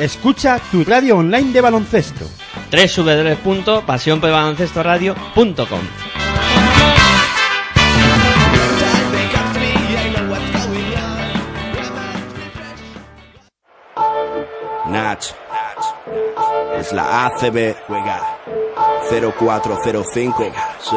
Escucha tu radio online de baloncesto. www.pasionpelbaloncestoradio.com Nach. Es la ACB. Juega. 0405. Sí.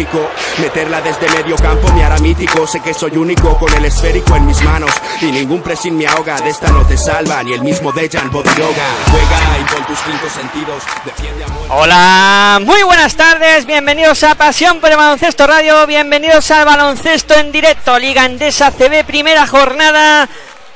Meterla desde medio campo me hará mítico. Sé que soy único con el esférico en mis manos. Y ningún pressing me ahoga. De esta no te salva ni el mismo Dejan Bodiroga. Juega y con tus cinco sentidos defiende a muerte. Hola, muy buenas tardes, bienvenidos a Pasión por el Baloncesto Radio, bienvenidos al baloncesto en directo, Liga Endesa CB, primera jornada,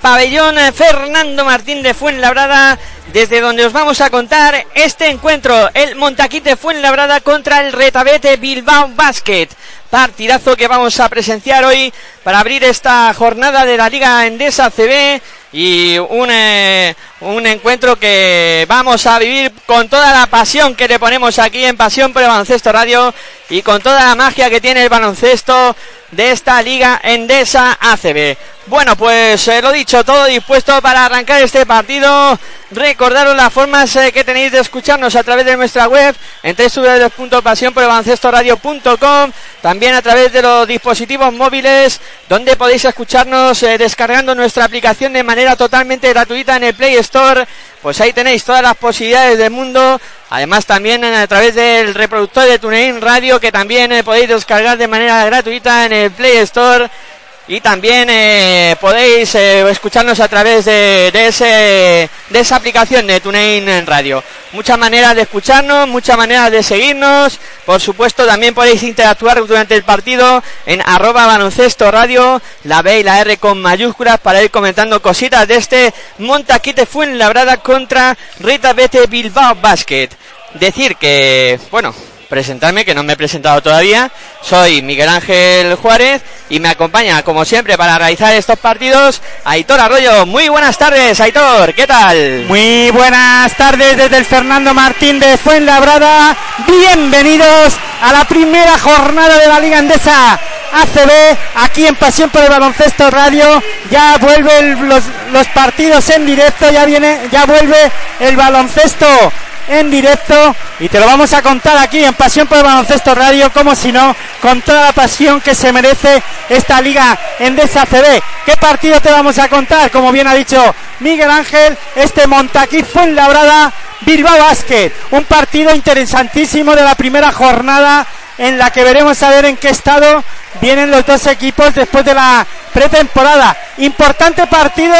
pabellón Fernando Martín de Fuenlabrada, desde donde os vamos a contar este encuentro, el Montaquite Fuenlabrada contra el Retabete Bilbao Basket. Partidazo que vamos a presenciar hoy para abrir esta jornada de la Liga Endesa CB y un, eh, un encuentro que vamos a vivir con toda la pasión que le ponemos aquí en Pasión por el Baloncesto Radio y con toda la magia que tiene el baloncesto de esta Liga Endesa ACB. Bueno, pues eh, lo dicho, todo dispuesto para arrancar este partido. Recordaros las formas eh, que tenéis de escucharnos a través de nuestra web en www.pasionporelbaloncestoradio.com también a través de los dispositivos móviles donde podéis escucharnos eh, descargando nuestra aplicación de manera totalmente gratuita en el Play Store. Pues ahí tenéis todas las posibilidades del mundo. Además también a través del reproductor de TuneIn Radio que también eh, podéis descargar de manera gratuita en el Play Store. Y también eh, podéis eh, escucharnos a través de, ese, de esa aplicación de TuneIn Radio. Muchas maneras de escucharnos, muchas maneras de seguirnos. Por supuesto, también podéis interactuar durante el partido en arroba baloncesto radio, la B y la R con mayúsculas para ir comentando cositas de este Montaquite Fuenlabrada contra Rita Bete Bilbao Basket. Decir que, bueno, presentarme, que no me he presentado todavía. Soy Miguel Ángel Juárez y me acompaña, como siempre, para realizar estos partidos, Aitor Arroyo. Muy buenas tardes, Aitor, ¿qué tal? Muy buenas tardes desde el Fernando Martín de Fuenlabrada. Bienvenidos a la primera jornada de la Liga Andesa ACB, aquí en Pasión por el Baloncesto Radio. Ya vuelven los, los partidos en directo, ya viene, ya vuelve el baloncesto en directo y te lo vamos a contar aquí en Pasión por el Baloncesto Radio, como si no, con toda la pasión que se merece esta liga Endesa CB. ¿Qué partido te vamos a contar? Como bien ha dicho Miguel Ángel, este Montaquí Fuenlabrada Bilbao Basket, un partido interesantísimo de la primera jornada en la que veremos a ver en qué estado vienen los dos equipos después de la pretemporada. Importante partido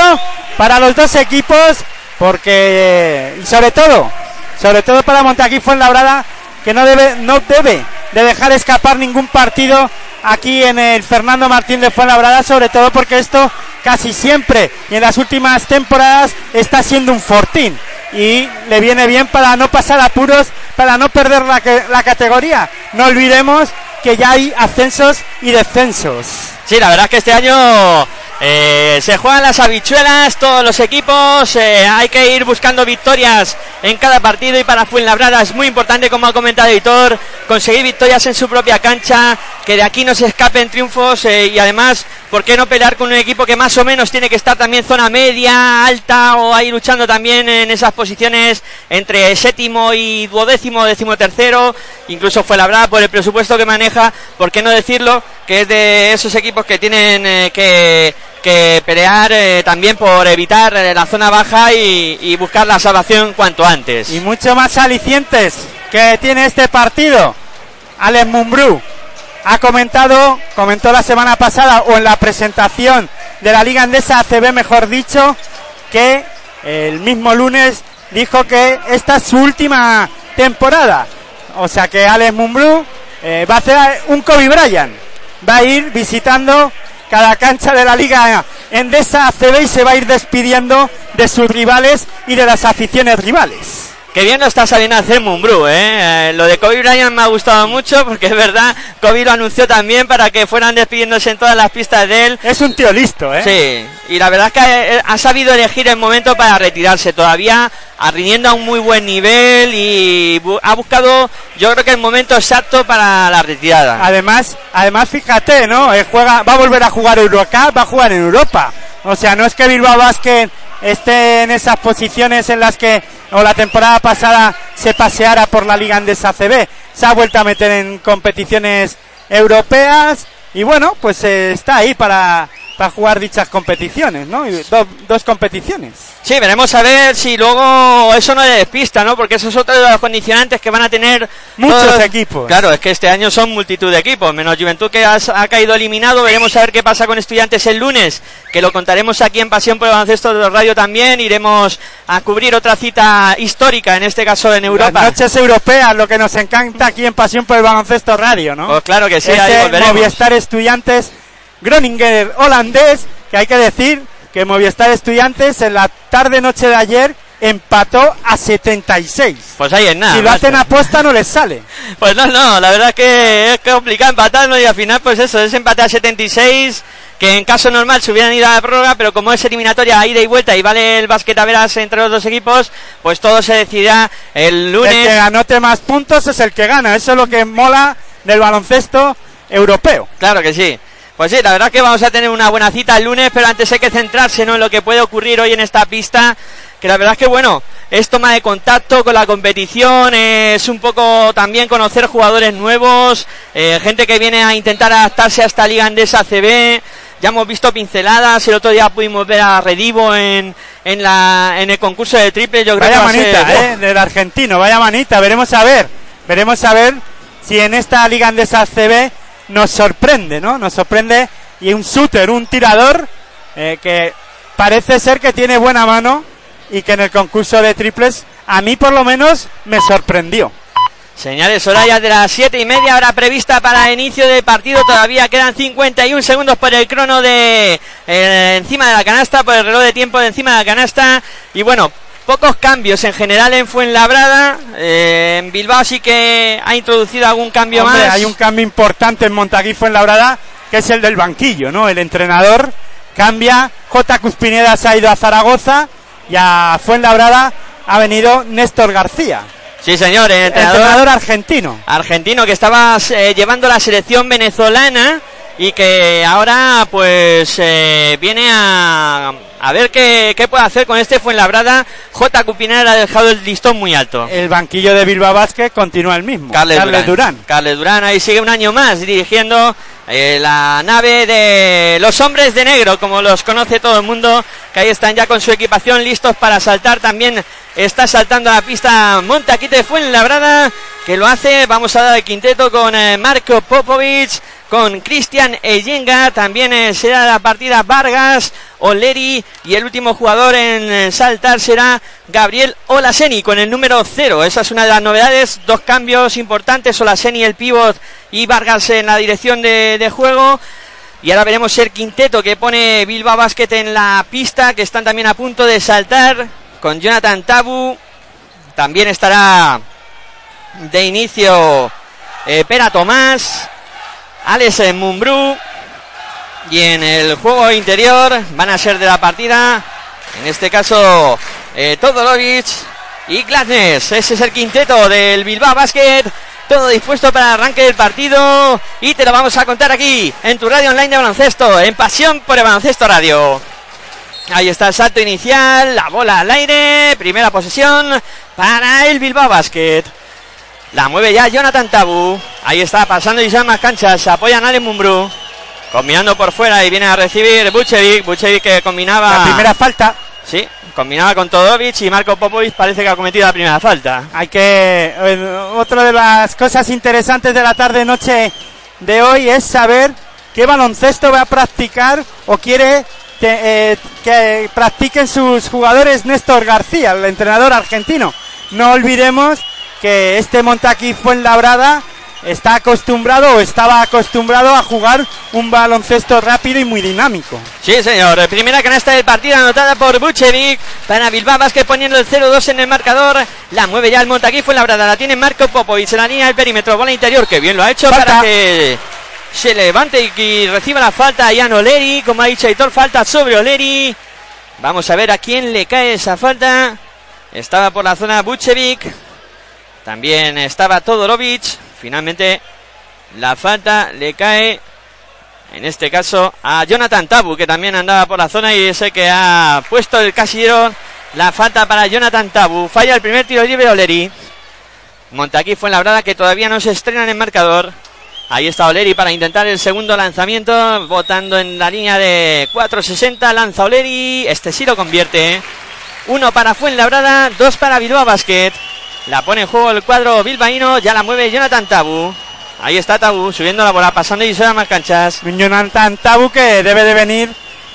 para los dos equipos porque y sobre todo sobre todo para Montaquí Fuenlabrada, que no debe, no debe de dejar escapar ningún partido aquí en el Fernando Martín de Fuenlabrada, sobre todo porque esto casi siempre y en las últimas temporadas está siendo un fortín y le viene bien para no pasar apuros, para no perder la, la categoría. No olvidemos que ya hay ascensos y descensos. Sí, la verdad es que este año eh, se juegan las habichuelas, todos los equipos, eh, hay que ir buscando victorias en cada partido y para Fuenlabrada es muy importante, como ha comentado Editor, conseguir victorias en su propia cancha, que de aquí no se escapen triunfos eh, y además, ¿por qué no pelear con un equipo que más o menos tiene que estar también zona media, alta o ahí luchando también en esas posiciones entre séptimo y duodécimo, décimo tercero, incluso fue la verdad por el presupuesto que maneja, ¿por qué no decirlo? Que es de esos equipos que tienen eh, que que pelear eh, también por evitar la zona baja y, y, buscar la salvación cuanto antes. Y mucho más alicientes que tiene este partido. Alex Mumbrú ha comentado, comentó la semana pasada o en la presentación de la Liga Andesa ACB, mejor dicho, que el mismo lunes dijo que esta es su última temporada. O sea que Alex Mumbrú eh, va a hacer un Kobe Bryant. Va a ir visitando cada cancha de la Liga Endesa ACB y se va a ir despidiendo de sus rivales y de las aficiones rivales. Qué bien lo está saliendo a hacer Mumbrú, ¿eh? ¿eh? Lo de Kobe Bryant me ha gustado mucho porque es verdad, Kobe lo anunció también para que fueran despidiéndose en todas las pistas de él. Es un tío listo, ¿eh? Sí, y la verdad es que ha sabido elegir el momento para retirarse todavía, arriendo a un muy buen nivel y bu ha buscado, yo creo que el momento exacto para la retirada. Además, además fíjate, ¿no? Él juega, va a volver a jugar Eurocup, va a jugar en Europa. O sea, no es que Bilbao Basket esté en esas posiciones en las que o la temporada pasada se paseara por la Liga Andesa CB. Se ha vuelto a meter en competiciones europeas y bueno, pues eh, está ahí para, para jugar dichas competiciones, ¿no? Do, dos competiciones. Sí, veremos a ver si luego eso no le despista, ¿no? Porque eso es otro de los condicionantes que van a tener muchos todos... equipos. Claro, es que este año son multitud de equipos, menos Juventud que has, ha caído eliminado. Veremos a ver qué pasa con estudiantes el lunes, que lo contaremos aquí en Pasión por el Baloncesto de Radio también. Iremos a cubrir otra cita histórica, en este caso en Europa. Las noches europeas, lo que nos encanta aquí en Pasión por el Baloncesto Radio, ¿no? Pues claro que sí, Ese ahí volveremos. Movistar Estudiantes Groninger holandés, que hay que decir que Movistar Estudiantes en la tarde-noche de ayer empató a 76. Pues ahí es nada. Si lo macho. hacen apuesta no les sale. Pues no, no, la verdad es que es complicado empatarlo y al final pues eso, es empate a 76 que en caso normal se hubieran ido a la prórroga, pero como es eliminatoria ida y vuelta y vale el basquet a veras entre los dos equipos, pues todo se decidirá el lunes. El que anote más puntos es el que gana, eso es lo que mola del baloncesto europeo. Claro que sí. Pues sí, la verdad es que vamos a tener una buena cita el lunes, pero antes hay que centrarse ¿no? en lo que puede ocurrir hoy en esta pista, que la verdad es que bueno, es toma de contacto con la competición, es un poco también conocer jugadores nuevos, eh, gente que viene a intentar adaptarse a esta liga andesa CB, ya hemos visto pinceladas, el otro día pudimos ver a Redivo en, en, la, en el concurso de triple, yo creo vaya que manita, ser, eh, del argentino, vaya manita, veremos a ver, veremos a ver si en esta liga andesa CB nos sorprende, ¿no? Nos sorprende y un shooter, un tirador eh, que parece ser que tiene buena mano y que en el concurso de triples a mí por lo menos me sorprendió. Señales, hora ya de las siete y media, hora prevista para inicio del partido. Todavía quedan 51 segundos por el crono de eh, encima de la canasta, por el reloj de tiempo de encima de la canasta. Y bueno, pocos cambios en general en Fuenlabrada. Eh, en Bilbao sí que ha introducido algún cambio Hombre, más. Hay un cambio importante en Montaguí Fuenlabrada, que es el del banquillo, ¿no? El entrenador cambia, J. Cuspineda se ha ido a Zaragoza y a Fuenlabrada ha venido Néstor García. Sí, señor, el entrenador, entrenador argentino. Argentino que estaba eh, llevando la selección venezolana y que ahora pues eh, viene a, a ver qué, qué, puede hacer con este Fuenlabrada. J. Cupinera ha dejado el listón muy alto. El banquillo de Bilbao Vázquez continúa el mismo. Carles, Carles Durán. Durán. Carles Durán ahí sigue un año más dirigiendo eh, la nave de los hombres de negro, como los conoce todo el mundo, que ahí están ya con su equipación listos para saltar. También está saltando a la pista Montaquite Fuenlabrada, que lo hace. Vamos a dar el quinteto con eh, Marco Popovic, con Cristian Eyenga, también eh, será la partida Vargas, Oleri y el último jugador en eh, saltar será Gabriel Olaseni con el número 0. Esa es una de las novedades, dos cambios importantes, Olaseni el pivot y Vargas en la dirección de, de juego. Y ahora veremos el quinteto que pone Bilbao Basket en la pista, que están también a punto de saltar con Jonathan Tabu. También estará de inicio eh, Pera Tomás. Alex Mumbrú. Y en el juego interior van a ser de la partida, en este caso, eh, Todorovic y Gladness. Ese es el quinteto del Bilbao Basket todo dispuesto para el arranque del partido y te lo vamos a contar aquí en tu radio online de baloncesto, en Pasión por el Baloncesto Radio. Ahí está el salto inicial, la bola al aire, primera posesión para el Bilbao Basket. La mueve ya Jonathan Tabu. Ahí está pasando y más canchas. Se apoyan Ale Mumbrú. Combinando por fuera y viene a recibir Buchevic. Buchevic que combinaba. La primera falta. Sí, combinaba con Todovic y Marco Popovic parece que ha cometido la primera falta. Hay que. eh, otra de las cosas interesantes de la tarde-noche de hoy es saber qué baloncesto va a practicar o quiere que, eh, que practiquen sus jugadores Néstor García, el entrenador argentino. No olvidemos que este Montaquí Fuenlabrada está acostumbrado o estaba acostumbrado a jugar un baloncesto rápido y muy dinámico. Sí, señor. Primera canasta del partido anotada por Buchevic para Bilbao Basket poniendo el 0-2 en el marcador. La mueve ya el Montaquí Fuenlabrada. La tiene Marco Popovic en la línea del perímetro. Bola interior que bien lo ha hecho Falta. para que se levante y, y reciba la falta Ian Oleri. Como ha dicho Aitor, falta sobre Oleri. Vamos a ver a quién le cae esa falta. Estaba por la zona Buchevic. También estaba Todorovic. Finalmente la falta le cae, en este caso, a Jonathan Tabu, que también andaba por la zona y ese que ha puesto el casillero. La falta para Jonathan Tabu. Falla el primer tiro libre Oleri. Montaquí fue la brada que todavía no se estrena en el marcador. Ahí está Oleri para intentar el segundo lanzamiento. Votando en la línea de 4.60. Lanza Oleri. Este sí lo convierte. Uno para Fuenlabrada, dos para Bilbao Basket. La pone en juego el cuadro bilbaíno, ya la mueve Jonathan Tabu. Ahí está Tabu, subiendo la bola, pasando y se más canchas. Jonathan Tabu que debe de venir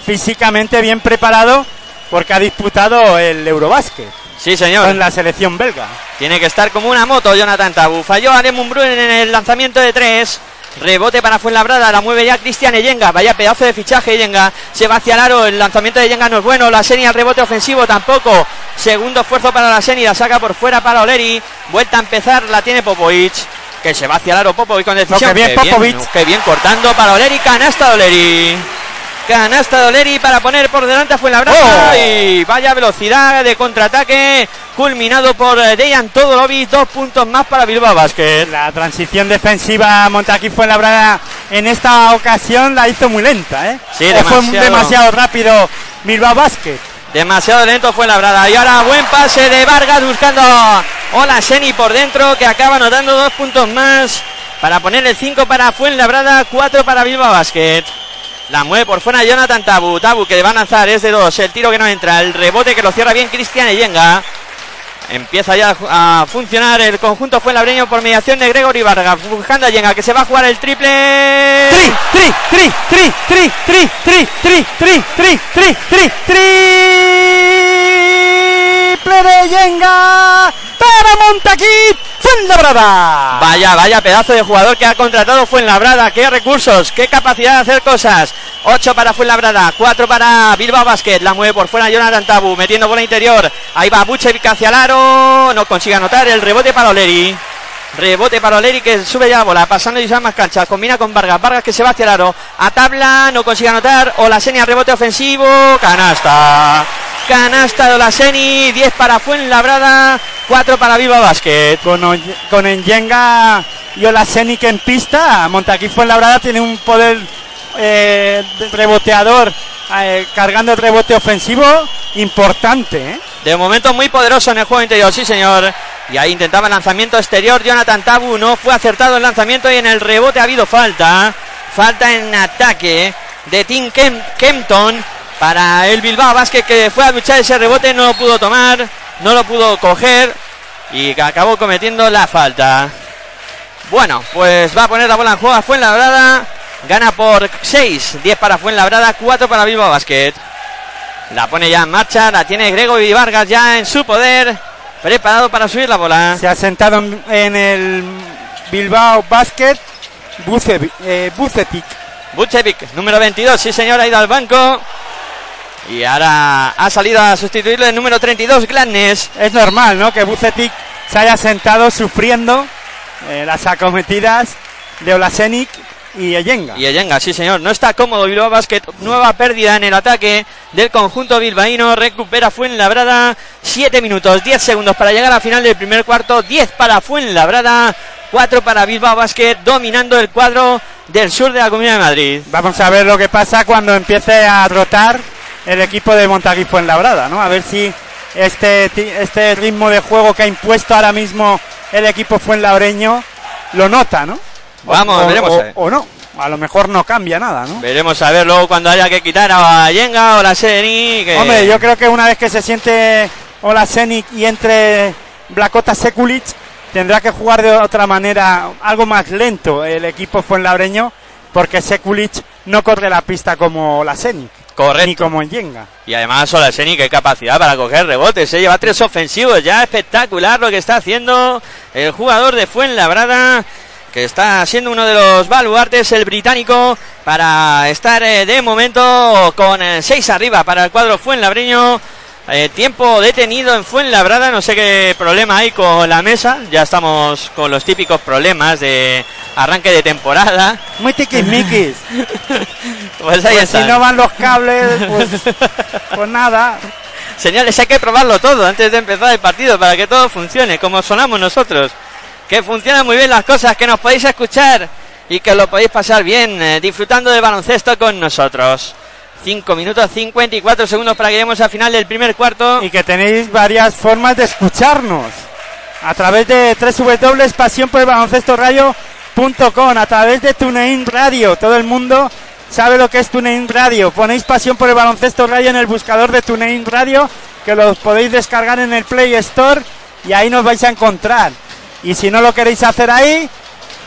físicamente bien preparado porque ha disputado el Eurobásquet Sí, señor. con la selección belga. Tiene que estar como una moto Jonathan Tabu. Falló Ale Mumbrú en el lanzamiento de tres. Rebote para Fuenlabrada, la mueve ya Cristian Eyenga. Vaya pedazo de fichaje Eyenga. Se va hacia el aro, el lanzamiento de Eyenga no es bueno. La Seni al rebote ofensivo tampoco. Segundo esfuerzo para la Seni, la saca por fuera para Oleri. Vuelta a empezar, la tiene Popovic. Que se va hacia el aro Popovic con decisión. No, que bien, Popovic. Qué bien cortando para Oleri, canasta Oleri. Canasta de Oleri para poner por delante a Fuenlabrada. Oh. Y vaya velocidad de contraataque. Culminado por eh, Dejan Todorovic. Dos puntos más para Bilbao Basket. La transición defensiva Montaquí Fuenlabrada en esta ocasión la hizo muy lenta, ¿eh? Sí, O fue demasiado. demasiado rápido Bilbao Basket. Demasiado lento fue Labrada. Y ahora buen pase de Vargas buscando Hola Seni por dentro que acaba anotando dos puntos más para poner el 5 para Fuenlabrada, 4 para Bilbao Basket. La mueve por fuera Jonathan Tabu. Tabu que va a lanzar es de dos. El tiro que no entra. El rebote que lo cierra bien Cristian Eyenga. Empieza ya a funcionar el conjunto Fuenlabreño por mediación de Gregory Vargas. Buscando a Yenga que se va a jugar el triple. Tri, tri, tri, tri, tri, tri, tri, tri, tri, tri, tri, tri, triple de Yenga para Montaquí Fuenlabrada. Vaya, vaya pedazo de jugador que ha contratado Fuenlabrada. Qué recursos, qué capacidad de hacer cosas. 8 para Fuenlabrada, 4 para Bilbao Basket. La mueve por fuera Jonathan Tabu, metiendo bola interior. Ahí va Buchevic hacia el aro. No consigue anotar el rebote para Oleri. Rebote para Oleri que sube ya la bola, pasando y más canchas. Combina con Vargas. Vargas que se va hacia el aro. A tabla, no consigue anotar. Olaseni al rebote ofensivo. Canasta. Canasta de Olaseni. 10 para Fuenlabrada. 4 para Bilbao Basket. Con, con Enyenga y Olasenic en pista, Montaquí Fuenlabrada tiene un poder eh, reboteador eh, cargando el rebote ofensivo importante. ¿eh? De momento muy poderoso en el juego interior, sí señor. Y ahí intentaba el lanzamiento exterior. Jonathan Tabu no fue acertado el lanzamiento y en el rebote ha habido falta. Falta en ataque de Tim Kem- Kempton para el Bilbao Basket que fue a luchar ese rebote, no lo pudo tomar, no lo pudo coger y que acabó cometiendo la falta. Bueno, pues va a poner la bola en juego a Fuenlabrada. Gana por 6, 10 para Fuenlabrada, 4 para Bilbao Basket. La pone ya en marcha, la tiene Gregory Vargas ya en su poder, preparado para subir la bola. Se ha sentado en, en el Bilbao Basket Bucevic, eh. Buchevic, número 22, sí señor, ha ido al banco. Y ahora ha salido a sustituirlo el número 32, Gladness. Es normal, ¿no? Que Bucetic se haya sentado sufriendo eh, las acometidas de Olasenic y Eyenga. Y Eyenga, sí señor, no está cómodo Bilbao Basket, nueva pérdida en el ataque del conjunto bilbaíno, recupera Fuenlabrada, 7 minutos, 10 segundos para llegar a final del primer cuarto, 10 para Fuenlabrada, 4 para Bilbao Basket, dominando el cuadro del sur de la Comunidad de Madrid. Vamos a ver lo que pasa cuando empiece a rotar el equipo de Montaguí Fuenlabrada, ¿no? A ver si este, este ritmo de juego que ha impuesto ahora mismo el equipo fuenlabreño lo nota, ¿no? Vamos, o, veremos. o- ver. o no, a lo mejor no cambia nada, ¿no? Veremos a ver luego cuando haya que quitar a Yenga o la Seni. Que... Hombre, yo creo que una vez que se siente Olasenic y entre Blacota Sekulic, tendrá que jugar de otra manera, algo más lento el equipo fuenlabreño, porque Sekulic no corre la pista como Olasenic, ni Correcto. como en Yenga. Y además Olaseni, qué capacidad para coger rebotes. Se lleva tres ofensivos. Ya espectacular lo que está haciendo el jugador de Fuenlabrada. Que está siendo uno de los baluartes, el británico, para estar eh, de momento con eh, seis arriba para el cuadro Fuenlabreño. Eh, tiempo detenido en Fuenlabrada, no sé qué problema hay con la mesa. Ya estamos con los típicos problemas de arranque de temporada. Muy tiquismiquis. Pues ahí Pues si están. no van los cables, pues, pues nada. Señales, hay que probarlo todo antes de empezar el partido para que todo funcione como sonamos nosotros. Que funcionan muy bien las cosas, que nos podéis escuchar y que lo podéis pasar bien eh, disfrutando de baloncesto con nosotros. 5 minutos 54 segundos para que lleguemos al final del primer cuarto. Y que tenéis varias formas de escucharnos. A través de www.pasión por el baloncesto radio.com, a través de TuneIn Radio. Todo el mundo sabe lo que es TuneIn Radio. Ponéis pasión por el baloncesto radio en el buscador de TuneIn Radio, que lo podéis descargar en el Play Store y ahí nos vais a encontrar. Y si no lo queréis hacer ahí,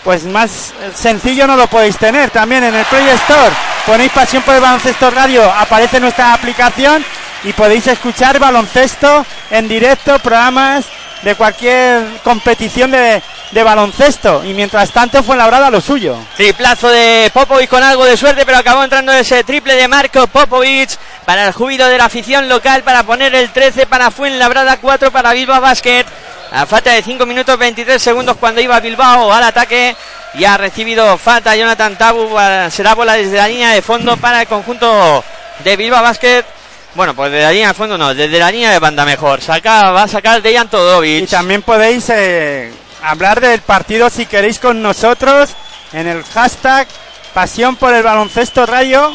pues más sencillo no lo podéis tener. También en el Play Store ponéis Pasión por el Baloncesto Radio, aparece nuestra aplicación y podéis escuchar baloncesto en directo, programas de cualquier competición de, de baloncesto. Y mientras tanto fue labrada lo suyo. Triplazo de Popovic con algo de suerte, pero acabó entrando ese triple de Marco Popovic para el júbilo de la afición local para poner el 13 para Fuenlabrada, 4 para Bilbao Basket. A falta de 5 minutos 23 segundos cuando iba Bilbao al ataque y ha recibido falta Jonathan Tabu. Será bola desde la línea de fondo para el conjunto de Bilbao Basket. Bueno, pues desde la línea de fondo no, desde la línea de banda mejor. Saca, va a sacar Dejan Y Todovic. también podéis eh, hablar del partido si queréis con nosotros en el hashtag Pasión por el Baloncesto Radio.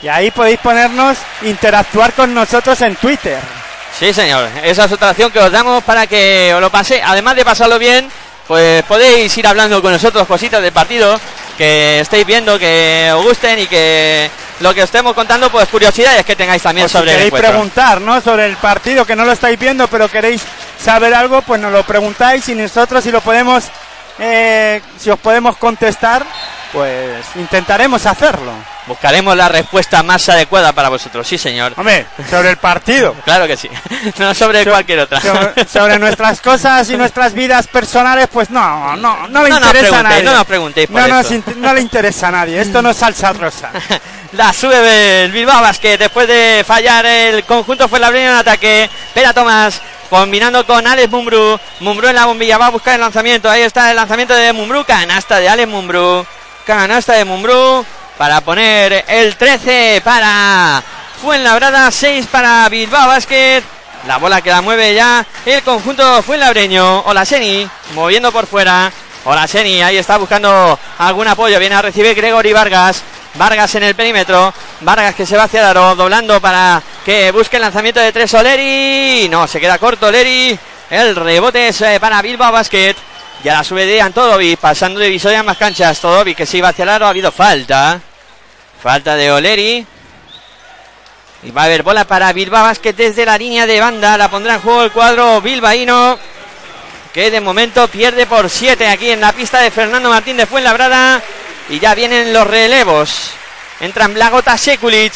Y ahí podéis ponernos, interactuar con nosotros en Twitter. Sí, señor. Esa es otra opción que os damos para que os lo pase. Además de pasarlo bien, pues podéis ir hablando con nosotros cositas del partido que estéis viendo, que os gusten y que lo que os estemos contando, pues curiosidades que tengáis también O si sobre el queréis preguntar, ¿no? Sobre el partido que no lo estáis viendo, pero queréis saber algo, pues nos lo preguntáis y nosotros si lo podemos, eh, si os podemos contestar, pues intentaremos hacerlo. Buscaremos la respuesta más adecuada para vosotros. Sí, señor. Hombre, sobre el partido. Claro que sí. no sobre So- cualquier otra. Sobre, sobre nuestras cosas y nuestras vidas personales, pues no, no, no le No interesa a nadie. no nos preguntéis por no, nos esto. int- no le interesa a nadie. Esto no es salsa rosa. La sube el Bilbao Basket después de fallar el conjunto fue la en ataque. Pera Tomás combinando con Alex Mumbrú. Mumbrú en la bombilla va a buscar el lanzamiento. Ahí está el lanzamiento de Mumbrú. Canasta de Alex Mumbrú. Canasta de Mumbrú para poner el 13 para Fuenlabrada, 6 para Bilbao Basket. La bola que la mueve ya el conjunto Fuenlabreño. Olaseni moviendo por fuera. Olaseni ahí está buscando algún apoyo. Viene a recibir Gregory Vargas. Vargas en el perímetro. Vargas que se va hacia el aro, doblando para que busque el lanzamiento de tres Oleri. No, se queda corto Oleri. El rebote es eh, para Bilbao Basket. Ya la sube de Antodovic, pasando de Visoria a más canchas. Todovic que se iba hacia el aro, ha habido falta. Falta de Oleri. Y va a haber bola para Bilbao Basket desde la línea de banda. La pondrá en juego el cuadro bilbaíno. Que de momento pierde por 7 aquí en la pista de Fernando Martín de Fuenlabrada. Y ya vienen los relevos. Entran Blagota Sekulic.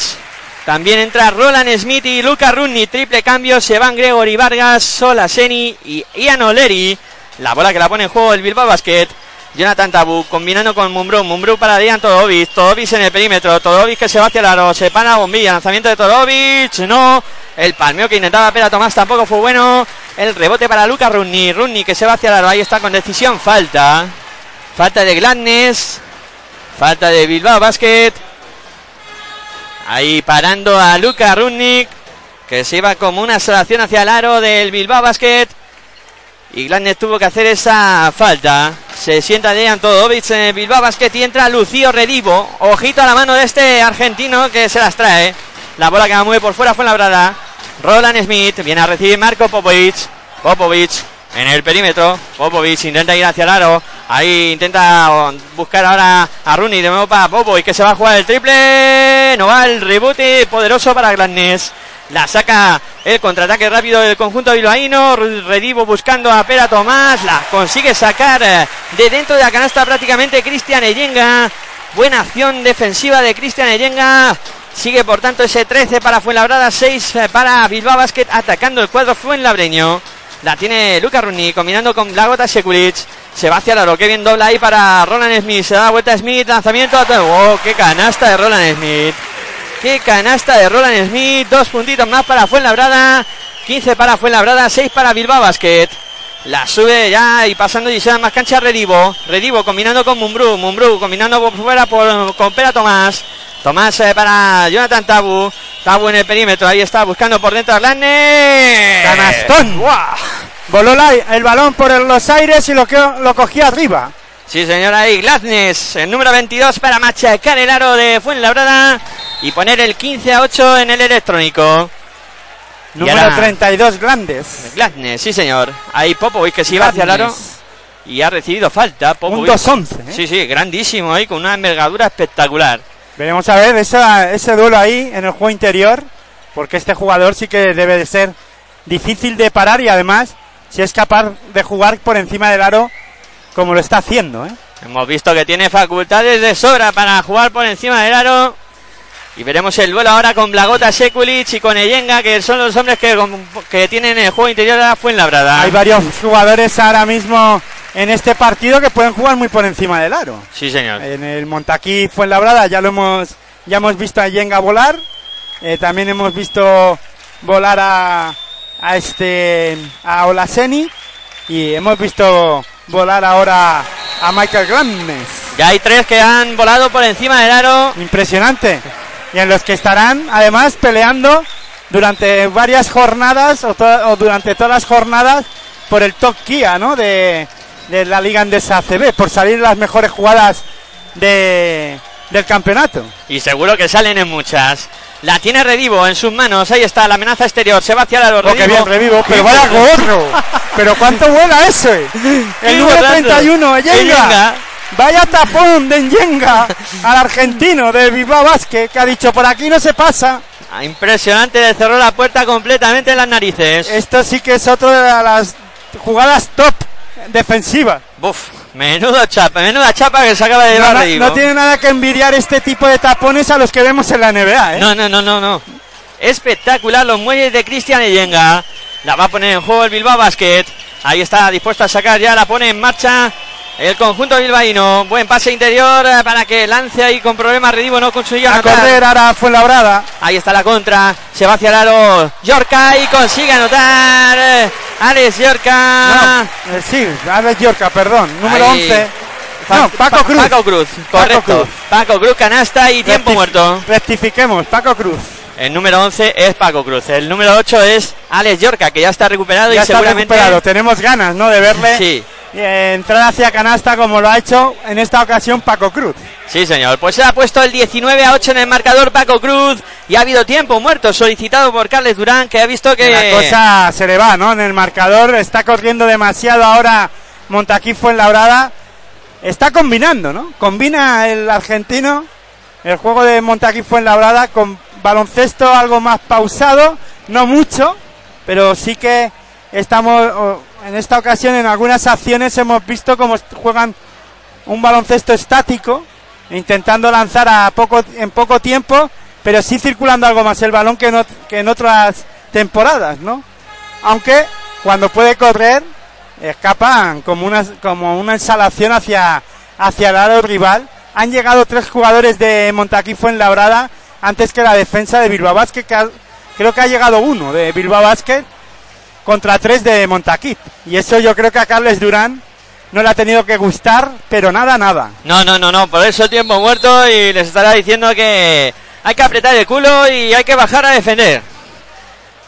También entra Roland Smith y Luca Runni. Triple cambio. Se van Gregory Vargas, Solaseni y Ian Oleri. La bola que la pone en juego el Bilbao Basket. Jonathan Tabu combinando con Mumbrú. Mumbrú para Dian Todovic. Todovic en el perímetro. Todovic que se va hacia el aro. Se pana la bombilla. Lanzamiento de Todovic. No. El palmeo que intentaba Pera Tomás tampoco fue bueno. El rebote para Luca Runni. Runni que se va hacia el aro. Ahí está con decisión. Falta. Falta de Gladness. Falta de Bilbao Basket. Ahí parando a Luca Runnik. Que se iba como una salvación hacia el aro del Bilbao Basket. Y Gladness tuvo que hacer esa falta. Se sienta Dejan Todovic en el Bilbao Basket y entra Lucio Redivo. Ojito a la mano de este argentino que se las trae. La bola que va muy por fuera fue la brada. Roland Smith viene a recibir Marco Popovic. Popovic en el perímetro. Popovic intenta ir hacia el. Ahí intenta buscar ahora a Rooney. De nuevo para Popovic que se va a jugar el triple. No va el rebote poderoso para Gladness. La saca el contraataque rápido del conjunto bilbaíno. Redivo buscando a Pera Tomás. La consigue sacar eh, de dentro de la canasta prácticamente Cristian Eyenga. Buena acción defensiva de Cristian Eyenga. Sigue por tanto ese 13 para Fuenlabrada, 6 eh, para Bilbao Basket, atacando el cuadro Fuenlabreño. La tiene Luca Runi combinando con Lagota Sekulic. Se va hacia Laro, que bien dobla ahí para Roland Smith. Se da vuelta Smith, lanzamiento. ¡Oh, qué canasta de Roland Smith! ¡Qué canasta de Roland Smith! Dos puntitos más para Fuenlabrada. 15 para Fuenlabrada, 6 para Bilbao Basket. La sube ya y pasando y se da más cancha Redivo. Redivo combinando con Mumbrú. Mumbrú combinando por fuera por, con Pera Tomás. Tomás eh, para Jonathan Tabu. Tabu en el perímetro. Ahí está buscando por dentro a Gladness. Canastón. Voló la- el balón por los aires y lo, cogió arriba. Sí, señora, ahí Gladness, el número 22 para machacar el aro de Fuenlabrada y poner el 15 a 8 en el electrónico. Y Número ahora- 32 grandes. Gladness, sí, señor. Ahí Popovic que se iba hacia el aro y ha recibido falta. Un Popovic. 2-11. ¿eh? Sí, sí, grandísimo ahí con una envergadura espectacular. Veremos a ver esa- ese duelo ahí en el juego interior, porque este jugador sí que debe de ser difícil de parar y además si es capaz de jugar por encima del aro como lo está haciendo. ¿eh? Hemos visto que tiene facultades de sobra para jugar por encima del aro. Y veremos el duelo ahora con Blagota Sekulic y con Eyenga, que son los hombres que, que tienen el juego interior de la Fuenlabrada. Hay varios jugadores ahora mismo en este partido que pueden jugar muy por encima del aro. Sí, señor. En el Montaquí Fuenlabrada ya lo hemos ya hemos visto a Yenga volar, eh, también hemos visto volar a, a este a Olaseni y hemos visto volar ahora a Michael Grandes. Ya hay tres que han volado por encima del aro. Impresionante. Y en los que estarán además peleando durante varias jornadas o, to- o durante todas las jornadas por el top Kia, ¿no? De, de la Liga Andesa ACB, por salir las mejores jugadas de, del campeonato. Y seguro que salen en muchas. La tiene Redivo en sus manos. Ahí está la amenaza exterior. Se va hacia el aro. Oh, qué bien, revivo, pero vaya gorro. pero cuánto vuela ese. El número golazo. 31, Yenga. Yenga. Vaya tapón de Yenga al argentino de Bilbao Basket que ha dicho por aquí no se pasa. Ah, Impresionante. Le cerró la puerta completamente en las narices. Esto sí que es otra de las jugadas top defensivas. Buf. Menudo chapa. Menuda chapa que se acaba de llevar no- no tiene nada que envidiar este tipo de tapones a los que vemos en la NBA, ¿eh? No, no, no, no, no. Espectacular los muelles de Cristian Eyenga. La va a poner en juego el Bilbao Basket. Ahí está dispuesto a sacar ya, la pone en marcha el conjunto bilbaíno. Buen pase interior eh, para que lance ahí con problemas Redivo, no consiguió a anotar. correr ahora Fuenlabrada. Ahí está la contra, se va hacia el aro. Yorka y consigue anotar. Alex Yorka. No, eh, sí, Alex Yorca, perdón. Número Ahí. 11. Fa- No, Paco Pa- Cruz. Paco Cruz, correcto. Cruz. Paco Cruz, canasta y tiempo muerto. Rectifiquemos, Paco Cruz. El número 11 es Paco Cruz. El número 8 es Alex Yorca, que ya está recuperado Ya y está seguramente. recuperado. Tenemos ganas, ¿no? De verle Sí, entrar hacia canasta como lo ha hecho en esta ocasión Paco Cruz. sí, señor. Pues se ha puesto el 19 a 8 en el marcador Paco Cruz. Y ha habido tiempo muerto solicitado por Carles Durán, que ha visto que. La cosa se le va, ¿no? En el marcador está corriendo demasiado ahora Montaquí Fuenlabrada. Está combinando, ¿no? Combina el argentino el juego de Montaquí Fuenlabrada con baloncesto algo más pausado, no mucho, pero sí que estamos en esta ocasión en algunas acciones hemos visto cómo juegan un baloncesto estático, intentando lanzar a poco en poco tiempo, pero sí circulando algo más el balón que en, ot- que en otras temporadas, ¿no? Aunque cuando puede correr escapan como una como una ensalación hacia hacia el aro rival. Han llegado tres jugadores de Montaquí Fuenlabrada antes que la defensa de Bilbao Basket, que ha- creo que ha llegado uno de Bilbao Basket contra tres de Montaquí. Y eso yo creo que a Carles Durán no le ha tenido que gustar, pero nada, nada. No, no, no, no. Por eso tiempo muerto y les estará diciendo que hay que apretar el culo y hay que bajar a defender.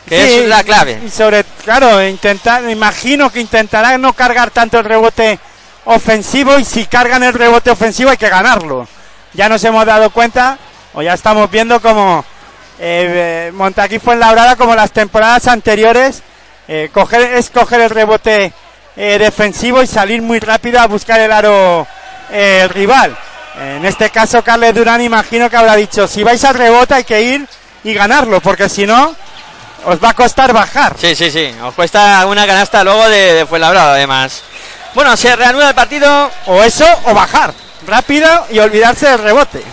Que Sí, es la clave. Y sobre, claro, intentar, imagino que intentará no cargar tanto el rebote ofensivo y si cargan el rebote ofensivo hay que ganarlo. Ya nos hemos dado cuenta o ya estamos viendo como eh, Montaquí fue en labrada como las temporadas anteriores. Eh, coger, es coger el rebote eh, defensivo y salir muy rápido a buscar el aro eh, rival. En este caso, Carles Durán imagino que habrá dicho, si vais al rebote hay que ir y ganarlo, porque si no, os va a costar bajar. Sí, sí, sí. Os cuesta una canasta luego de, de Fuenlabrada, además. Bueno, se reanuda el partido. O eso, o bajar rápido y olvidarse del rebote.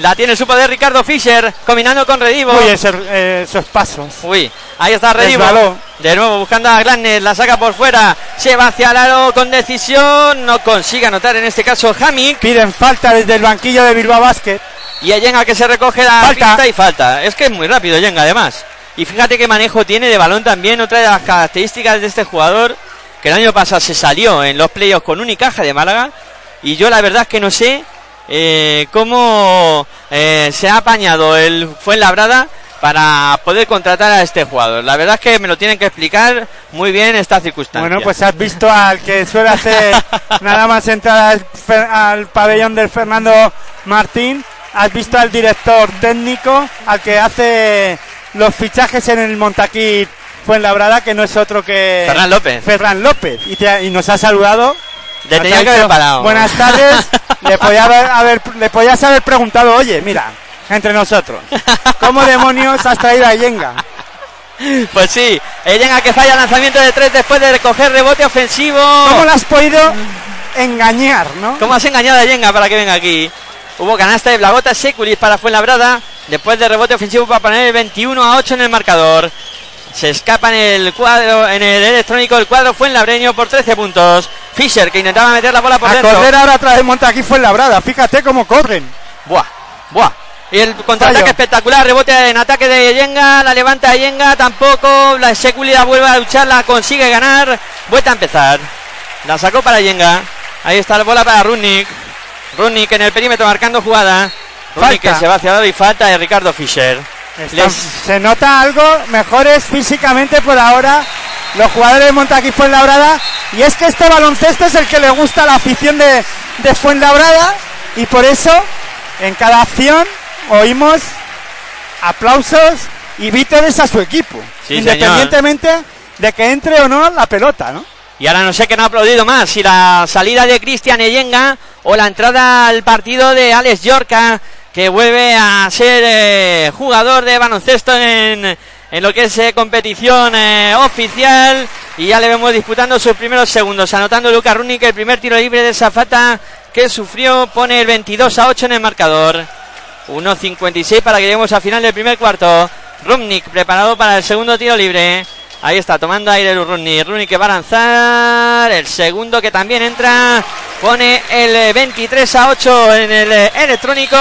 La tiene su poder Ricardo Fischer, combinando con Redivo. Uy, ese- eh, esos pasos. Uy, ahí está Redivo. De nuevo buscando a Glanes, la saca por fuera. Se va hacia el aro con decisión. No consigue anotar en este caso Hamik. Piden falta desde el banquillo de Bilbao Basket. Y a Yenga que se recoge la Falta. pista y falta. Es que es muy rápido Yenga además. Y fíjate qué manejo tiene de balón también. Otra de las características de este jugador. Que el año pasado se salió en los playoffs con Unicaja de Málaga. Y yo la verdad es que no sé eh, cómo eh, se ha apañado el Fuenlabrada para poder contratar a este jugador. La verdad es que me lo tienen que explicar muy bien esta circunstancia. Bueno, pues has visto al que suele hacer nada más entrar al, al pabellón del Fernando Martín. Has visto al director técnico, al que hace los fichajes en el Montaquí Fuenlabrada, que no es otro que Ferran López. Ferran López. Y, te- y nos ha saludado. Le tenía que haber parado. Buenas tardes. le, podía haber, haber- le podías haber preguntado, oye, mira, entre nosotros, ¿cómo demonios has traído a Yenga? Pues sí, Yenga que falla lanzamiento de tres después de recoger rebote ofensivo. ¿Cómo lo has podido engañar, no? ¿Cómo has engañado a Yenga para que venga aquí? Hubo canasta de Blagota Seculis para Fuenlabrada. Después de rebote ofensivo para poner el 21 a 8 en el marcador. Se escapa en el cuadro, en el electrónico el cuadro Fuenlabreño por 13 puntos. Fischer que intentaba meter la bola por A dentro. correr ahora atrás de Montaquí fue labrada. Fíjate cómo corren. Buah, buah. Y el contraataque Fallo. espectacular, rebote en ataque de Yenga, la levanta Yenga, tampoco, la Seculi la vuelve a luchar, la consigue ganar, vuelta a empezar. La sacó para Yenga, ahí está la bola para Rudnick. Rudnick en el perímetro marcando jugada. Rudnick que se va hacia lado y falta de Ricardo Fischer. Están- Les- Se nota algo mejores físicamente por ahora los jugadores de Montaquí Fuenlabrada. Y es que este baloncesto es el que le gusta a la afición de, de Fuenlabrada. Y por eso en cada acción oímos aplausos y vítores a su equipo. Sí, independientemente de que entre o no la pelota, ¿no? Y ahora no sé qué no ha aplaudido más, si la salida de Cristian Eyenga o la entrada al partido de Alex Yorca, que vuelve a ser eh, jugador de baloncesto en, en lo que es eh, competición eh, oficial. Y ya le vemos disputando sus primeros segundos, anotando Luca Runic el primer tiro libre de Zafata que sufrió, pone el 22 a 8 en el marcador. 1.56 para que lleguemos al final del primer cuarto. Rumnik preparado para el segundo tiro libre. Ahí está, tomando aire Rumnik. Rumnik que va a lanzar. El segundo que también entra. Pone el eh, 23 a 8 en el eh, electrónico.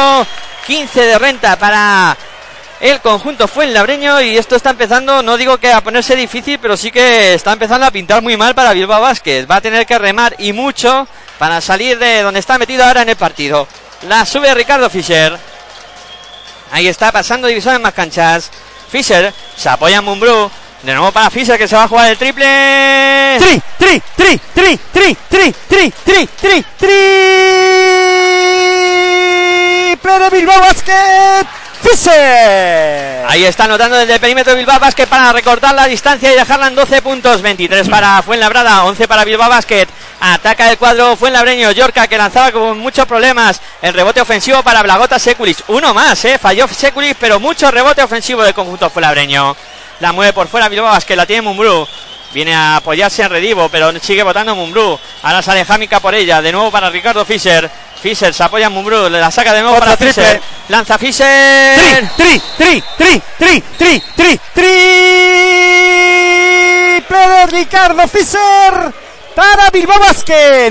15 de renta para el conjunto Fuenlabreño. Y esto está empezando, no digo que a ponerse difícil, pero sí que está empezando a pintar muy mal para Bilbao Basket. Va a tener que remar y mucho para salir de donde está metido ahora en el partido. La sube Ricardo Fischer. Ahí está pasando división en más canchas. Fischer se apoya en Mumbrú. De nuevo para Fischer que se va a jugar el triple. Tri, tri, tri, tri, tri, tri, tri, tri, tri, triple de Bilbao Basket. Fischer. Ahí está anotando desde el perímetro Bilbao Basket para recortar la distancia y dejarla en 12 puntos. 23 para Fuenlabrada, 11 para Bilbao Basket. Ataca el cuadro Fuenlabreño. Yorca que lanzaba con muchos problemas. El rebote ofensivo para Blagota Seculis. Uno más, eh. Falló Seculis, pero mucho rebote ofensivo del conjunto Fuenlabreño. La mueve por fuera Bilbao Basket, la tiene Mumbrú. Viene a apoyarse en Redivo, pero sigue votando Mumbrú. Ahora sale Jámica por ella. De nuevo para Ricardo Fischer. Fischer se apoya en Mumbrú. Le la saca de nuevo para triple. Fischer. Lanza Fischer. Tri, tri, tri, tri, tri, tri, tri, triple de Ricardo Fischer para Bilbao.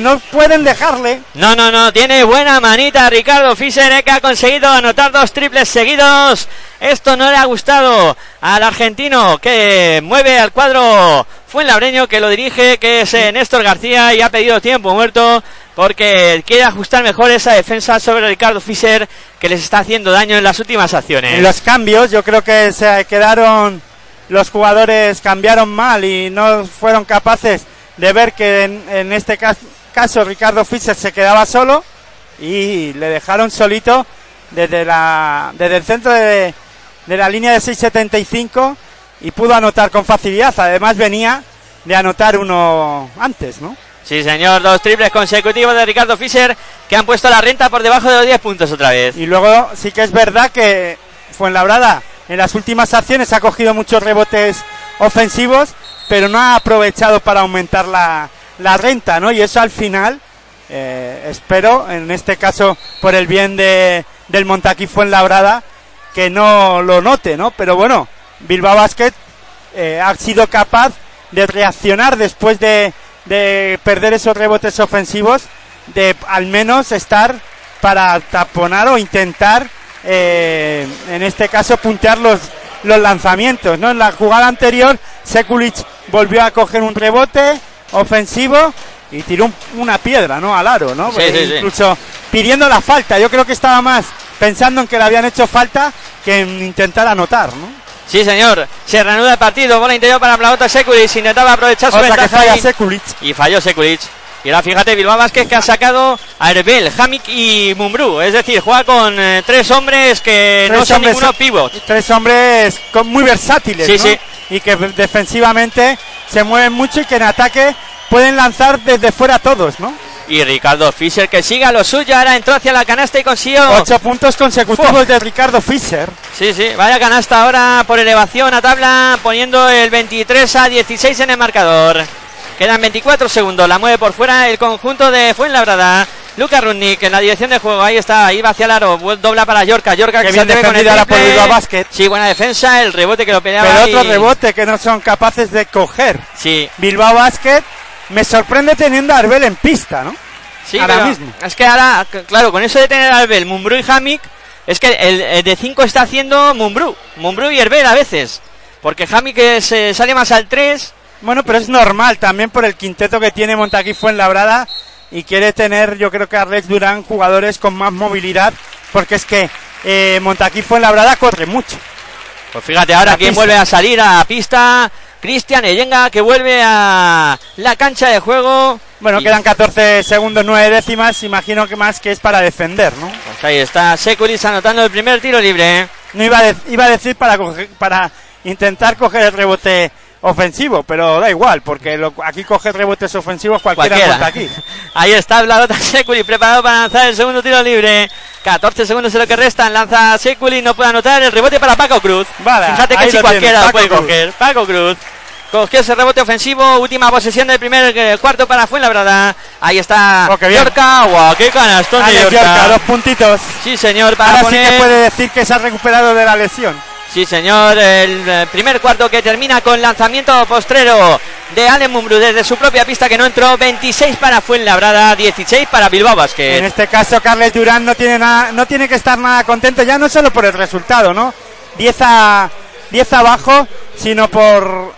No pueden dejarle. No, no, no, tiene buena manita Ricardo Fischer eh, que ha conseguido anotar dos triples seguidos. Esto no le ha gustado al argentino que mueve al cuadro Fuenlabreño que lo dirige, que es eh, Néstor García y ha pedido tiempo muerto porque quiere ajustar mejor esa defensa sobre Ricardo Fischer que les está haciendo daño en las últimas acciones. En los cambios, yo creo que se quedaron. Los jugadores cambiaron mal y no fueron capaces de ver que en, en este ca- caso Ricardo Fischer se quedaba solo y le dejaron solito desde, la, desde el centro de, de la línea de 6.75 y pudo anotar con facilidad. Además venía de anotar uno antes, ¿no? Sí, señor, dos triples consecutivos de Ricardo Fischer que han puesto la renta por debajo de los 10 puntos otra vez. Y luego sí que es verdad que Fuenlabrada en las últimas acciones ha cogido muchos rebotes ofensivos, pero no ha aprovechado para aumentar la, la renta, ¿no? Y eso al final, eh, espero, en este caso por el bien de, del Montaquí Fuenlabrada, que no lo note, ¿no? Pero bueno, Bilbao Basket eh, ha sido capaz de reaccionar después de, de perder esos rebotes ofensivos, de al menos estar para taponar o intentar, eh, en este caso, puntear los, los lanzamientos. ¿no? En la jugada anterior, Sekulic volvió a coger un rebote ofensivo y tiró un- una piedra ¿no? al aro, ¿no? Sí, sí, sí. incluso pidiendo la falta. Yo creo que estaba más pensando en que le habían hecho falta que en intentar anotar, ¿no? Sí, señor. Se reanuda el partido. Bola interior para Plaota Sekulic. Intentaba aprovechar su Otra que ventaja falla y- Sekulic. y falló Sekulic. Y ahora fíjate, Bilbao Vázquez que ha sacado a Herbel, Hamik y Mumbrú. Es decir, juega con eh, tres hombres que no son hombres- ninguno pivots. Tres hombres con- muy versátiles, Sí, ¿no? sí. Y que defensivamente se mueven mucho y que en ataque pueden lanzar desde fuera todos, ¿no? Y Ricardo Fischer que siga lo suyo. Ahora entró hacia la canasta y consiguió. Ocho puntos consecutivos de Ricardo Fischer. Sí, sí, vaya canasta ahora por elevación a tabla, poniendo el 23 a 16 en el marcador. Quedan 24 segundos, la mueve por fuera el conjunto de Fuenlabrada. Luca Rudnik en la dirección de juego, ahí está, ahí va hacia el aro, dobla para Yorka, Yorka Qué que bien se con el. Bilbao Basket. Sí, buena defensa, el rebote que lo peleaba. Pero otro y- rebote que no son capaces de coger. Sí, Bilbao Basket me sorprende teniendo a Arbel en pista, ¿no? sí, Ahora mismo. es que ahora, claro, con eso de tener a Herbel, Mumbrú y Hamik, es que el, el de 5 está haciendo Mumbrú, Mumbrú y Herbel a veces. Porque Hamik eh, se sale más al 3 Bueno, pero es normal también por el quinteto que tiene Montaquí Fuenlabrada y quiere tener, yo creo que Alex Durán, jugadores con más movilidad, porque es que eh, Montaquí Fuenlabrada corre mucho. Pues fíjate ahora quién vuelve a salir a pista. Cristian Eyenga que vuelve a la cancha de juego. Bueno, Y- quedan 14 segundos, 9 décimas, imagino que más que es para defender, ¿no? Pues ahí está Sekulic anotando el primer tiro libre. No iba a, de- iba a decir para, coger- para intentar coger el rebote ofensivo, pero da igual, porque lo- aquí coge rebotes ofensivos cualquiera, Cualquiera. Montaquí. Ahí está Vladota Sekulic preparado para lanzar el segundo tiro libre. 14 segundos es lo que restan. Lanza Sekulic, no puede anotar el rebote para Paco Cruz. Vale, Fíjate que si cualquiera lo puede Paco Cruz. coger. Paco Cruz. Cogió ese rebote ofensivo. Última posesión del primer eh, cuarto para Fuenlabrada. Ahí está Oh. Yorka. Guau, qué canastón de. Yorka, dos puntitos. Sí, señor, para Ahora poner... sí que puede decir que se ha recuperado de la lesión. Sí, señor, el eh, primer cuarto que termina con lanzamiento postrero de Allen Mumbrú desde su propia pista que no entró. 26 para Fuenlabrada, 16 para Bilbao En Basket. este caso, Carles Durán no tiene, nada, no tiene que estar nada contento, ya no solo por el resultado, ¿no? 10, a, 10 abajo, sino por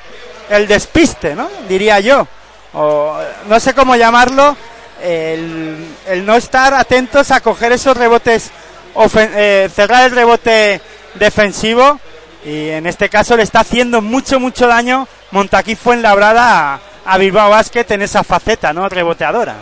el despiste, ¿no? Diría yo. O, no sé cómo llamarlo, el, el no estar atentos a coger esos rebotes, ofen- eh, cerrar el rebote defensivo. Y en este caso le está haciendo mucho, mucho daño Montaquí Fuenlabrada a, a Bilbao Basket en esa faceta, ¿no? Reboteadora.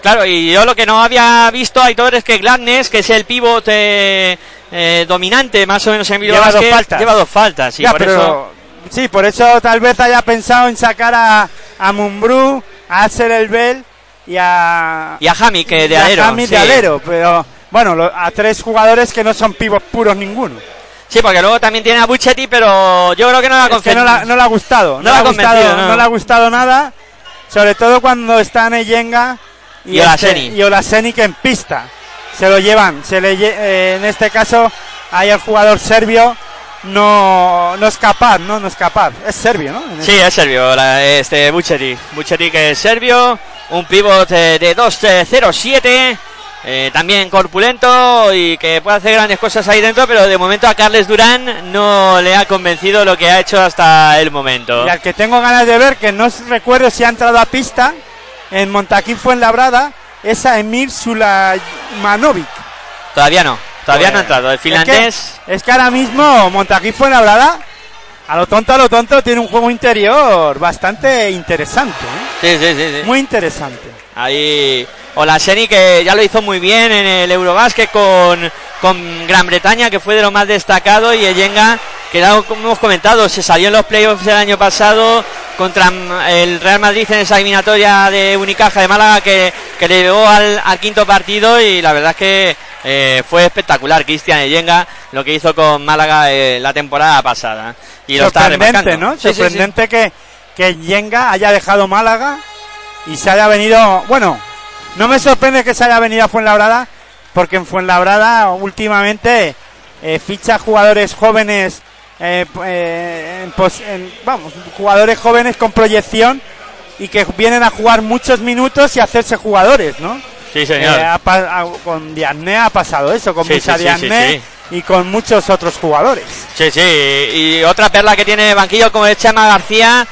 Claro, y yo lo que no había visto, Aitor, es que Gladness, que es el pívot eh, eh, dominante más o menos en Bilbao Lleva dos faltas. lleva dos faltas. Y Ya, por pero eso, sí, por eso tal vez haya pensado en sacar a, a Mumbrú, a Axel Elbel y a, y a Jami, que de a alero. James sí. de alero, pero bueno, lo- a tres jugadores que no son pivos puros ninguno. Sí, porque luego también tiene a Buchetti, pero yo creo que no la Es que no, la- no le ha gustado, no, No le ha gustado, convencido, no. no le ha gustado nada, sobre todo cuando están Eyenga Y Olaseni. y Olaseni que en pista se lo llevan, se le eh, en este caso ahí el jugador serbio no, no es capaz, no, no es capaz, es serbio, ¿no? Sí, es serbio, la- este Bucheri. Bucheri que es serbio, un pivot eh, de 2-0-7, eh, también corpulento y que puede hacer grandes cosas ahí dentro, pero de momento a Carles Durán no le ha convencido lo que ha hecho hasta el momento. Y al que tengo ganas de ver, que no recuerdo si ha entrado a pista, en Montaquín Fuenlabrada, es a Emir Sulamanovic. Todavía no, todavía Pues, no ha entrado. El es que- finlandés, Es que, ahora mismo Montaquín Fuenlabrada, a lo tonto, a lo tonto, tiene un juego interior bastante interesante. ¿eh? sí, sí, sí, sí. Muy interesante. Ahí Olaseni que ya lo hizo muy bien en el Eurobásquet con, con Gran Bretaña, que fue de lo más destacado, y Eyenga, que como hemos comentado, se salió en los playoffs del año pasado contra el Real Madrid en esa eliminatoria de Unicaja de Málaga que, que le llevó al, quinto partido y la verdad es que eh, fue espectacular Cristian Eyenga lo que hizo con Málaga eh, la temporada pasada. Y Sorprendente, ¿no? Sorprendente que, que Yenga haya dejado Málaga y se haya venido, bueno, no me sorprende que se haya venido a Fuenlabrada, porque en Fuenlabrada últimamente eh, ficha jugadores jóvenes, eh, eh, vamos, jugadores jóvenes con proyección y que vienen a jugar muchos minutos y hacerse jugadores, ¿no? Sí, señor. con Diagne ha pasado eso, con mucha Diagne y con muchos otros jugadores. Sí, sí, y otra perla que tiene banquillo como es Chema García,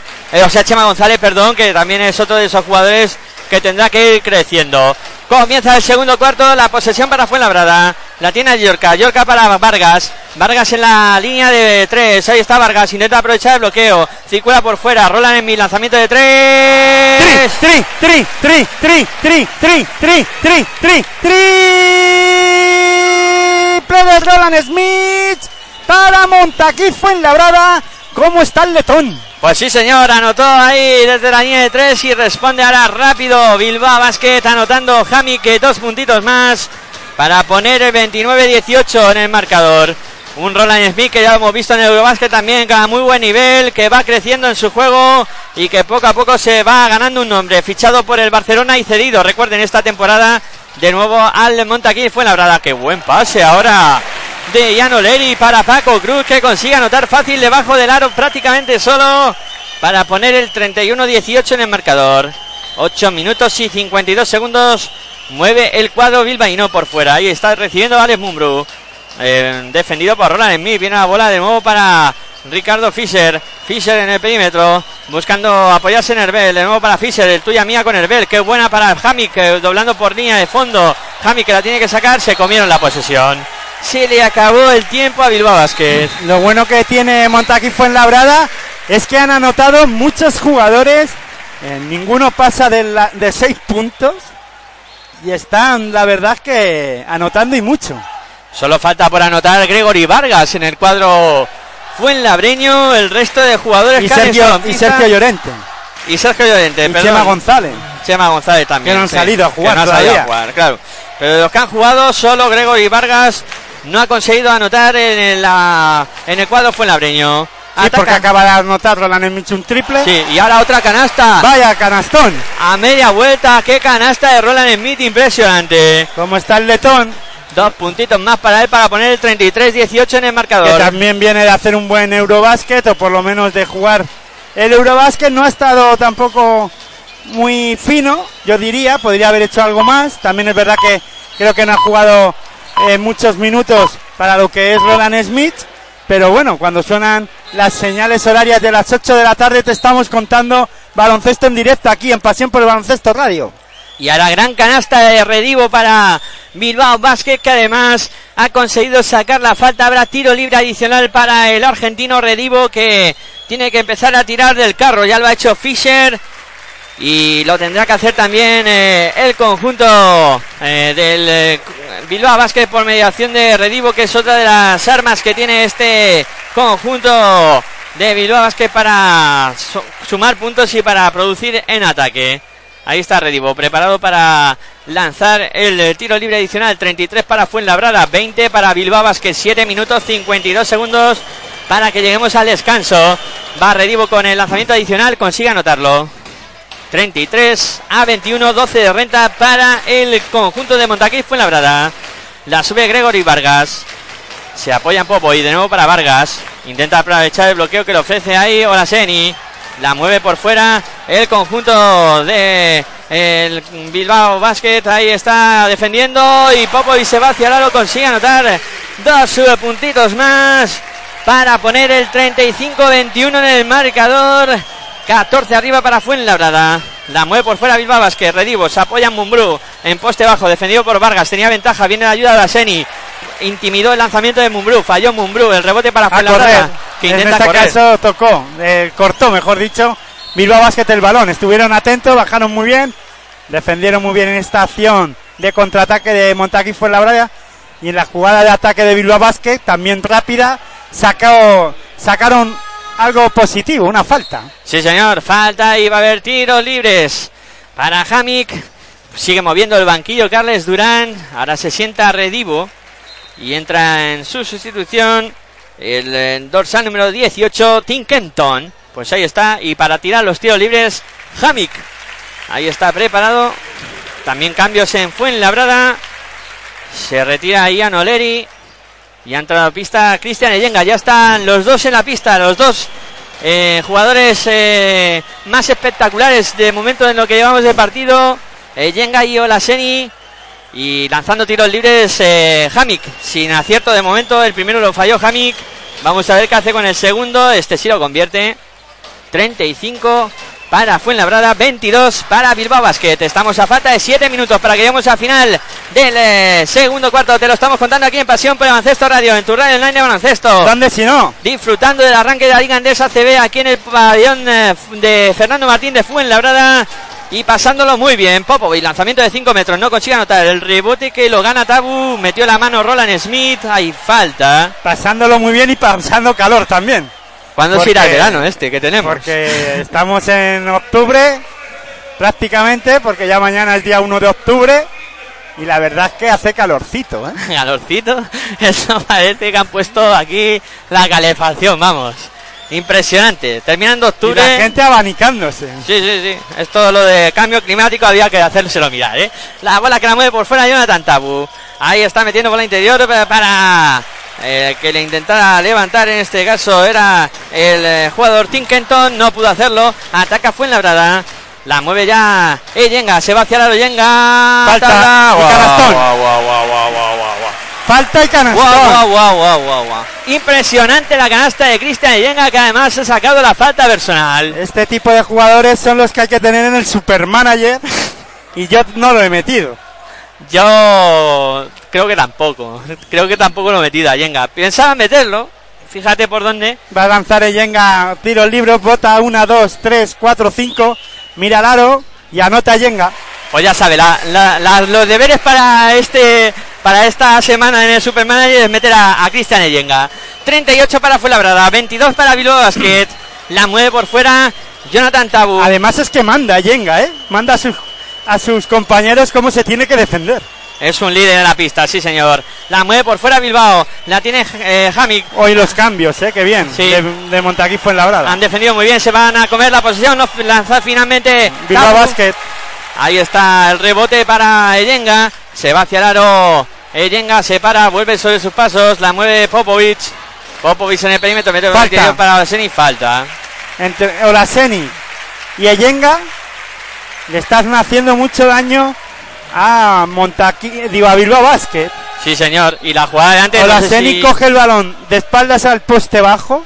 o sea, Chema González, perdón, que también es otro de esos jugadores que tendrá que ir creciendo. Comienza el segundo cuarto, la posesión para Fuenlabrada. La tiene Yorca, Yorca para Vargas. Vargas en la línea de tres. Ahí está Vargas, intenta aprovechar el bloqueo. Circula por fuera, Roland en mi lanzamiento de tres. Tri, tri, tri, tri, tri, tri, tri, tri, tri, tri. de Roland Smith para Montaquí Fuenlabrada. ¿Cómo está el letón? Pues sí, señor, anotó ahí desde la línea de tres y responde ahora rápido. Bilbao Basket anotando Jami que dos puntitos más para poner el 29-18 en el marcador. Un Roland Smith que ya hemos visto en el Eurobasket también a muy buen nivel, que va creciendo en su juego y que poco a poco se va ganando un nombre. Fichado por el Barcelona y cedido, recuerden, esta temporada de nuevo al Montaquí fue labrada. Qué buen pase ahora de Iano Leri para Paco Cruz que consigue anotar fácil debajo del aro prácticamente solo para poner el 31-18 en el marcador. 8 minutos y 52 segundos. Mueve el cuadro bilbaíno por fuera. Ahí está recibiendo Alex Mumbru. Eh, defendido por Roland Smith. Viene la bola de nuevo para Ricardo Fischer. Fischer en el perímetro. Buscando apoyarse en Herbel. De nuevo para Fischer. El tuya mía con Herbel. Qué buena para Hamik. Doblando por línea de fondo. Hamik que la tiene que sacar. Se comieron la posesión se le acabó el tiempo a Bilbao Basket. Lo bueno que tiene Montaquí Fuenlabrada es que han anotado muchos jugadores, eh, ninguno pasa de, la, de seis puntos y están, la verdad, que anotando y mucho. Solo falta por anotar Gregory Vargas en el cuadro Fuenlabreño, el resto de jugadores y Sergio, y Sergio Llorente. Y Sergio Llorente, y Chema González. Chema González también. Que no han salido a jugar claro. Pero de los que han jugado, solo Gregory Vargas no ha conseguido anotar en, la, en el cuadro fue labreño. Sí, porque acaba de anotar Roland Smith un triple. Sí, y ahora otra canasta. Vaya canastón. A media vuelta, qué canasta de Roland Smith impresionante. ¿Cómo está el letón? Dos puntitos más para él para poner el 33-18 en el marcador. Que también viene de hacer un buen Eurobasket o por lo menos de jugar el Eurobasket. No ha estado tampoco muy fino, yo diría. Podría haber hecho algo más. También es verdad que creo que no ha jugado eh, muchos minutos para lo que es Roland Smith. Pero bueno, cuando suenan las señales horarias de las 8 de la tarde, te estamos contando baloncesto en directo aquí en Pasión por el Baloncesto Radio. Y ahora gran canasta de Redivo para Bilbao Basket, que además ha conseguido sacar la falta. Habrá tiro libre adicional para el argentino Redivo, que tiene que empezar a tirar del carro. Ya lo ha hecho Fischer y lo tendrá que hacer también eh, el conjunto eh, del eh, Bilbao Basket por mediación de Redivo, que es otra de las armas que tiene este conjunto de Bilbao Basket para sumar puntos y para producir en ataque. Ahí está Redivo, preparado para lanzar el tiro libre adicional. 33 para Fuenlabrada, 20 para Bilbao Basket, 7 minutos 52 segundos para que lleguemos al descanso. Va Redivo con el lanzamiento adicional, consigue anotarlo. 33 a 21, 12 de renta para el conjunto de Montaquí Fuenlabrada. La sube Gregory Vargas. Se apoya en Popo y de nuevo para Vargas. Intenta aprovechar el bloqueo que le ofrece ahí Olaseni. La mueve por fuera el conjunto de el Bilbao Basket. Ahí está defendiendo y Popo y se va hacia Consigue anotar dos puntitos más para poner el 35-21 en el marcador. 14 arriba para Fuenlabrada. La mueve por fuera Bilbao que Redivo se apoya Mumbrú. En poste bajo, defendido por Vargas. Tenía ventaja, viene la ayuda de Aseni. Intimidó el lanzamiento de Mumbrú. Falló Mumbrú. El rebote para Fuenlabrada. Que en este caso tocó, eh, cortó, mejor dicho. Bilbao Basket el balón. Estuvieron atentos, bajaron muy bien. defendieron muy bien en esta acción de contraataque de Montaquí Fuenlabrada y en la jugada de ataque de Bilbao Basket, también rápida, sacó, sacaron algo positivo, una falta. Sí, señor, falta y va a haber tiros libres para Hamik. Sigue moviendo el banquillo Carles Durán. Ahora se sienta Redivo y entra en su sustitución el, eh, dorsal número 18, Tim Kenton. Pues ahí está. Y para tirar los tiros libres, Hamik. Ahí está preparado. También cambios en Fuenlabrada. Se retira Ian Oleri. Y ha entrado a la pista Cristian Eyenga. Ya están los dos en la pista. Los dos eh, jugadores eh, más espectaculares de momento en lo que llevamos de partido. Eyenga y Olaseni. Y lanzando tiros libres eh, Hamik. Sin acierto de momento. El primero lo falló Hamik. Vamos a ver qué hace con el segundo. Este sí lo convierte. 35 para Fuenlabrada, 22 para Bilbao Basket. Estamos a falta de 7 minutos para que lleguemos al final del eh, segundo cuarto. Te lo estamos contando aquí en Pasión por el Baloncesto Radio, en tu radio online de baloncesto. ¿Dónde si no? Disfrutando del arranque de la Liga Andesa CB aquí en el pabellón eh, de Fernando Martín de Fuenlabrada. Y pasándolo muy bien, Popovic, lanzamiento de 5 metros, no consigue anotar el rebote que lo gana Tabu, metió la mano Roland Smith, hay falta. Pasándolo muy bien y pasando calor también. ¿Cuándo Porque- se irá el verano este que tenemos? Porque estamos en octubre, prácticamente, porque ya mañana es día 1 de octubre. Y la verdad es que hace calorcito, ¿eh? calorcito. Eso parece que han puesto aquí la calefacción, vamos. Impresionante. Terminando Y octubre. la gente abanicándose. Sí, sí, sí. Esto lo de cambio climático había que hacérselo mirar, ¿eh? La bola que la mueve por fuera Jonathan Tabu. Ahí está metiendo bola interior pa- para eh, que le intentara levantar. En este caso era el eh, jugador Tinkenton. No pudo hacerlo. Ataca Fuenlabrada. La mueve ya Eyenga. Se va hacia la Eyenga. Falta y canastón. guau, guau, guau. Falta y canastón. Impresionante la canasta de Cristian Eyenga que además ha sacado la falta personal. Este tipo de jugadores son los que hay que tener en el supermanager. Y yo no lo he metido. Yo creo que tampoco. Creo que tampoco lo he metido a Yenga. Pensaba meterlo. Fíjate por dónde. Va a lanzar Yenga tiros libres, bota 1, 2, 3, 4, 5. Mira al aro y anota Yenga. Pues ya sabe, la- la- la- los deberes para este para esta semana en el Supermanager es meter a, a Cristian Eyenga. 38 para Fuenlabrada, 22 para Bilbao Basket. La mueve por fuera Jonathan Tabu. Además es que manda Yenga, ¿eh? Manda a sus, a sus compañeros cómo se tiene que defender. Es un líder en la pista, sí señor. La mueve por fuera Bilbao. La tiene eh, Hamik. Hoy los cambios, ¿eh? Que bien. Sí. De, de Montaquí fue en la. Han defendido muy bien, se van a comer la posición. No lanza finalmente. Bilbao Tabu. Basket. Ahí está el rebote para Eyenga. Se va hacia el aro. Eyenga se para, vuelve sobre sus pasos. La mueve Popovic. Popovic en el perímetro. Mete Falta. para Olaseni. Falta. Entre Olaseni y Yenga le están haciendo mucho daño a Montaquí, digo, a Bilbao Basket. Sí, señor. Y la jugada de antes. no sé Olaseni si- coge el balón de espaldas al poste bajo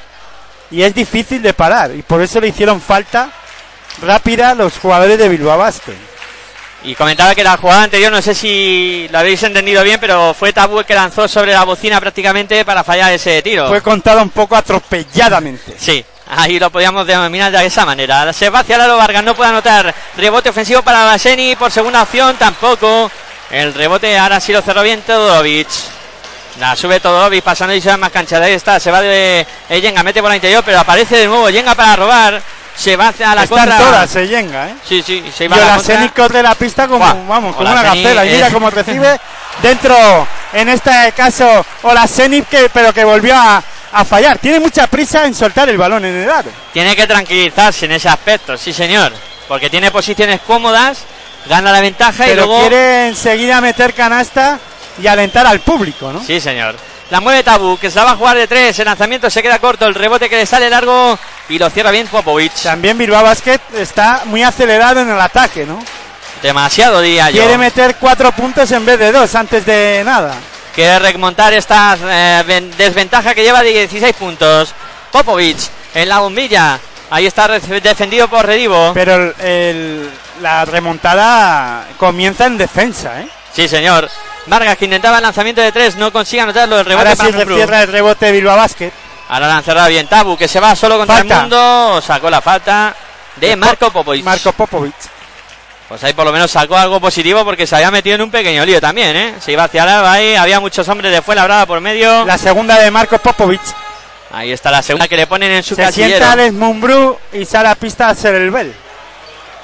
y es difícil de parar. Y por eso le hicieron falta rápida a los jugadores de Bilbao Basket. Y comentaba que la jugada anterior, no sé si lo habéis entendido bien, pero fue Tabu el que lanzó sobre la bocina prácticamente para fallar ese tiro. Fue contada un poco atropelladamente. Sí, ahí lo podíamos denominar de esa manera. Se va hacia Lalo Vargas, no puede anotar. Rebote ofensivo para Baseni por segunda opción, tampoco. El rebote ahora sí lo cerró bien Todorovic. La sube Todorovic pasando y se va más cancha. Ahí está, se va de eh, Yenga, mete por la interior, pero aparece de nuevo Yenga para robar. Se va hacia la Están contra. todas, eh, Yenga, ¿eh? Sí, sí, se iba a la corre la pista como, vamos, como una gacela. Y mira es- cómo recibe dentro, en este caso, Olaseni, que, pero que volvió a, a fallar. Tiene mucha prisa en soltar el balón en el aro. Tiene que tranquilizarse en ese aspecto, sí señor. Porque tiene posiciones cómodas, gana la ventaja y luego... quiere enseguida meter canasta y alentar al público, ¿no? Sí, señor. La mueve Tabu, que se la va a jugar de tres. El lanzamiento se queda corto. El rebote que le sale largo y lo cierra bien Popovic. También Bilbao Basket está muy acelerado en el ataque, ¿no? Demasiado, yo. Quiere meter cuatro puntos en vez de dos antes de nada. Quiere remontar esta eh, ven- desventaja que lleva de 16 puntos. Popovic en la bombilla. Ahí está defendido por Redivo. Pero el- el- la remontada comienza en defensa, ¿eh? Sí, señor. Vargas que intentaba el lanzamiento de tres, no consigue anotarlo. El rebote Ahora para sí cierra el rebote de Bilbao Basket. Ahora la han cerrado bien Tabu, que se va solo contra Falta. el mundo. Sacó la falta de Marco Popovic. Marco Popovic. Pues ahí por lo menos sacó algo positivo porque se había metido en un pequeño lío también, ¿eh? Se iba hacia la ahí, había muchos hombres de Fuenlabrada por medio. La segunda de Marcos Popovic. Ahí está la segunda que le ponen en su Se casillero. sienta Alex Mumbrú y sale a pista a ser el Bell.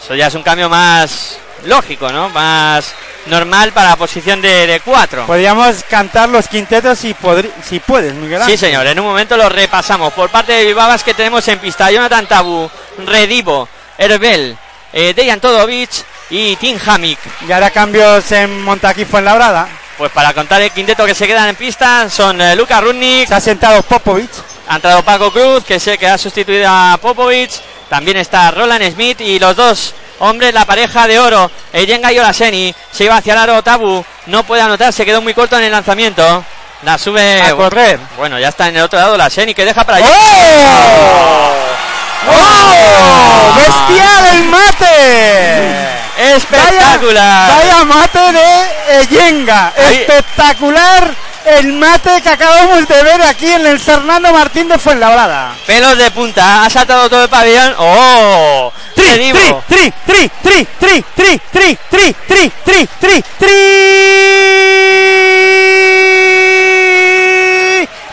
Eso ya es un cambio más lógico, ¿no? Más normal para la posición de, de cuatro. Podríamos cantar los quintetos si, si puedes, Miguel Sí, Ángel. señor, en un momento lo repasamos. Por parte de Bilbao que tenemos en pista Jonathan Tabu, Redivo, Herbel, eh, Dejan Todovic y Tim Hamik. Y ahora cambios en Montaquí Fuenlabrada. Pues para contar el quinteto que se quedan en pista son eh, Luka Rudnik, Se ha sentado Popovic. ha entrado Paco Cruz, que sé que ha sustituido a Popovic. También está Roland Smith y los dos hombres, la pareja de oro, Eyenga y Olaseni. Se iba hacia el aro Tabu, no puede anotar, se quedó muy corto en el lanzamiento. La sube A correr. Bueno, ya está en el otro lado la Seni que deja para allá. ¡Oh! ¡Oh! ¡Bestial el mate! Espectacular. Vaya, vaya mate de Eyenga. Ahí. Espectacular el mate que acabamos de ver aquí en el Fernando Martín de Fuenlabrada. Pelos de punta, ha saltado todo el pabellón. ¡Oh! Tri, tri, tri, tri, tri, tri, tri, tri, tri, tri, tri, tri,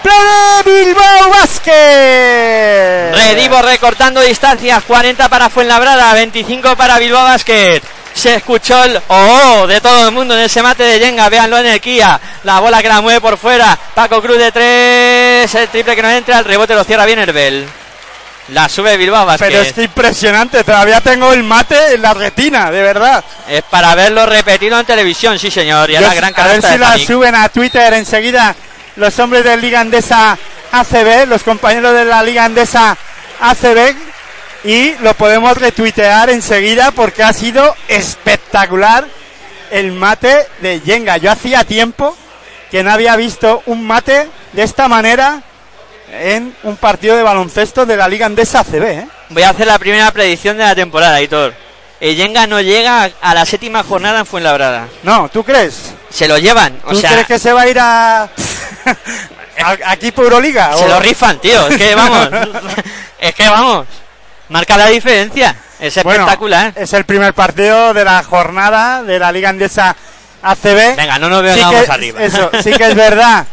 tri. Play de Bilbao Basket. Redivo recortando distancias, 40 para Fuenlabrada, 25 para Bilbao Basket. Se escuchó el oh de todo el mundo en ese mate de Yenga, véanlo en el Kia. La bola que la mueve por fuera. Paco Cruz de tres, el triple que no entra, el rebote lo cierra bien Herbel. La sube Bilbao Basket. Pero es impresionante, todavía tengo el mate en la retina, de verdad. Es para verlo repetido en televisión, sí señor. Y a la gran a ver si la Panic. suben a Twitter enseguida los hombres de Liga Andesa ACB, los compañeros de la Liga Andesa ACB, y lo podemos retuitear enseguida porque ha sido espectacular el mate de Yenga. Yo hacía tiempo que no había visto un mate de esta manera en un partido de baloncesto de la Liga Andesa ACB. ¿eh? Voy a hacer la primera predicción de la temporada, Hitor. El Yenga no llega a la séptima jornada en Fuenlabrada. No, ¿tú crees? Se lo llevan. O ¿Tú sea, crees que se va a ir a, a- aquí por Euroliga? Se lo rifan, tío. Es que vamos. es que vamos. Marca la diferencia. Es Bueno, espectacular. es el primer partido de la jornada de la Liga Andesa ACB. Venga, no nos sí vengamos que, arriba. Eso, sí que es verdad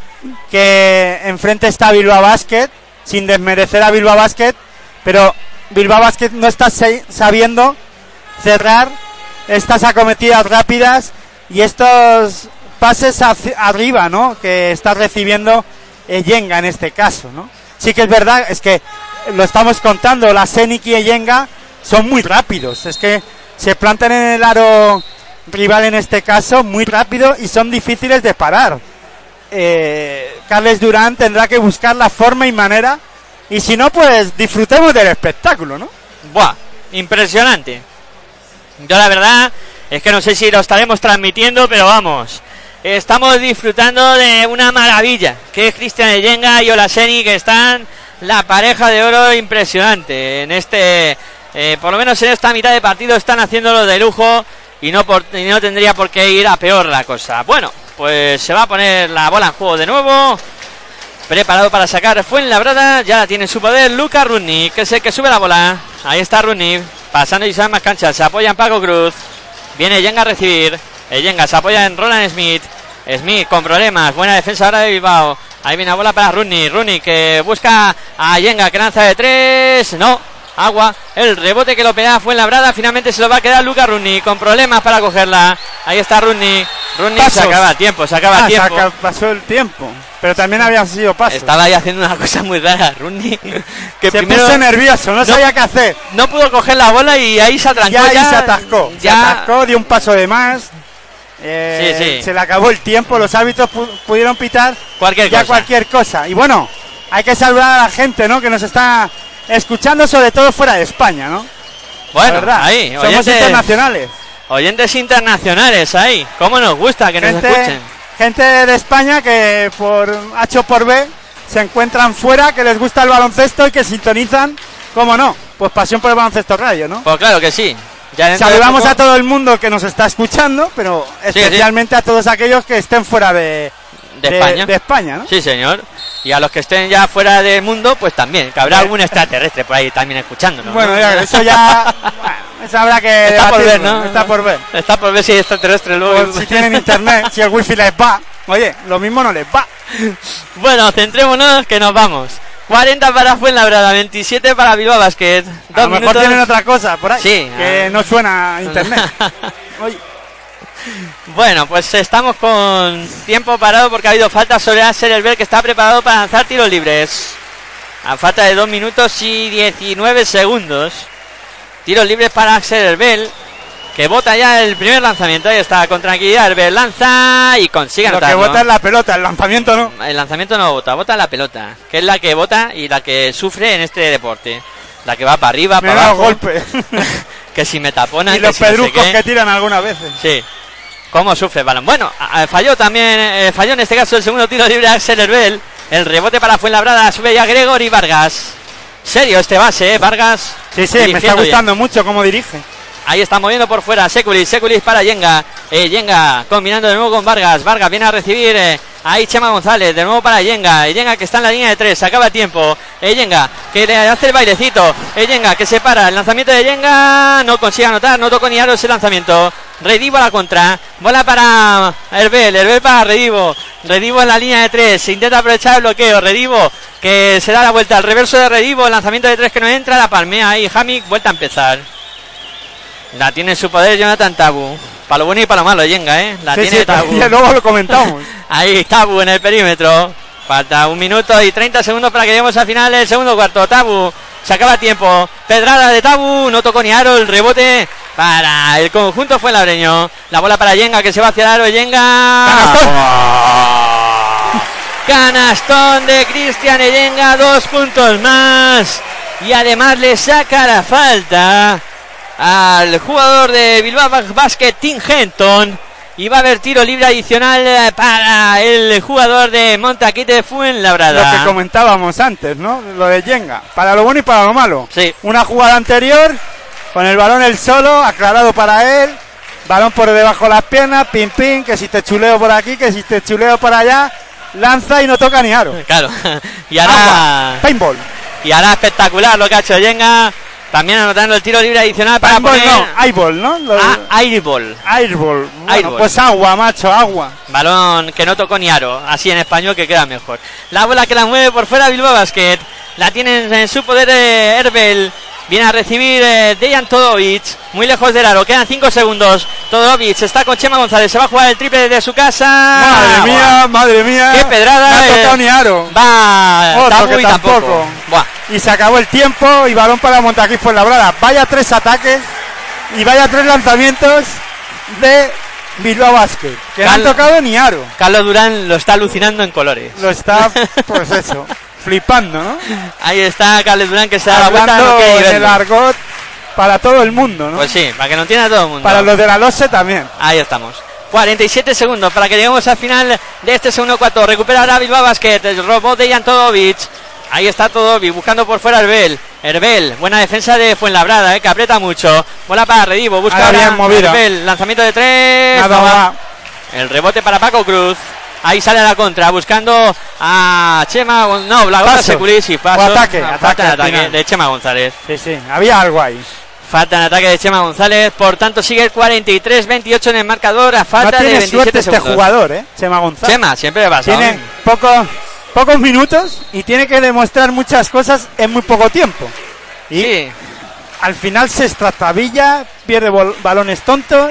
que enfrente está Bilbao Basket, sin desmerecer a Bilbao Basket, pero Bilbao Basket no está sabiendo cerrar estas acometidas rápidas y estos pases hacia- arriba, ¿no? Que está recibiendo eh, Yenga en este caso, ¿no? Sí que es verdad, es que lo estamos contando, la Senik y Yenga son muy rápidos, es que se plantan en el aro rival en este caso muy rápido y son difíciles de parar. Eh, Carles Durán tendrá que buscar la forma y manera y si no, pues disfrutemos del espectáculo, ¿no? Buah, impresionante. Yo la verdad es que no sé si lo estaremos transmitiendo, pero vamos. Estamos disfrutando de una maravilla, que es Cristian Yenga y Olaseni, que están la pareja de oro impresionante. En este, eh, por lo menos en esta mitad de partido están haciéndolo de lujo y no, por- y no tendría por qué ir a peor la cosa. Bueno, pues se va a poner la bola en juego de nuevo. Preparado para sacar Fuenlabrada, ya la tiene en su poder Luca Rudnik, que es el que sube la bola. Ahí está Rudnik, pasando y sale más canchas, se apoya en Paco Cruz. Viene Yenga a recibir, el Yenga se apoya en Roland Smith. Smith con problemas, buena defensa ahora de Bilbao. Ahí viene la bola para Rudnik, Rudnik que busca a Yenga que lanza de tres, no, agua, el rebote que lo pega Fuenlabrada, finalmente se lo va a quedar Luca Rudnik con problemas para cogerla. Ahí está Rudnik, Rudnik se acaba el tiempo, se acaba el Ah, se tiempo. pasó el tiempo, pero también había sido paso. Estaba ahí haciendo una cosa muy rara, Rooney. Que se primero puso nervioso, no, No. sabía qué hacer. no pudo coger la bola y ahí se atrancó. Ya, ahí ya- se atascó, se Ya, atascó, dio un paso de más. Eh, Sí, sí. Se le acabó el tiempo, los árbitros pu- pudieron pitar cualquier ya cosa. cualquier cosa. Y bueno, hay que saludar a la gente, ¿no? Que nos está escuchando, sobre todo fuera de España, ¿no? Bueno, ahí, somos oyentes, internacionales. oyentes internacionales ahí. ¿Cómo nos gusta que nos Gente, escuchen? gente de España que por H o por B se encuentran fuera, que les gusta el baloncesto y que sintonizan, ¿cómo no? Pues pasión por el baloncesto radio, ¿no? Pues claro que sí. Ya Saludamos a todo el mundo que nos está escuchando, pero sí. especialmente a todos aquellos que estén fuera de, De España. de España, ¿no? Sí, señor. Y a los que estén ya fuera del mundo, pues también, que habrá algún extraterrestre por ahí también escuchándonos. Bueno, ya, eso ya. bueno, eso habrá que. Está por ver, ¿no? Está por ver. Está por ver si hay extraterrestre luego. Pues si tienen internet, si el wifi les va. Oye, lo mismo no les va. Bueno, centrémonos que nos vamos. 40 para Fuenlabrada, 27 para Bilbao Basket. A lo mejor minutos. tienen otra cosa por ahí. Sí, Que ah. no suena a internet. Bueno, pues estamos con tiempo parado porque ha habido falta sobre Axel Elber que está preparado para lanzar tiros libres. A falta de 2 minutos y 19 segundos. Tiros libres para Axel Herbel. Que bota ya el primer lanzamiento. Ahí está, con tranquilidad. Herbel lanza y consigue lo que ¿no? vota es la pelota, el lanzamiento no. El lanzamiento no bota, bota la pelota. Que es la que bota y la que sufre en este deporte. La que va para arriba, Me para abajo. golpe. Que si me taponan, y que los si no sé pedruscos qué. que tiran algunas veces. Sí. ¿Cómo sufre el balón? Bueno, falló también, eh, falló en este caso el segundo tiro libre Axel Herbel. El rebote para Fuenlabrada, sube ya Gregory Vargas. Serio este base, ¿eh? Vargas. Sí, sí, me está gustando mucho cómo dirige. Ahí está moviendo por fuera Sekulis, Sekulis para Yenga. Eh, Yenga combinando de nuevo con Vargas. Vargas viene a recibir eh, ahí Chema González, de nuevo para Yenga. Eh, Yenga que está en la línea de tres, acaba el tiempo. Eh, Yenga que le hace el bailecito. Eh, Yenga que se para, el lanzamiento de Yenga no consigue anotar, no tocó ni aro ese lanzamiento. Redivo a la contra, bola para Herbel, Herbel para Redivo. Redivo en la línea de tres, intenta aprovechar el bloqueo. Redivo que se da la vuelta al reverso de Redivo, el lanzamiento de tres que no entra, la palmea ahí. Hamik vuelta a empezar. La tiene en su poder Jonathan Tabu. Para lo bueno y para lo malo, Yenga, ¿eh? La Sí, tiene sí, Tabu. luego lo comentamos. Ahí Tabu en el perímetro. Falta un minuto y 30 segundos para que lleguemos al final del segundo cuarto. Tabu. Se acaba el tiempo. Pedrada de Tabu. No tocó ni aro. El rebote para el conjunto fue labreño. La bola para Yenga que se va hacia el aro. Yenga. Canastón. Canastón de Cristian Yenga. Dos puntos más. Y además le saca la falta al jugador de Bilbao Basket, Tim Henton. Y va a haber tiro libre adicional eh, para el jugador de Montaquite Lo Fuenlabrada. que comentábamos antes, ¿no? Lo de Jenga. Para lo bueno y para lo malo. Sí. Una jugada anterior, con el balón él solo, aclarado para él. Balón por debajo de las piernas, pin pin, que si te chuleo por aquí, que si te chuleo por allá. Lanza y no toca ni aro. Claro. y Agua, ahora, paintball. y ahora espectacular lo que ha hecho Yenga. También anotando el tiro libre adicional para Paintball poner no, eyeball, ¿no? Lo- a Airball. airball. Bueno, Airball. pues agua, macho, agua. Balón que no tocó ni aro, así en español que queda mejor. La bola que la mueve por fuera Bilbao Basket. La tienen en su poder eh, Herbel. Viene a recibir eh, Dejan Todovic. Muy lejos del aro. Quedan 5 segundos. Todovic está con Chema González. Se va a jugar el triple desde su casa. Madre mía, madre mía. Qué pedrada, No ha eh. tocado ni aro. Va Otro que tampoco. tampoco. Buah. Y se acabó el tiempo y balón para Montaquí Fuenlabrada. Vaya tres ataques y vaya tres lanzamientos de Bilbao Basket. Que no han tocado ni aro. Carlos Durán lo está alucinando en colores. Lo está, pues eso, flipando, ¿no? Ahí está Carlos Durán que se da la vuelta. Hablando quiere en el argot para todo el mundo, ¿no? Pues sí, para que no entienda todo el mundo. para los de la LOSE también. Ahí estamos. 47 segundos para que lleguemos al final de este segundo cuarto. Recupera ahora Bilbao Basket. El robot de Jan Todovic. Ahí está Todovic buscando por fuera Herbel. Herbel, buena defensa de Fuenlabrada, eh, que aprieta mucho. Bola para Redivo, busca Ahora bien. Herbel. Lanzamiento de tres. Nada va. El rebote para Paco Cruz. Ahí sale a la contra, buscando a Chema. No, la. Seculis y paso. O ataque, Ah, ataque falta en al ataque final. de Chema González. Sí, sí, había algo ahí. Falta en ataque de Chema González. Por tanto, sigue el 43-28 en el marcador. A No falta de tiene 27 suerte este segundos. jugador, ¿eh? Chema González. Chema, siempre pasa. Tiene pocos, pocos minutos y tiene que demostrar muchas cosas en muy poco tiempo. Y Sí, al final se estrastabilla, pierde balones tontos,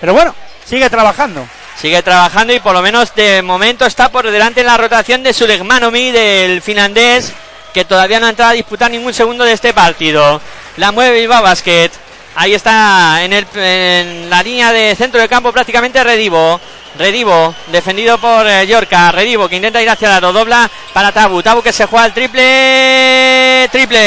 pero bueno, sigue trabajando. Sigue trabajando y por lo menos de momento está por delante en la rotación de Sulegmanomi, del finlandés, que todavía no ha entrado a disputar ningún segundo de este partido. La mueve Bilbao Basket. Ahí está en, el, en la línea de centro de campo prácticamente Redivo. Redivo, defendido por eh, Yorka. Redivo que intenta ir hacia el aro. Dobla para Tabu. Tabu que se juega el triple. Triple.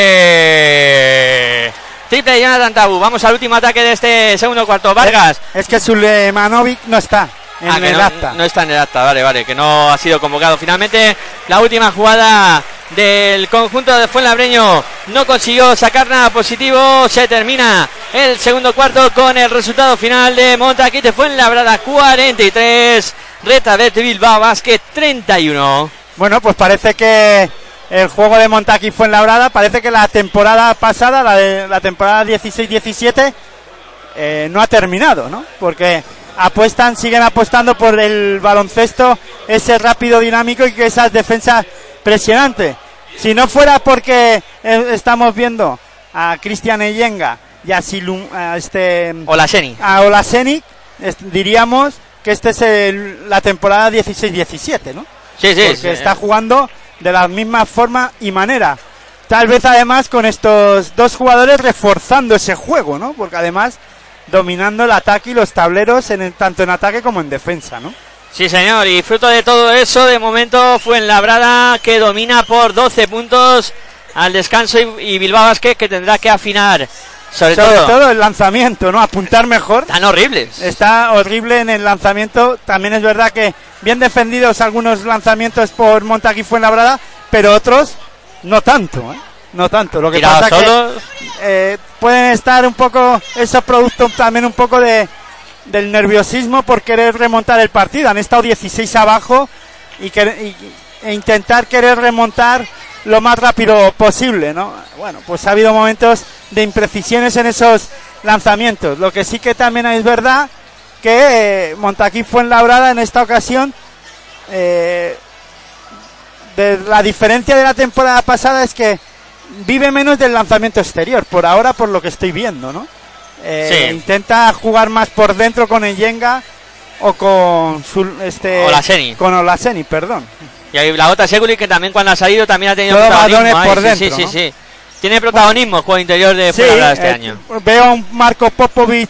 Triple de Jonathan Tabu. Vamos al último ataque de este segundo cuarto. Vargas. Es que Sulemanovic no está en Ah, el no, acta. no está en el acta, vale, vale, que no ha sido convocado. Finalmente, la última jugada del conjunto de Fuenlabreño no consiguió sacar nada positivo. Se termina el segundo cuarto con el resultado final de Montaquite Fuenlabrada 43, Reta de Bilbao Basket 31. Bueno, pues parece que el juego de Montaquí fue en Labrada, parece que la temporada pasada, la de la temporada 16-17, eh, no ha terminado, ¿no? Porque apuestan, siguen apostando por el baloncesto, ese rápido dinámico y que esas defensas presionantes. Si no fuera porque eh, estamos viendo a Cristian Eyenga y a, Silum, a este Olaseni. a Olaseni, diríamos que esta es el- la temporada 16-17, ¿no? Sí, sí. porque sí. está jugando de la misma forma y manera. Tal vez además con estos dos jugadores reforzando ese juego, ¿no? Porque además dominando el ataque y los tableros en el- tanto en ataque como en defensa, ¿no? Sí, señor, y fruto de todo eso, de momento fue en Labrada que domina por 12 puntos al descanso y, Bilbao Basket que tendrá que afinar. Sobre, Sobre todo, todo el lanzamiento, ¿no? Apuntar mejor. tan horribles. Está horrible en el lanzamiento. También es verdad que bien defendidos algunos lanzamientos por Montaquí Fuenlabrada, pero otros no tanto, ¿eh? No tanto. Lo que pasa que solos. eh, pueden estar un poco esos productos también un poco de del nerviosismo por querer remontar el partido. Han estado 16 abajo y, y- e intentar querer remontar lo más rápido posible, ¿no? Bueno, pues ha habido momentos de imprecisiones en esos lanzamientos. Lo que sí que también es verdad que eh, Montaquí fue en en esta ocasión. eh, de la diferencia de la temporada pasada es que vive menos del lanzamiento exterior, por ahora por lo que estoy viendo, ¿no? Eh, Sí. Intenta jugar más por dentro con el Yenga o con su, este Olaseni. con Olaseni, perdón. Y ahí la otra Seguli que también cuando ha salido también ha tenido Todo protagonismo. ahí, por sí, dentro, sí, sí, ¿no? sí. Tiene protagonismo el juego interior de Sí, este eh, año. Veo a un Marco Popovic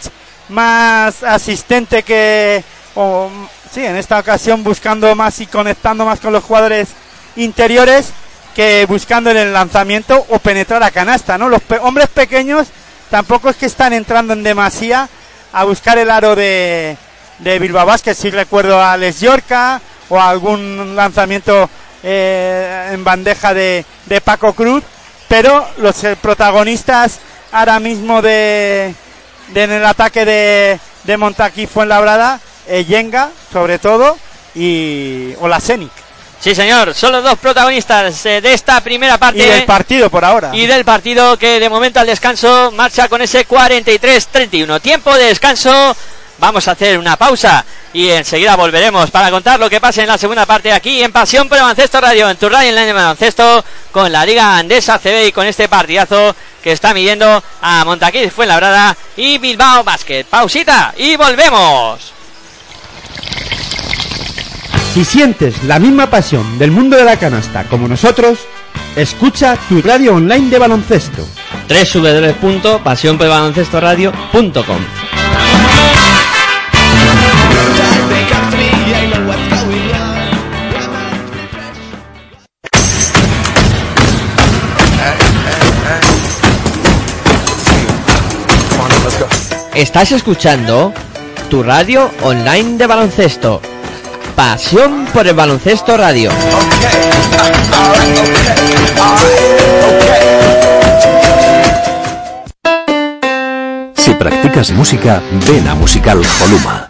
más asistente que. o, sí, en esta ocasión buscando más y conectando más con los jugadores interiores que buscando en el lanzamiento o penetrar a canasta, ¿no? Los hombres pequeños tampoco es que están entrando en demasía a buscar el aro de, de Bilbao Basket. Sí recuerdo a Les Yorca o a algún lanzamiento eh, en bandeja de, de Paco Cruz, pero los eh, protagonistas ahora mismo de, de en el ataque de, de Montaquí Fuenlabrada, eh, Yenga, sobre todo, y Olasenic. Sí, señor, son los dos protagonistas eh, de esta primera parte. Y del partido por ahora. y del partido que de momento al descanso marcha con ese 43-31. Tiempo de descanso. Vamos a hacer una pausa y enseguida volveremos para contar lo que pasa en la segunda parte aquí en Pasión por el Baloncesto Radio, en tu radio en la de baloncesto, con la Liga Andesa CB y con este partidazo que está midiendo a Montaquí Fuenlabrada y Bilbao Basket. Pausita y volvemos. Si sientes la misma pasión del mundo de la canasta como nosotros, escucha tu radio online de baloncesto. www.pasionporelbaloncestoradio.com Estás escuchando tu radio online de baloncesto. Pasión por el baloncesto radio. Si practicas música, ven a Musical Holuma.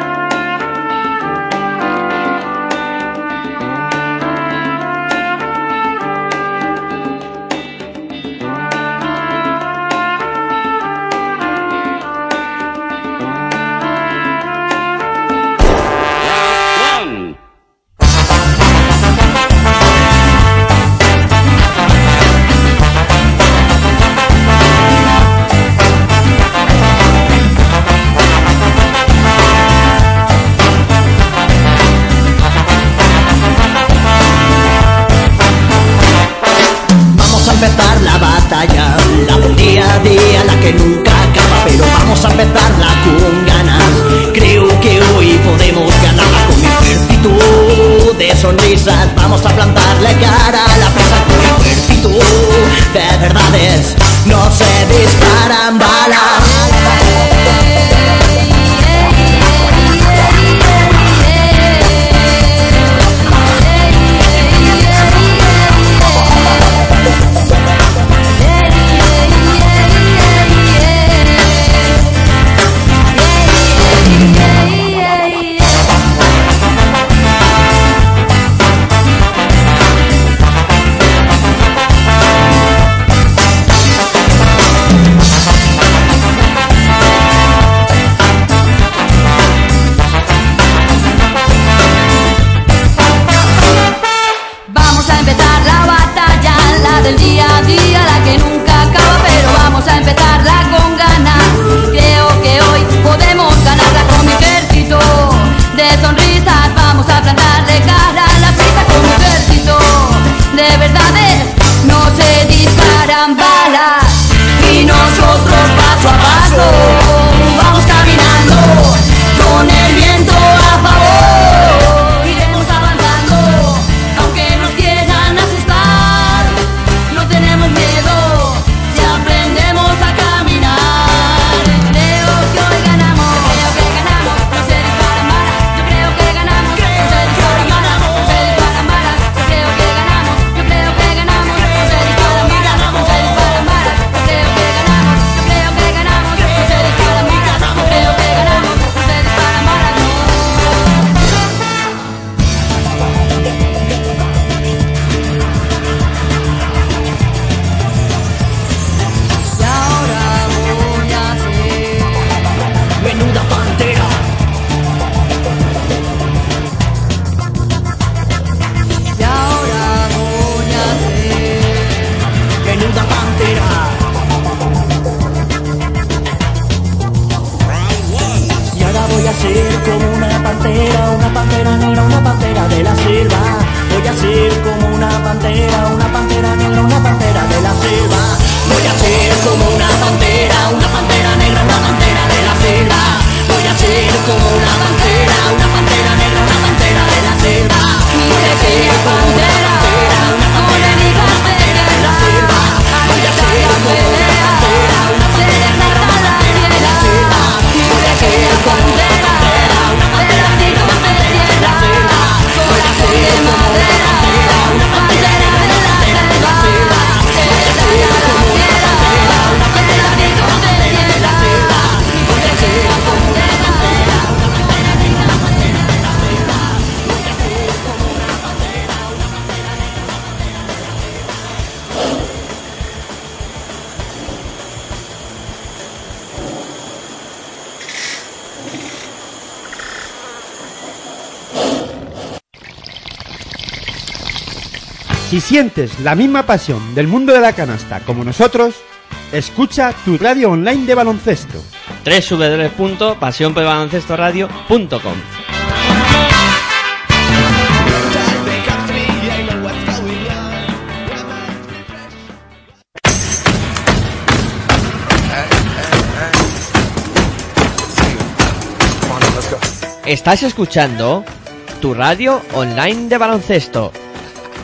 Si sientes la misma pasión del mundo de la canasta como nosotros, escucha tu radio online de baloncesto. www.pasionpelbaloncestoradio.com Estás escuchando tu radio online de baloncesto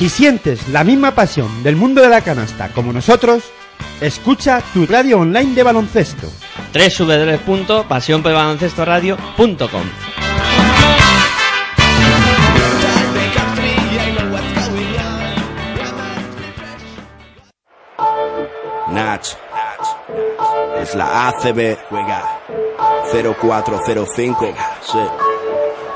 Si sientes la misma pasión del mundo de la canasta como nosotros, escucha tu radio online de baloncesto. www.pasionporelbaloncestoradio.com Nach. Es la ACB. Juega. 0405. Sí.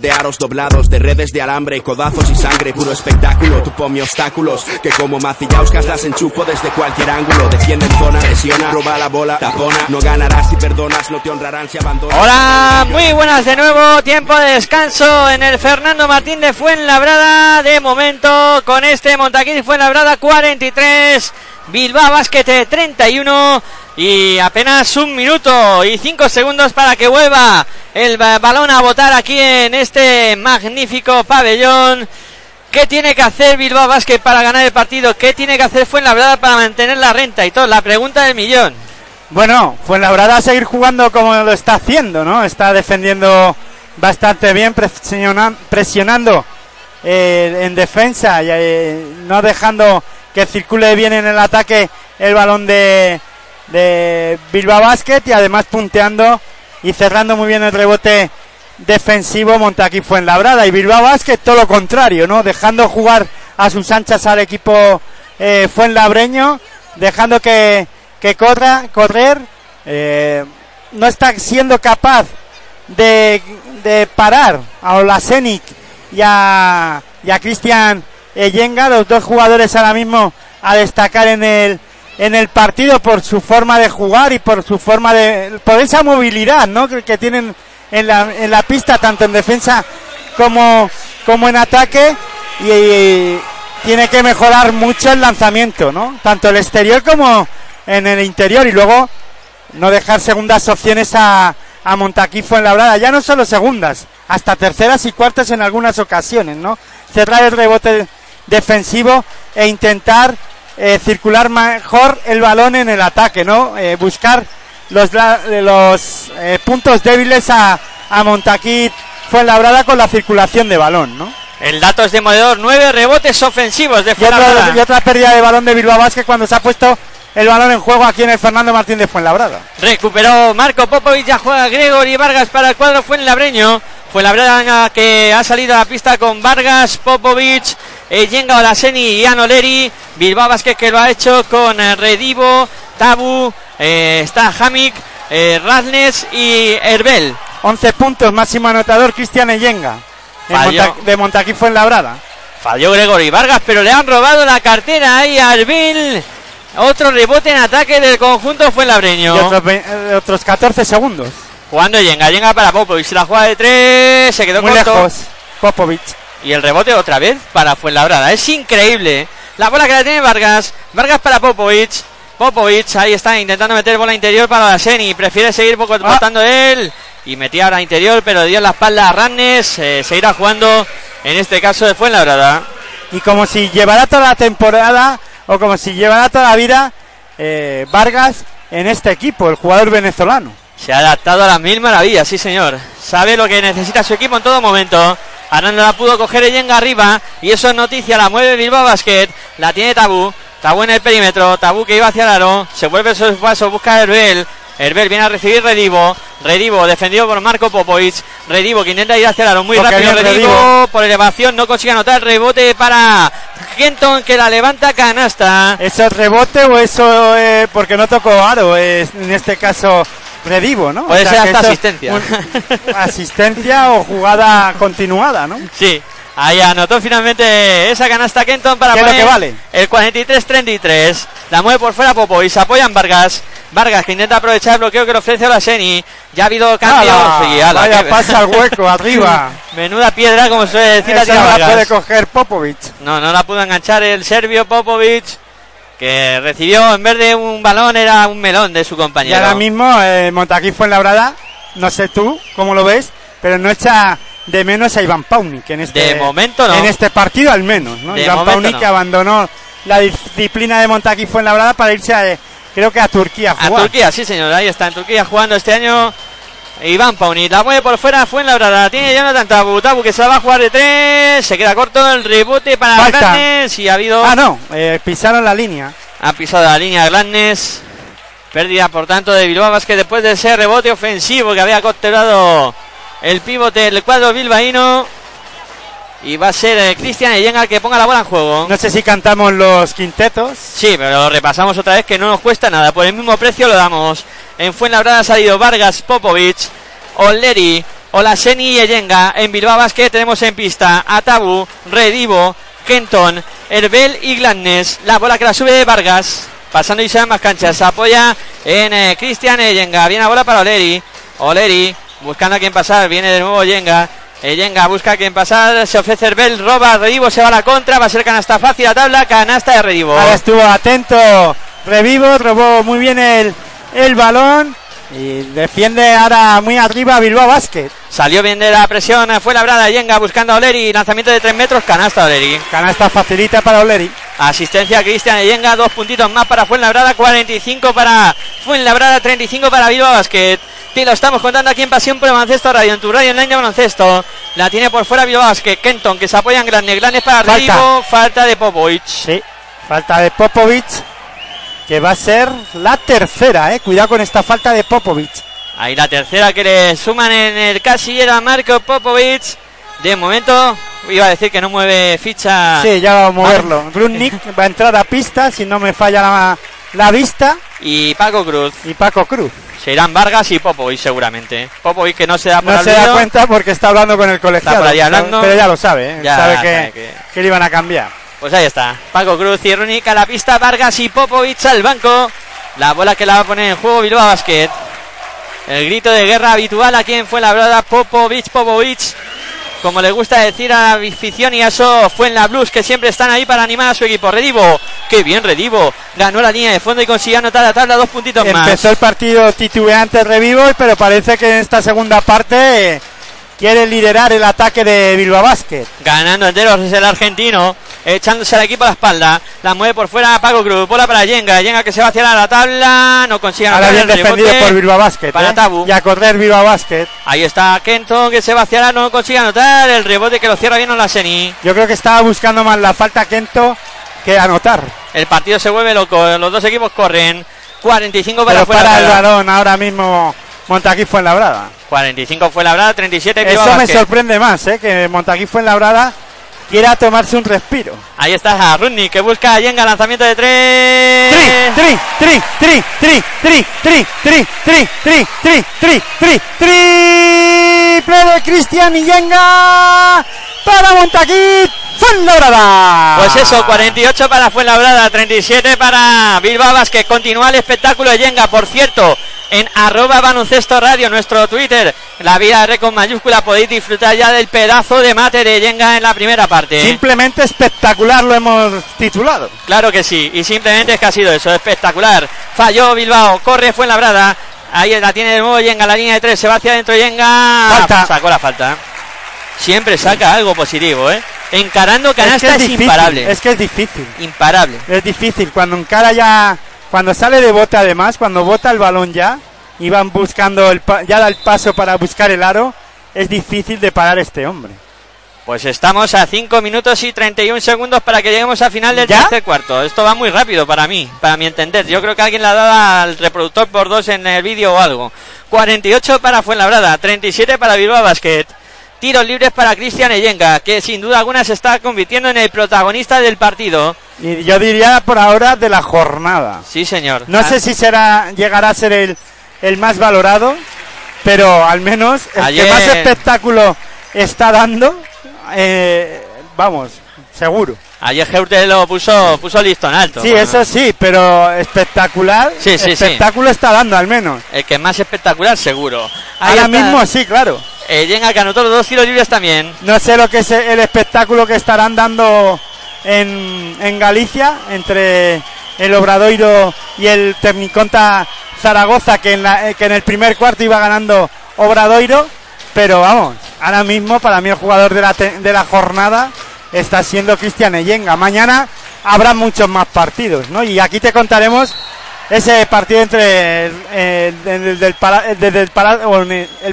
de aros doblados, de redes de alambre, codazos y sangre, puro espectáculo. Tu ponme obstáculos, que como macillauscas las enchufo desde cualquier ángulo. Defiende en zona, presiona, roba la bola, tapona. No ganarás si perdonas, no te honrarán si abandonas. Hola, muy buenas de nuevo. Tiempo de descanso en el Fernando Martín de Fuenlabrada. De momento, con este Montaquín de Fuenlabrada 43, Bilbao Basquete 31 y apenas un minuto y cinco segundos para que vuelva el ba- balón a botar aquí en este magnífico pabellón. ¿Qué tiene que hacer Bilbao Basket para ganar el partido? ¿Qué tiene que hacer Fuenlabrada para mantener la renta? Y todo, la pregunta del millón. Bueno, Fuenlabrada a seguir jugando como lo está haciendo, ¿no? Está defendiendo bastante bien, presiona- presionando eh, en defensa y eh, no dejando que circule bien en el ataque el balón de, de Bilbao Basket y además punteando y cerrando muy bien el rebote defensivo Montaquí Fuenlabrada y Bilbao Basket todo lo contrario, ¿no? Dejando jugar a sus anchas al equipo eh, Fuenlabreño, dejando que, que corra, correr, eh, no está siendo capaz de, de parar a Olasenic y a, y a Cristian Yenga, los dos jugadores ahora mismo a destacar en el, en el partido por su forma de jugar y por su forma de, por esa movilidad, ¿no? Que, que tienen en la, en la pista, tanto en defensa como, como en ataque y, y tiene que mejorar mucho el lanzamiento, ¿no? Tanto el exterior como en el interior y luego no dejar segundas opciones a, a Montaquí Fuenlabrada, ya no solo segundas, hasta terceras y cuartas en algunas ocasiones, ¿no? Cerrar el rebote defensivo e intentar eh, circular mejor el balón en el ataque, ¿no? Eh, buscar los, los eh, puntos débiles a, a Montaquit Fuenlabrada con la circulación de balón, ¿no? El dato es demoledor, nueve rebotes ofensivos de Y otra, Fuenlabrada. y otra pérdida de balón de Bilbao Vázquez cuando se ha puesto el balón en juego aquí en el Fernando Martín de Fuenlabrada. Recuperó Marco Popovic, ya juega Gregory Vargas para el cuadro Fuenlabreño. Fuenlabrada que ha salido a la pista con Vargas, Popovic, Yenga Olaseni y Anoleri. Bilbao Vázquez que lo ha hecho con eh, Redivo, Tabu, eh, está Hamik, eh, Radnes y Herbel. 11 puntos, máximo anotador Cristian Eyenga. Monta- de Montaquí Fuenlabrada. Falló Gregory Vargas, pero le han robado la cartera ahí a Herbel. Otro rebote en ataque del conjunto Fuenlabreño. Y otros, eh, otros 14 segundos. Jugando Yenga, Yenga para Popovic. La jugada de tres, se quedó Muy corto. lejos. Popovic. Y el rebote otra vez para Fuenlabrada. Es increíble. La bola que la tiene Vargas. Vargas para Popovic. Popovic ahí está intentando meter bola interior para la Seni. Prefiere seguir poco Ah. él. Y metía ahora interior, pero dio en la espalda a Rannes. Eh, seguirá jugando en este caso de Fuenlabrada. Y como si llevara toda la temporada o como si llevara toda la vida eh, Vargas en este equipo, el jugador venezolano. Se ha adaptado a las mil maravillas, sí señor. Sabe lo que necesita su equipo en todo momento. No la pudo coger Yenga arriba. Y eso es noticia. La mueve Bilbao Basket. La tiene Tabú. Tabú en el perímetro. Tabú que iba hacia el aro. Se vuelve su paso. Busca a Herbel. Herbel viene a recibir Redivo. Redivo defendido por Marco Popovic. Redivo que intenta ir hacia el aro. Muy rápido Redivo. Redivo. Por elevación no consigue anotar. Rebote para Kenton que la levanta canasta. ¿Eso es rebote o eso eh, porque no tocó aro? Es, en este caso, Redivo, ¿no? Puede O sea, ser hasta asistencia. un- asistencia o jugada continuada, ¿no? Sí, ahí anotó finalmente esa canasta Kenton para ¿Qué es lo poner que vale? el 43-33. La mueve por fuera Popo y se apoya en Vargas. Vargas que intenta aprovechar el bloqueo que le ofrece Olaseni. Ya ha habido cambios. Ala, Vaya pasa al hueco, arriba. Menuda piedra, como suele decir la Esa la puede coger Popovic. No, no la pudo enganchar el serbio Popovic. Que recibió en vez de un balón era un melón de su Y compañero. ahora mismo eh, Montaquí Fuenlabrada, no sé tú cómo lo ves, pero no echa de menos a Iván Paunic en este, De momento no. en este partido al menos. ¿no? De Iván Paunic no. que abandonó la disciplina de Montaquí Fuenlabrada para irse a, creo que a Turquía a A jugar. Turquía, sí señor, ahí está en Turquía jugando este año. Iván Pauni, la mueve por fuera, fue en la brada, tiene Jonathan Tabu, Tabu que se la va a jugar de tres, se queda corto el rebote para Falta. Y ha habido, Ah, no, eh, pisaron la línea. ha pisado la línea Gladness, pérdida por tanto de Bilbao Basket después de ese rebote ofensivo que había capturado el pivote del cuadro bilbaíno y va a ser eh, Cristian Eyenga el que ponga la bola en juego. No sé si cantamos los quintetos. Sí, pero lo repasamos otra vez que no nos cuesta nada. Por el mismo precio lo damos. En Fuenlabrada ha salido Vargas, Popovic, Oleri, Olaseni y Eyenga. En Bilbao Basket tenemos en pista a Redivo, Kenton, Herbel y Gladness. La bola que la sube de Vargas. Pasando y se más canchas. Se apoya en eh, Cristian Eyenga. Viene la bola para Oleri. Oleri buscando a quien pasar. Viene de nuevo Eyenga. Eyenga busca a quien pasar. Se ofrece Herbel. Roba. Redivo se va a la contra. Va a ser canasta fácil la tabla. Canasta de Redivo. Ahora estuvo atento Revivo, robó muy bien el, el balón y defiende ahora muy arriba Bilbao Basket. Salió bien de la presión, fue labrada Yenga buscando a Oleri, lanzamiento de 3 metros, canasta Oleri. Canasta facilita para Oleri. Asistencia a Cristian Yenga, dos puntitos más para Fuenlabrada, 45 para Fuenlabrada, 35 para Bilbao Basket. Te lo estamos contando aquí en Pasión por el Baloncesto Radio, en tu radio online de baloncesto. La tiene por fuera Bilbao Basket, Kenton, que se apoya en Grande, Grandes para Falta. Rivo, falta de Popovic. Sí, falta de Popovic, que va a ser la tercera, eh. Cuidado con esta falta de Popovic. Ahí la tercera que le suman en el casillero a Marco Popovic. De momento, iba a decir que no mueve ficha. Sí, ya va a moverlo. Grunnik va a entrar a pista, si no me falla la, la vista. Y Paco Cruz. Y Paco Cruz. Se irán Vargas y Popovic seguramente. Popovic que no se da por No se da cuenta porque está hablando con el colegiado. por ahí hablando. Pero ya lo sabe, ¿eh? Ya sabe, sabe que, que- que le iban a cambiar. Pues ahí está. Paco Cruz y Runik a la pista. Vargas y Popovic al banco. La bola que la va a poner en juego Bilbao Basket. El grito de guerra habitual aquí en Fuenlabrada. Popovic, Popovic. Como le gusta decir a la afición y a eso fue en la Blues que siempre están ahí para animar a su equipo. Redivo, qué bien Redivo. Ganó la línea de fondo y consiguió anotar la tabla dos puntitos más. Empezó el partido titubeante Revivo, pero parece que en esta segunda parte quiere liderar el ataque de Bilbao Basket. Ganando enteros es el argentino, echándose al equipo a la espalda. La mueve por fuera Paco Cruz, bola para Yenga. Yenga que se va hacia la tabla, no consigue Ahora anotar bien el defendido rebote. por Bilbao Basket. para ¿eh? Tabu. Y a correr Bilbao Basket. Ahí está Kenton que se va hacia la, no consigue anotar. El rebote que lo cierra bien Olaseni. Yo creo que estaba buscando más la falta Kento que anotar. El partido se vuelve loco, los dos equipos corren. 45 para Pero fuera. para el balón ahora mismo Montaquí fue en labrada. 45 fue la 37 Eso Bilbao me Basket. sorprende más, ¿eh? que Montaquí fue en labrada quiera tomarse un respiro. Ahí está Rudnick que busca a Yenga, lanzamiento de Tri, 3. tri, tri, tri, tri, tri, tri, tri, tri, tri, tri, tri, tri, triple de Cristian Yenga para Montaquí, Fuenlabrada. Pues eso, 48 para Fuenlabrada, 37 para Bilbao Basket. Continúa el espectáculo de Yenga, por cierto. En arroba baloncesto radio, nuestro Twitter, la vida de con mayúscula, podéis disfrutar ya del pedazo de mate de Yenga en la primera parte. ¿eh? Simplemente espectacular lo hemos titulado. Claro que sí, y simplemente es que ha sido eso, espectacular. Falló Bilbao, corre Fuenlabrada. Ahí la tiene de nuevo Yenga, la línea de tres, se va hacia adentro Yenga. Falta. Sacó la falta. Siempre saca algo positivo, ¿eh? Encarando canasta es, difícil, imparable. Es que es difícil. Imparable. Es difícil. Cuando encara ya. Cuando sale de bote, además, cuando bota el balón ya. Y van buscando. El ya da el paso para buscar el aro. Es difícil de parar este hombre. Pues estamos a 5 minutos y 31 segundos para que lleguemos al final del ¿Ya? tercer cuarto. Esto va muy rápido para mí, para mi entender. Yo creo que alguien le ha dado al reproductor por dos en el vídeo o algo. 48 para Fuenlabrada, 37 para Bilbao Basket. Tiros libres para Cristian Eyenga, que sin duda alguna se está convirtiendo en el protagonista del partido. Y yo diría por ahora de la jornada. Sí, señor. No Ah, sé si será llegará a ser el, el más valorado, pero al menos el Ayer- que más espectáculo está dando, eh, vamos, seguro. Ayer Geurte lo puso, puso listón alto. Sí, Bueno, eso sí, pero espectacular, Sí, sí, sí. espectáculo está dando al menos. El que más espectacular, seguro. Ahí Ahora está mismo sí, claro. Eyenga que anotó los dos tiros libres también. No sé lo que es el espectáculo que estarán dando en, en Galicia entre el Obradoiro y el Tecniconta Zaragoza, que en, la- eh, que en el primer cuarto iba ganando Obradoiro. Pero vamos, ahora mismo para mí el jugador de la, de la jornada está siendo Cristian Eyenga. Mañana habrá muchos más partidos, ¿no? Y aquí te contaremos ese partido entre el, el- el del el del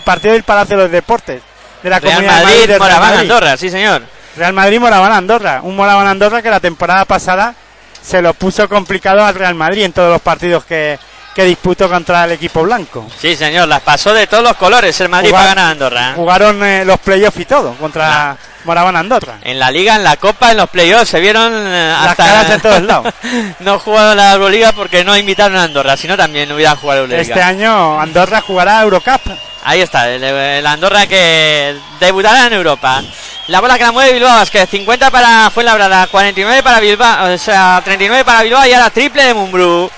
partido del Palacio de los Deportes de la Real Comunidad de Madrid, Moraván, Madrid. Andorra, sí señor. Real Madrid Moraván Andorra, un Moraván Andorra que la temporada pasada se lo puso complicado al Real Madrid en todos los partidos que, que disputó contra el equipo blanco. Sí señor, las pasó de todos los colores el Madrid Jugar- para ganar Andorra. Jugaron eh, los playoffs y todo contra Moraván Andorra. En la liga, en la copa, en los playoffs se vieron eh, Las hasta caras en todos lados. no jugaron la Euroliga porque no invitaron a Andorra, si no también hubieran jugado Euroliga. Este año Andorra jugará Eurocup. Ahí está, el, el Andorra que debutará en Europa. La bola que la mueve Bilbao, es que 50 para Fuenlabrada, 49 para Bilbao, o sea, 39 para Bilbao y ahora triple de Mumbrú.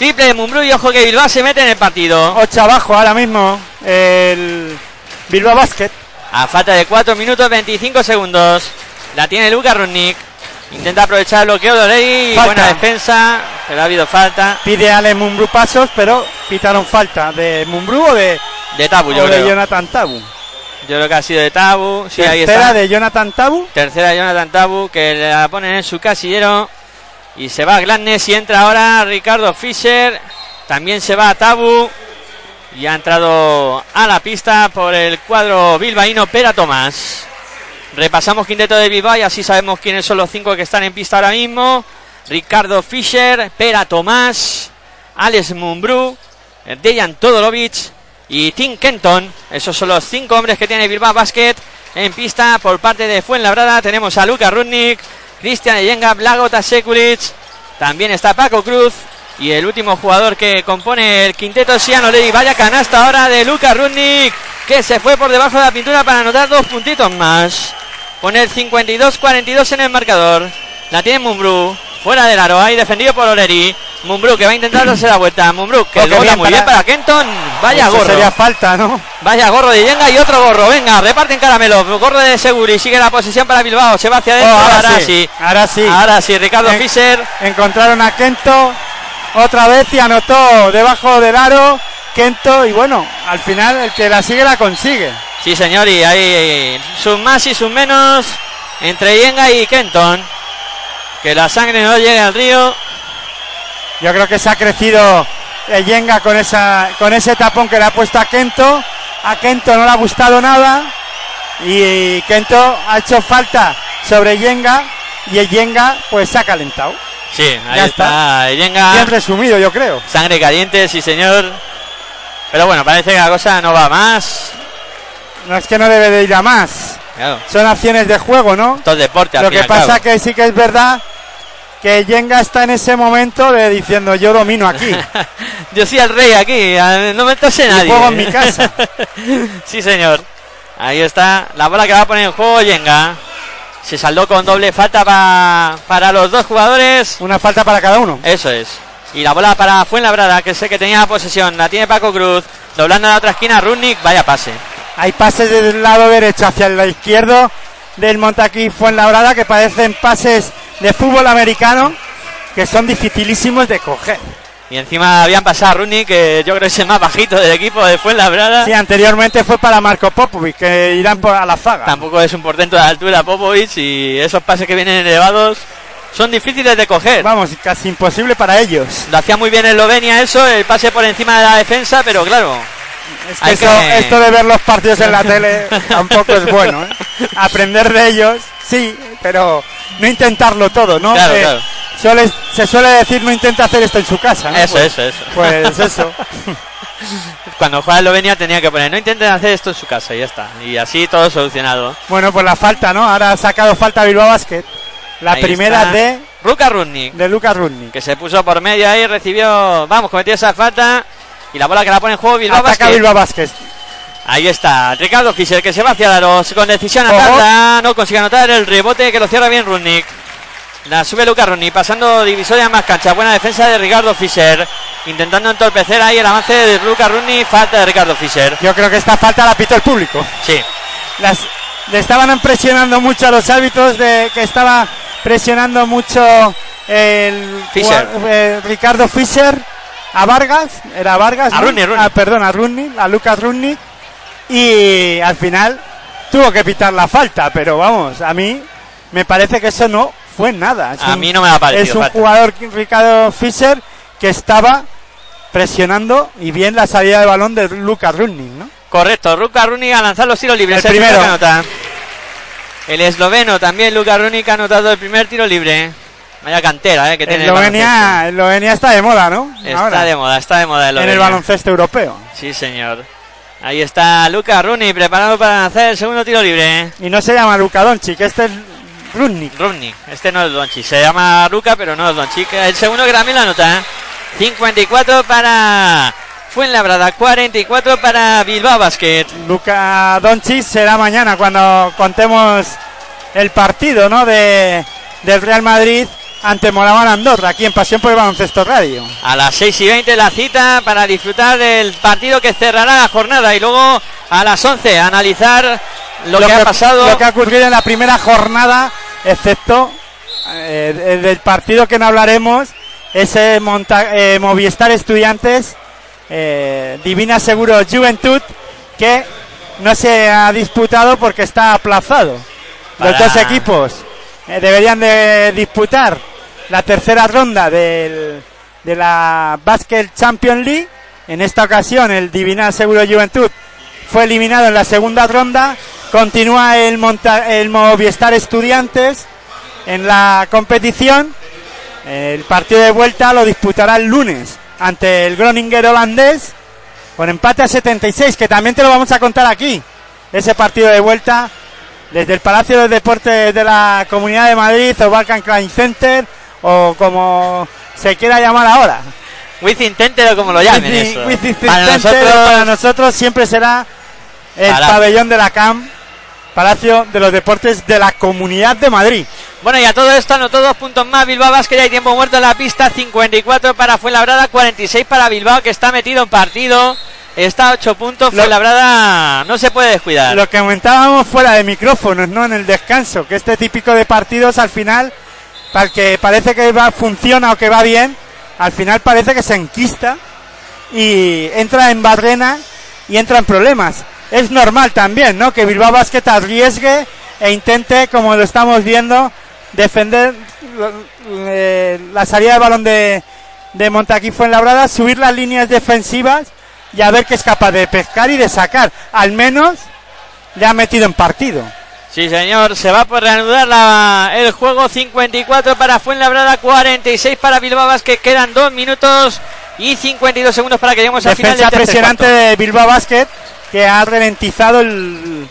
Triple de Mumbrú y ojo que Bilbao se mete en el partido. 8 abajo ahora mismo el Bilbao Basket. A falta de 4 minutos 25 segundos. La tiene Luka Rudnick. Intenta aprovechar el bloqueo de Orey. Buena defensa, pero ha habido falta. Pide Ale Mumbrú pasos, pero pitaron falta de Mumbrú o de, De Tabu, yo o de creo. Jonathan Tabu. Yo creo que ha sido de Tabu. Sí, ahí Tercera está. de Jonathan Tabu. Tercera de Jonathan Tabu que la ponen en su casillero. Y se va Gladness y entra ahora Ricardo Fischer. También se va Tabu. Y ha entrado a la pista por el cuadro bilbaíno Pera Tomás. Repasamos quinteto de Bilbao y así sabemos quiénes son los cinco que están en pista ahora mismo. Ricardo Fischer, Pera Tomás, Alex Mumbrú, Dejan Todorovic y Tim Kenton. Esos son los cinco hombres que tiene Bilbao Basket en pista por parte de Fuenlabrada. Tenemos a Luka Rudnick, Cristian Eyenga, Blagota Sekulic. También está Paco Cruz. Y el último jugador que compone el quinteto es Sian Olei. Vaya canasta ahora de Luka Rudnick. Que se fue por debajo de la pintura para anotar dos puntitos más. Poner 52-42 en el marcador. La tiene Mumbrú. Fuera del aro. Ahí defendido por Oleri. Mumbrú que va a intentar darse la vuelta. Mumbrú que lo muy bien para- para Kenton. Vaya Eso gorro. Sería falta, ¿no? Vaya gorro de Yenga y otro gorro. Venga, reparten caramelo. Gorro de Seguri. Sigue la posición para Bilbao. Se va hacia adentro. Oh, ahora, sí. Ahora sí. Ahora sí. Ricardo En- Fischer. Encontraron a Kento otra vez y anotó debajo del aro Kento y bueno, al final el que la sigue la consigue. Sí, señor, y hay sus más y sus menos entre Yenga y Kenton. Que la sangre no llegue al río. Yo creo que se ha crecido el Yenga con, esa, con ese tapón que le ha puesto a Kento. A Kento no le ha gustado nada. Y Kento ha hecho falta sobre Yenga. Y el Yenga pues se ha calentado. Sí, ahí Ya está. Yenga. Bien resumido, yo creo. Sangre caliente, sí, señor. Pero bueno, parece que la cosa no va más. No es que no debe de ir a más. Claro, Son acciones de juego, ¿no? es deporte. Lo que pasa cabo. que sí que es verdad que Yenga está en ese momento de diciendo yo domino aquí. Yo soy el rey aquí, no me Y nadie. juego en mi casa. sí, señor. Ahí está la bola que va a poner en juego Yenga. Se saldó con doble falta pa- para los dos jugadores. Una falta para cada uno. Eso es. Y la bola para Fuenlabrada, que sé que tenía la posesión. La tiene Paco Cruz. Doblando a la otra esquina, Rudnick. Vaya pase. Hay pases del lado derecho hacia el lado izquierdo del Montaquí Fuenlabrada que parecen pases de fútbol americano que son dificilísimos de coger. Y encima habían pasado a Rudnick, que yo creo que es el más bajito del equipo de Fuenlabrada. Sí, anteriormente fue para Marco Popovic que irán por a la zaga. Tampoco es un portento de altura Popovic y esos pases que vienen elevados son difíciles de coger. Vamos, casi imposible para ellos. Lo hacía muy bien Eslovenia eso, el pase por encima de la defensa, pero claro, Es que eso- que- esto de ver los partidos en la tele tampoco es bueno. ¿eh? Aprender de ellos, sí, pero no intentarlo todo, ¿no? Claro, Eh, claro. suele- se suele decir no intenta hacer esto en su casa. ¿no? eso, Pues- eso, eso. Pues eso. Cuando Eslovenia tenía que poner, no intenten hacer esto en su casa y ya está. Y así todo solucionado. Bueno, pues la falta, ¿no? Ahora ha sacado falta Bilbao Basket. La Ahí primera está. de, Ruka Rudnick, de Lucas Rudnick. que se puso por medio ahí, recibió, vamos, cometió esa falta. Y la bola que la pone en juego Bilbao Ataca. Bilbao. Ahí está, Ricardo Fischer que se va hacia Daros con decisión a tarda, no consigue anotar el rebote que lo cierra bien Rudnick. La sube Lucas Rudnick, pasando divisoria más cancha, buena defensa de Ricardo Fischer, intentando entorpecer ahí el avance de Lucas Rudnick, falta de Ricardo Fischer. Yo creo que esta falta la pitó el público. Sí, Las, le estaban presionando mucho a los árbitros de que estaba presionando mucho el Fischer. eh, Ricardo Fischer a Vargas, era Vargas, A ¿no? Rudnick, Rudnick. Ah, perdón, a Rudnick, a Lucas Rudnick y al final tuvo que pitar la falta, pero vamos, a mí me parece que eso no fue nada. Es A un- mí no me ha parecido Es un falta. jugador Ricardo Fischer que estaba presionando y bien la salida de balón de Lucas Rudnick, ¿no? correcto, Lucas Rudnick a lanzar los tiros libres. El primero. que anota. El esloveno también, Lucas Rudnick ha anotado el primer tiro libre. Vaya cantera, eh, que tiene el Eslovenia, Eslovenia está de moda, ¿no? Está Ahora, de moda, está de moda en el Eslovenia. baloncesto europeo. Sí, señor. Ahí está Lucas Rudnick preparado para lanzar el segundo tiro libre. Y no se llama Luka Doncic, este es Rudnick. Rudnick, este no es Doncic, se llama Luca, pero no es Doncic. El segundo que también lo anota. 54 para Fuenlabrada, 44 para Bilbao Basket. Luka Doncic será mañana cuando contemos el partido, ¿no? De, del Real Madrid ante Moraván Andorra, aquí en Pasión por el Baloncesto Radio. A las 6 y 20 la cita para disfrutar del partido que cerrará la jornada y luego a las 11 analizar lo, que, ha pasado. Lo que ha ocurrido en la primera jornada, excepto eh, el del partido que no hablaremos, ese Monta- eh, Movistar Estudiantes, eh, Divina Seguro Juventud, que no se ha disputado porque está aplazado. Los dos equipos deberían de disputar la tercera ronda del- de la Basket Champions League. En esta ocasión el Divina Seguro Juventud fue eliminado en la segunda ronda. Continúa el, Monta- el Movistar Estudiantes en la competición. El partido de vuelta lo disputará el lunes ante el Groninger holandés con empate a 76, que también te lo vamos a contar aquí. Ese partido de vuelta desde el Palacio de Deportes de la Comunidad de Madrid o Balkan Klein Center o como se quiera llamar ahora. Within Center o como lo llamen Within- eso. Within Para nosotros, para nosotros siempre será el pabellón de la CAM, Palacio de los Deportes de la Comunidad de Madrid. Bueno, y a todo esto anotó dos puntos más Bilbao Basket, ya hay tiempo muerto en la pista, 54 para Fuenlabrada, 46 para Bilbao, que está metido en partido, está a 8 puntos, Lo- Fuenlabrada no se puede descuidar. Lo que comentábamos fuera de micrófonos, ¿no? En el descanso, que este típico de partidos al final, para el que parece que va, funciona o que va bien, al final parece que se enquista y entra en barrena y entra en problemas. es normal también, ¿no? Que Bilbao Basket arriesgue e intente, como lo estamos viendo, defender eh, la salida de balón de, de Montaquí Fuenlabrada, subir las líneas defensivas y a ver qué es capaz de pescar y de sacar. Al menos le ha metido en partido. Sí, señor, se va por reanudar la- el juego. 54 para Fuenlabrada, 46 para Bilbao Basket. Quedan 2 minutos y 52 segundos para que lleguemos al final del tercer presionante cuarto. de Bilbao Basket que ha ralentizado el-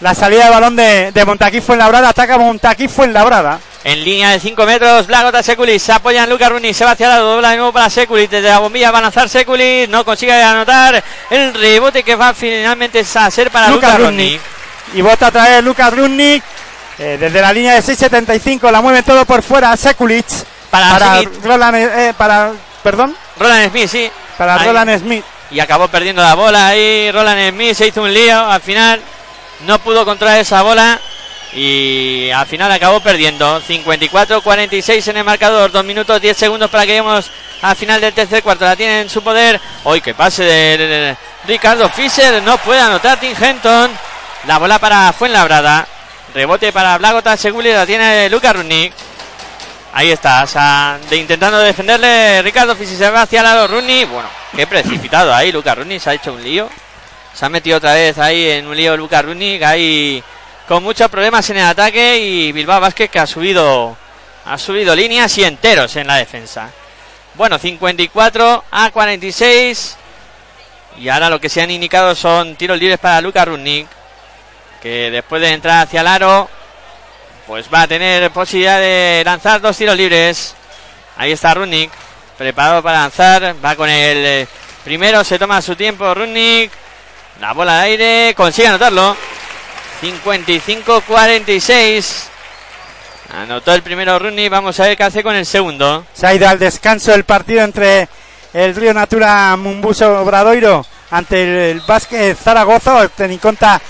la salida de balón de, de Montaquí Fuenlabrada. Ataca Montaquí Fuenlabrada. En línea de 5 metros, Blagota Sekulic, se apoya en Luca Runi, se va hacia el lado, dobla de nuevo para Sekulic, desde la bombilla va a lanzar Sekulic, no consigue anotar el rebote que va finalmente a ser para Luka Luca Rudnick. Runi. Y vota a traer Lucas Rudnick. eh, desde la línea de 6.75 la mueve todo por fuera Sekulic. Para para Smith. Roland, eh, para, perdón, Roland Smith, sí. para Ahí. Roland Smith. Y acabó perdiendo la bola ahí. Roland Smith se hizo un lío. Al final no pudo controlar esa bola. Y al final acabó perdiendo. 54-46 en el marcador. 2 minutos 10 segundos para que lleguemos al final del tercer cuarto. La tiene en su poder. Hoy que pase de, de- de Ricardo Fischer. No puede anotar Tim Henton. La bola para Fuenlabrada. Rebote para Blagota Seguli. La tiene Luca Runic. Ahí está, de intentando defenderle Ricardo se va hacia el lado Rooney. Bueno, qué precipitado ahí, Lucas Rooney se ha hecho un lío. Se ha metido otra vez ahí en un lío Lucas Rooney, ahí con muchos problemas en el ataque y Bilbao Vázquez que ha subido ha subido líneas y enteros en la defensa. Bueno, 54 a 46 y ahora lo que se han indicado son tiros libres para Lucas Rooney que después de entrar hacia el aro pues va a tener posibilidad de lanzar dos tiros libres. Ahí está Rudnick, preparado para lanzar. Va con el eh, primero, se toma su tiempo Rudnick. La bola de aire, consigue anotarlo. 55-46. Anotó el primero Rudnick, vamos a ver qué hace con el segundo. Se ha ido al descanso el partido entre el Río Natura Mumbuso Obradoiro ante el, Básquet Zaragoza, o el Teniconta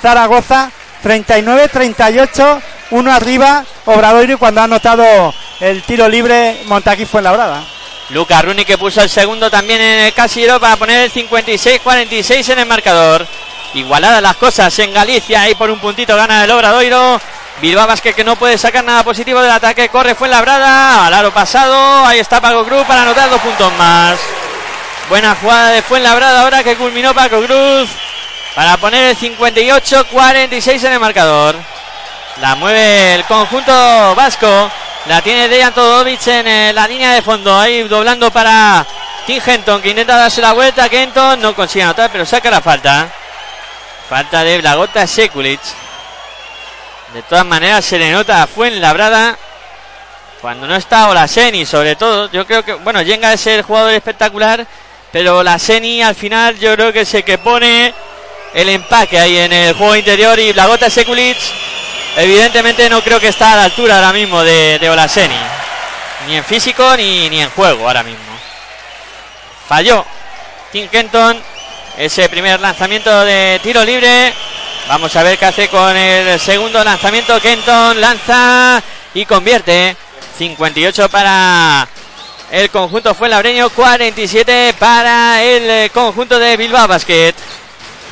Zaragoza, 39-38, uno arriba Obradoiro cuando ha anotado el tiro libre Montaquí fue labrada. Lucas Runi que puso el segundo también en el casillero para poner el 56-46 en el marcador. Igualadas las cosas en Galicia y por un puntito gana el Obradoiro. Bilbao Vázquez que no puede sacar nada positivo del ataque. Corre fue labrada. Al aro pasado. Ahí está Paco Cruz para anotar dos puntos más. Buena jugada de Fuenlabrada ahora que culminó Paco Cruz para poner el 58-46 en el marcador. La mueve el conjunto vasco. La tiene Dejan Todovic en eh, la línea de fondo. Ahí doblando para Tim Henton que intenta darse la vuelta. Kenton no consigue anotar, pero saca la falta. Falta de Blagota Sekulic. De todas maneras se le nota a Fuenlabrada cuando no está Olaseni, sobre todo. Yo creo que, bueno, Yenga es el jugador espectacular, pero la Seni al final yo creo que es el que pone el empaque ahí en el juego interior y Blagota Sekulic evidentemente no creo que está a la altura ahora mismo de, de Olaseni. Ni en físico ni, ni en juego ahora mismo. Falló Tim Kenton ese primer lanzamiento de tiro libre. Vamos a ver qué hace con el segundo lanzamiento. Kenton lanza y convierte. 58 para el conjunto fue labreño, 47 para el eh, conjunto de Bilbao Basket.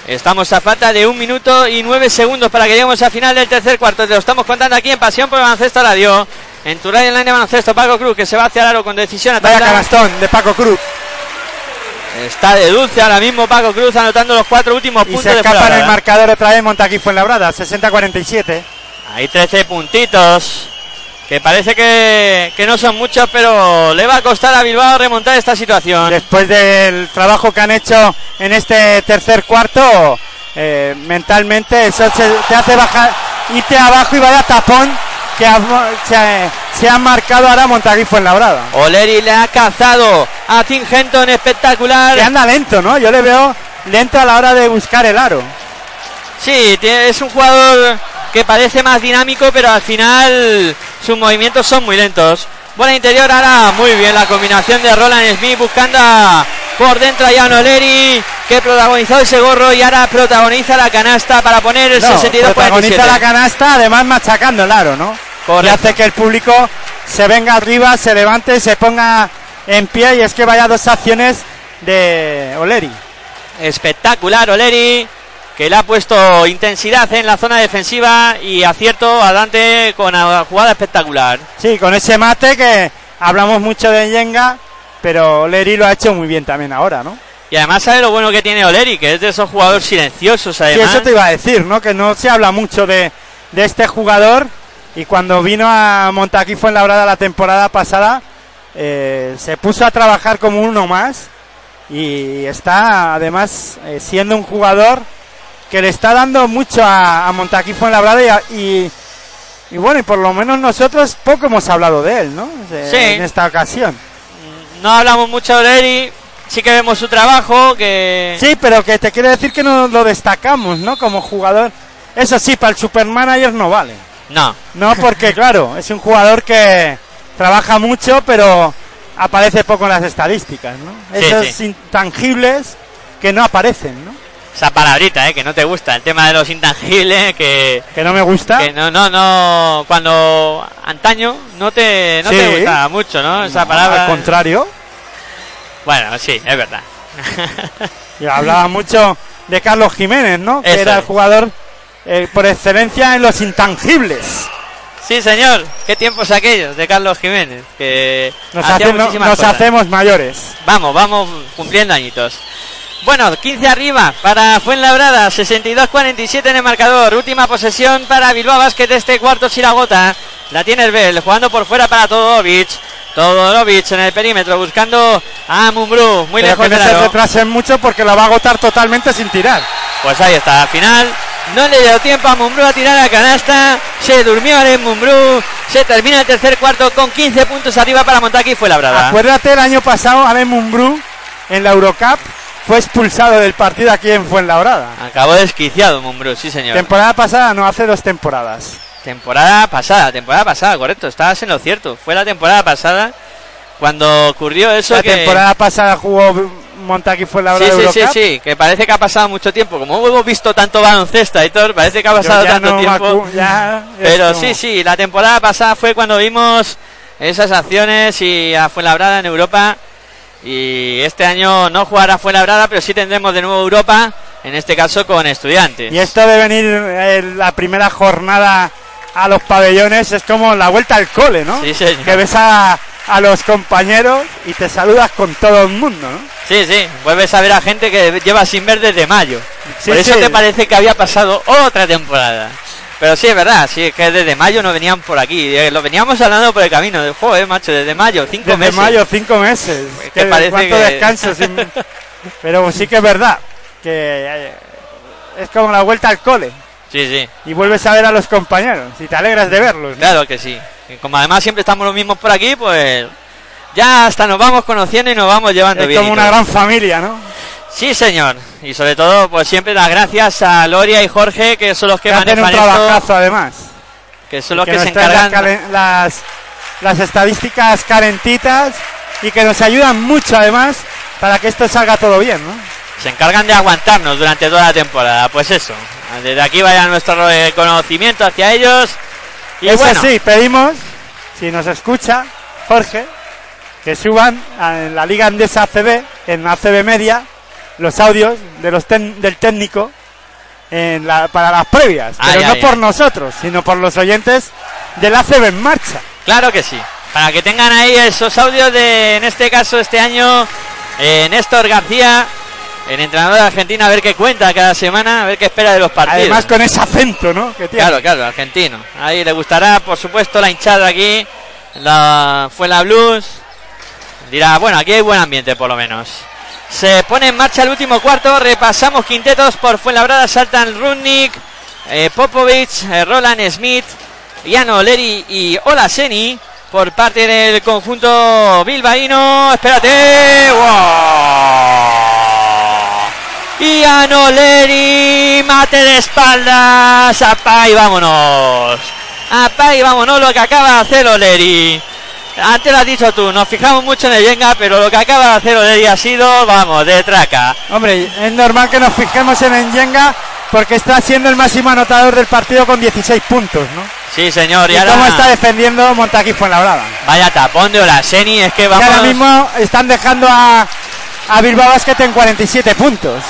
Estamos a falta de un minuto y nueve segundos para que lleguemos al final del tercer cuarto. Te lo estamos contando aquí en Pasión por el Baloncesto Radio. En tu radio online de baloncesto, Paco Cruz, que se va hacia el aro con decisión a Vaya canastón de Paco Cruz. Está de dulce ahora mismo Paco Cruz anotando los cuatro últimos Y puntos se de escapa en el Fuenlabrada. marcador otra vez Montaquí Fuenlabrada, 60-47. Hay 13 puntitos. Que parece que, que no son muchos, pero le va a costar a Bilbao remontar esta situación. Después del trabajo que han hecho en este tercer cuarto, eh, mentalmente eso se- te hace bajar, irte abajo y vaya tapón que ha- se, se ha marcado ahora Montaquí Fuenlabrada. Oleri le ha cazado a Tim Henton espectacular. Que anda lento, ¿no? Yo le veo lento a la hora de buscar el aro. Sí, es un jugador que parece más dinámico, pero al final sus movimientos son muy lentos. Bola interior ahora, muy bien la combinación de Roland Smith buscando por dentro a Jan Oleri, que protagonizó ese gorro y ahora protagoniza la canasta para poner el No, 62 protagoniza la canasta, además machacando el aro, ¿no? Correcto. Y hace que el público se venga arriba, se levante, se ponga en pie y es que vaya dos acciones de Oleri. Espectacular Oleri, que le ha puesto intensidad en la zona defensiva y acierto a Dante con una jugada espectacular. Sí, con ese mate que hablamos mucho de Yenga, pero Leri lo ha hecho muy bien también ahora, ¿no? Y además sabe lo bueno que tiene Oleri, que es de esos jugadores silenciosos Sí, además. eso te iba a decir, ¿no? Que no se habla mucho de, de este jugador y cuando vino a Montaquí Fuenlabrada la temporada pasada eh, se puso a trabajar como uno más y está además eh, siendo un jugador que le está dando mucho a, a Montaquí Fuenlabrada y, a- y, y bueno, y por lo menos nosotros poco hemos hablado de él, ¿no? Sí. En esta ocasión. No hablamos mucho de Oleri, sí que vemos su trabajo, que... Sí, pero que te quiere decir que no lo destacamos, ¿no? Como jugador. Eso sí, para el supermanager no vale. No, No, porque claro, es un jugador que trabaja mucho, pero aparece poco en las estadísticas, ¿no? Sí, Esos sí. intangibles que no aparecen, ¿no? Esa palabrita, ¿eh? que no te gusta, el tema de los intangibles, que... Que no me gusta. Que no, no, no, cuando antaño no te, no te Sí. gusta mucho, ¿no? Esa No, palabra. Al contrario, Bueno, sí, es verdad. y hablaba mucho de Carlos Jiménez, ¿no? Que era el jugador eh, por excelencia en los intangibles. Sí, señor. Qué tiempos aquellos de Carlos Jiménez. Que Nos, hacía hace- no- muchísimas nos hacemos mayores. Vamos, vamos cumpliendo añitos. Bueno, 15 arriba para Fuenlabrada, 62-47 en el marcador. Última posesión para Bilbao Basket de este cuarto Siragota. La tiene el Bell, jugando por fuera para Todorovic. Todorovic en el perímetro, buscando a Mumbrú, muy Pero lejos que no se retrasen mucho porque lo va a agotar totalmente sin tirar. Pues ahí está, al final no le dio tiempo a Mumbrú a tirar a canasta. Se durmió en Mumbrú. Se termina el tercer cuarto con 15 puntos arriba para Montaki y Fuenlabrada. Acuérdate, el año pasado, Alain Mumbrú, en la Eurocup, fue expulsado del partido aquí en Fuenlabrada. Acabó desquiciado Mumbrú, sí señor. Temporada pasada, no, hace dos temporadas. Temporada pasada, temporada pasada, correcto, estabas en lo cierto. Fue la temporada pasada cuando ocurrió eso La que... temporada pasada jugó Montaki Fuenlabrada Sí, sí, sí, Eurocup. sí, que parece que ha pasado mucho tiempo. Como hemos visto tanto baloncesto, Héctor, parece que ha pasado tanto no tiempo. ya Pero como- sí, sí, la temporada pasada fue cuando vimos esas acciones y a Fuenlabrada en Europa. Y este año no jugará Fuenlabrada, pero sí tendremos de nuevo Europa, en este caso con estudiantes. Y esto de venir eh, la primera jornada a los pabellones es como la vuelta al cole, ¿no? Sí, señor. Que ves a, a los compañeros y te saludas con todo el mundo, ¿no? Sí, sí, vuelves a ver a gente que lleva sin ver desde mayo. Sí, Por eso sí. te parece que había pasado otra temporada. Pero sí, es verdad, sí, es que desde mayo no venían por aquí. eh, Lo veníamos hablando por el camino. De, Joder, macho, desde mayo, cinco Desde meses. mayo, cinco meses. que Que parece ¿Cuánto que- descanso? sin- Pero sí que es verdad que eh, es como la vuelta al cole Sí, sí, y vuelves a ver a los compañeros y te alegras de verlos. ¿no? claro que sí. Y como además siempre estamos los mismos por aquí, pues ya hasta nos vamos conociendo y nos vamos llevando Es bien. como y una gran familia, ¿no? Sí, señor. Y sobre todo, pues siempre las gracias a Loria y Jorge, que son los que, Que hacen un manejan esto, trabajazo además. que son los que se las encargan. las, las estadísticas calentitas y que nos ayudan mucho además para que esto salga todo bien, ¿no? Se encargan de aguantarnos durante toda la temporada. Pues eso. Desde aquí vaya nuestro reconocimiento hacia ellos. Y Eso bueno, sí, pedimos, si nos escucha, Jorge, que suban a- la Liga Andesa ACB, en ACB Media, los audios de los del técnico en la- para las previas. Pero no por nosotros, sino por los oyentes del ACB en marcha. claro que sí. Para que tengan ahí esos audios de, en este caso, este año, eh, Néstor García, el entrenador de Argentina, a ver qué cuenta cada semana, a ver qué espera de los partidos. Además con ese acento, ¿no? Que tiene. Claro, claro, argentino. Ahí le gustará, por supuesto, la hinchada aquí. La, fue la Blues. Dirá, bueno, aquí hay buen ambiente por lo menos. Se pone en marcha el último cuarto. Repasamos quintetos por Fuenlabrada. Saltan Rudnick, eh, eh, Roland Smith, Iano Leri y Olaseni. Por parte del conjunto bilbaíno. Espérate. ¡Wow! Iano Leri, mate de espaldas. Apa y vámonos. Apa y vámonos lo que acaba de hacer Oleri. Antes lo has dicho tú, nos fijamos mucho en el Yenga, pero lo que acaba de hacer Oleri ha sido, vamos, de traca. Hombre, es normal que nos fijemos en Enyenga porque está siendo el máximo anotador del partido con 16 puntos, ¿no? Sí, señor, y, Y ahora cómo está defendiendo Montaquí Fuenlabrada. vaya tapón de Olaseni, es que Y vamos... ahora mismo están dejando a, a Bilbao Basket en 47 puntos.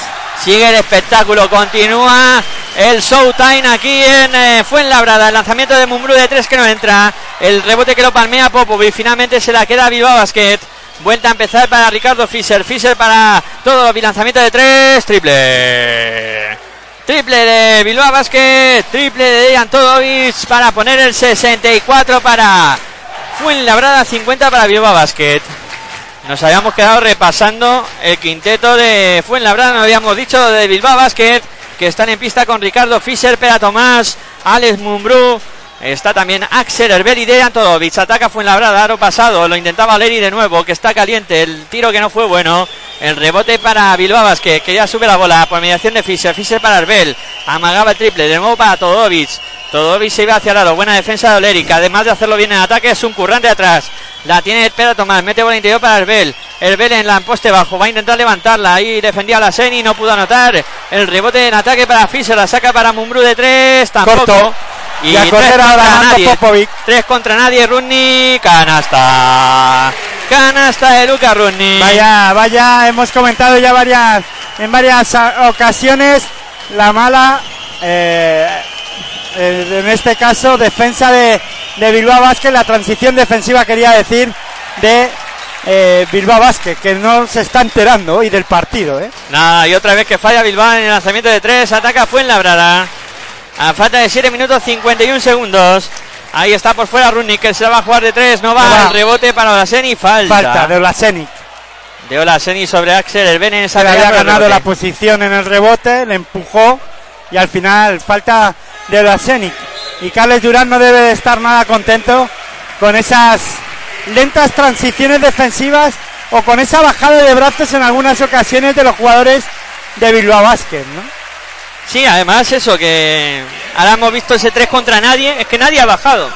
Sigue el espectáculo, continúa el showtime aquí en eh, Fuenlabrada. El lanzamiento de Mumbrú de tres que no entra. El rebote que lo palmea Popovic. Finalmente se la queda Bilbao Basket. Vuelta a empezar para Ricardo Fischer. Fischer para todo. Lanzamiento de tres. Triple. Triple de Bilbao Basket. Triple de Dejan Todovic para poner el 64 para Fuenlabrada. 50 para Bilbao Basket. Nos habíamos quedado repasando el quinteto de Fuenlabrada, nos habíamos dicho de Bilbao Basket, que están en pista con Ricardo Fischer, Pera Tomás, Alex Mumbrú. Está también Axel Herbel y Dejan Todovic. Ataca Fuenlabrada, aro pasado. Lo intentaba Leri de nuevo, que está caliente. El tiro que no fue bueno. El rebote para Bilbao Basket, que ya sube la bola por mediación de Fischer. Fischer para Herbel. Amagaba el triple. De nuevo para Todovic. Todovic se iba hacia el. Buena defensa de Oleri, que además de hacerlo bien en ataque, es un currante atrás. La tiene Pera Tomás. Mete bola interior para Herbel. Herbel en la poste bajo. Va a intentar levantarla. Ahí defendía la Seni. No pudo anotar. El rebote en ataque para Fischer. La saca para Mumbrú de tres. Tampoco. Y Y a tres correr ahora contra nadie. Popovic. Tres contra nadie. Runni. Canasta. Canasta de Luca Runni. Vaya, vaya, hemos comentado ya varias, en varias ocasiones la mala, eh, eh, en este caso, defensa de, de Bilbao Basket, la transición defensiva quería decir de eh, Bilbao Basket, que no se está enterando hoy del partido, ¿eh? Nada, y otra vez que falla Bilbao en el lanzamiento de tres. Ataca Fuenlabrada. A falta de 7 minutos 51 segundos. Ahí está por fuera Runni, que se la va a jugar de tres. No va. No va. El rebote para Olaseni. Falta. Falta de Olasenic, De Olaseni sobre Axel. El Ben en esa que le había ganado la posición en el rebote, le empujó y al final falta de Olasenic. Y Carles Durán no debe de estar nada contento con esas lentas transiciones defensivas o con esa bajada de brazos en algunas ocasiones de los jugadores de Bilbao Basket, ¿no? Sí, además eso, que ahora hemos visto ese 3 contra nadie. Es que nadie ha bajado.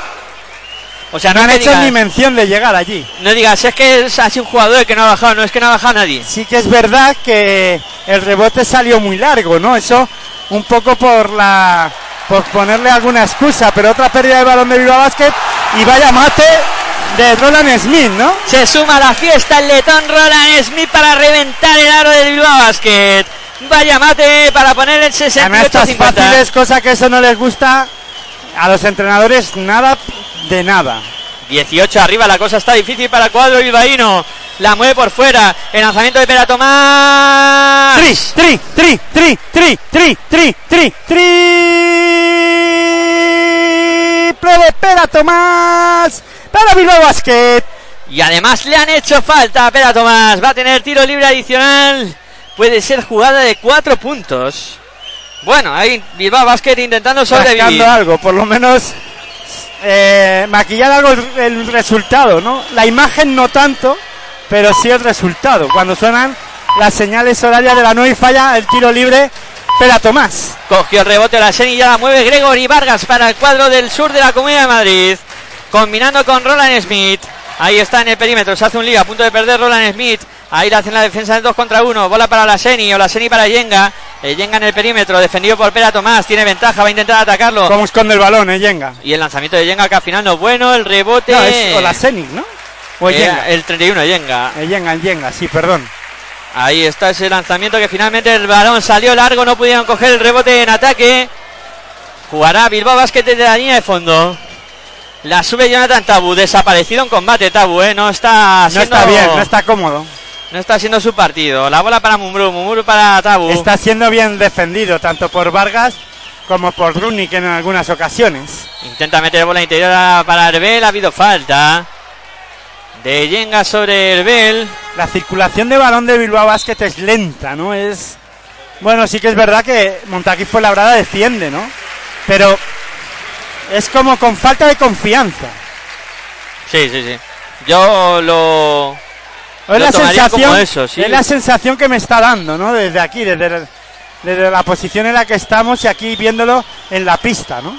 O sea, No no, han hecho digas, ni mención de llegar allí. no digas, es que es así un jugador que no ha bajado. No es que no ha bajado nadie. Sí que es verdad que el rebote salió muy largo, ¿no? Eso un poco por la por ponerle alguna excusa, pero otra pérdida de balón de Bilbao Basket y vaya mate de Roland Smith, ¿no? Se suma a la fiesta el letón Roland Smith para reventar el aro del Bilbao Basket. Vaya mate para poner el Además estas 68-50. fáciles, cosa que eso no les gusta a los entrenadores nada de nada. 18 arriba, la cosa está difícil para el cuadro bilbaíno. La mueve por fuera. El lanzamiento de Pera Tomás. Tri, tri, tri, tri, tri, tri, tri, tri, triple de Pera Tomás para Bilbao Basket. Y además le han hecho falta a Pera Tomás. Va a tener tiro libre adicional. Puede ser jugada de cuatro puntos. Bueno, ahí Bilbao Basket intentando sobrevivir. algo, por lo menos eh, maquillar algo el, el resultado, ¿no? La imagen no tanto, pero sí el resultado. Cuando suenan las señales horarias de la 9 y falla el tiro libre, Pera Tomás. Cogió el rebote la Seni y ya la mueve Gregory Vargas para el cuadro del sur de la Comunidad de Madrid. Combinando con Roland Smith. Ahí está en el perímetro. Se hace un lío. A punto de perder Roland Smith. Ahí la hacen la defensa de 2 contra 1. Bola para la Seni. O la Seni para Yenga. El Yenga en el perímetro. Defendido por Pera Tomás. Tiene ventaja. Va a intentar atacarlo. ¿Cómo esconde el balón, eh, Yenga? Y el lanzamiento de Yenga que al final no es bueno. El rebote. No, es Olasenic, ¿no? O Eh, Yenga. el 31 Yenga. El Yenga, el Yenga, sí, perdón. Ahí está ese lanzamiento que finalmente el balón salió largo, no pudieron coger el rebote en ataque. Jugará Bilbao Basket desde la línea de fondo. La sube Jonathan Tabu, desaparecido en combate Tabu, eh. No está No siendo, está bien, no está cómodo. No está siendo su partido. La bola para Mumbrú, Mumbrú para Tabu. Está siendo bien defendido, tanto por Vargas como por Runic en algunas ocasiones. Intenta meter bola interior para Herbel, ha habido falta. De Yenga sobre Herbel. La circulación de balón de Bilbao Basket es lenta, ¿no? Es. Bueno, sí que es verdad que Montaquí fue labrada defiende, ¿no? Pero es como con falta de confianza. Sí, sí, sí. Yo lo. Es la sensación, como eso, sí. es la sensación que me está dando, ¿no? Desde aquí, desde, desde la posición en la que estamos y aquí viéndolo en la pista, ¿no?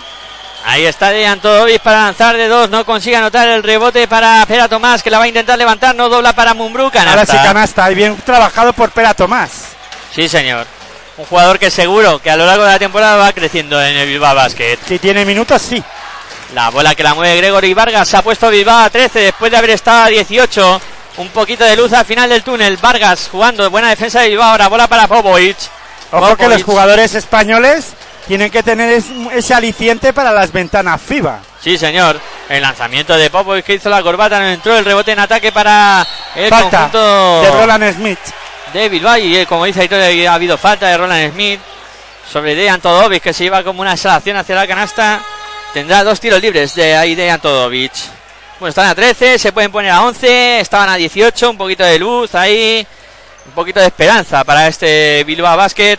Ahí está Dejan Todovic para lanzar de dos. No consigue anotar el rebote para Pera Tomás, que la va a intentar levantar. No dobla para Mumbrú. Ahora sí Canasta. canasta, y bien trabajado por Pera Tomás. Sí, señor. Un jugador que seguro que a lo largo de la temporada va creciendo en el Bilbao Basket. Si tiene minutos, sí. La bola que la mueve Gregory Vargas. Se ha puesto Bilbao a 13 después de haber estado a 18. Un poquito de luz al final del túnel. Vargas jugando. Buena defensa de Bilbao. Ahora bola para Popovic. Ojo que los jugadores españoles tienen que tener es- ese aliciente para las ventanas FIBA. Sí, señor. El lanzamiento de Popovic que hizo la corbata, no entró el rebote en ataque para el Falta conjunto de Roland Smith. de Bilbao. Y eh, como dice Aitor, ha habido falta de Roland Smith sobre Dejan Todovic que se iba como una exhalación hacia la canasta. Tendrá dos tiros libres de ahí Dejan Todovic. Bueno, están a 13, se pueden poner a 11, estaban a 18, un poquito de luz ahí, un poquito de esperanza para este Bilbao Basket.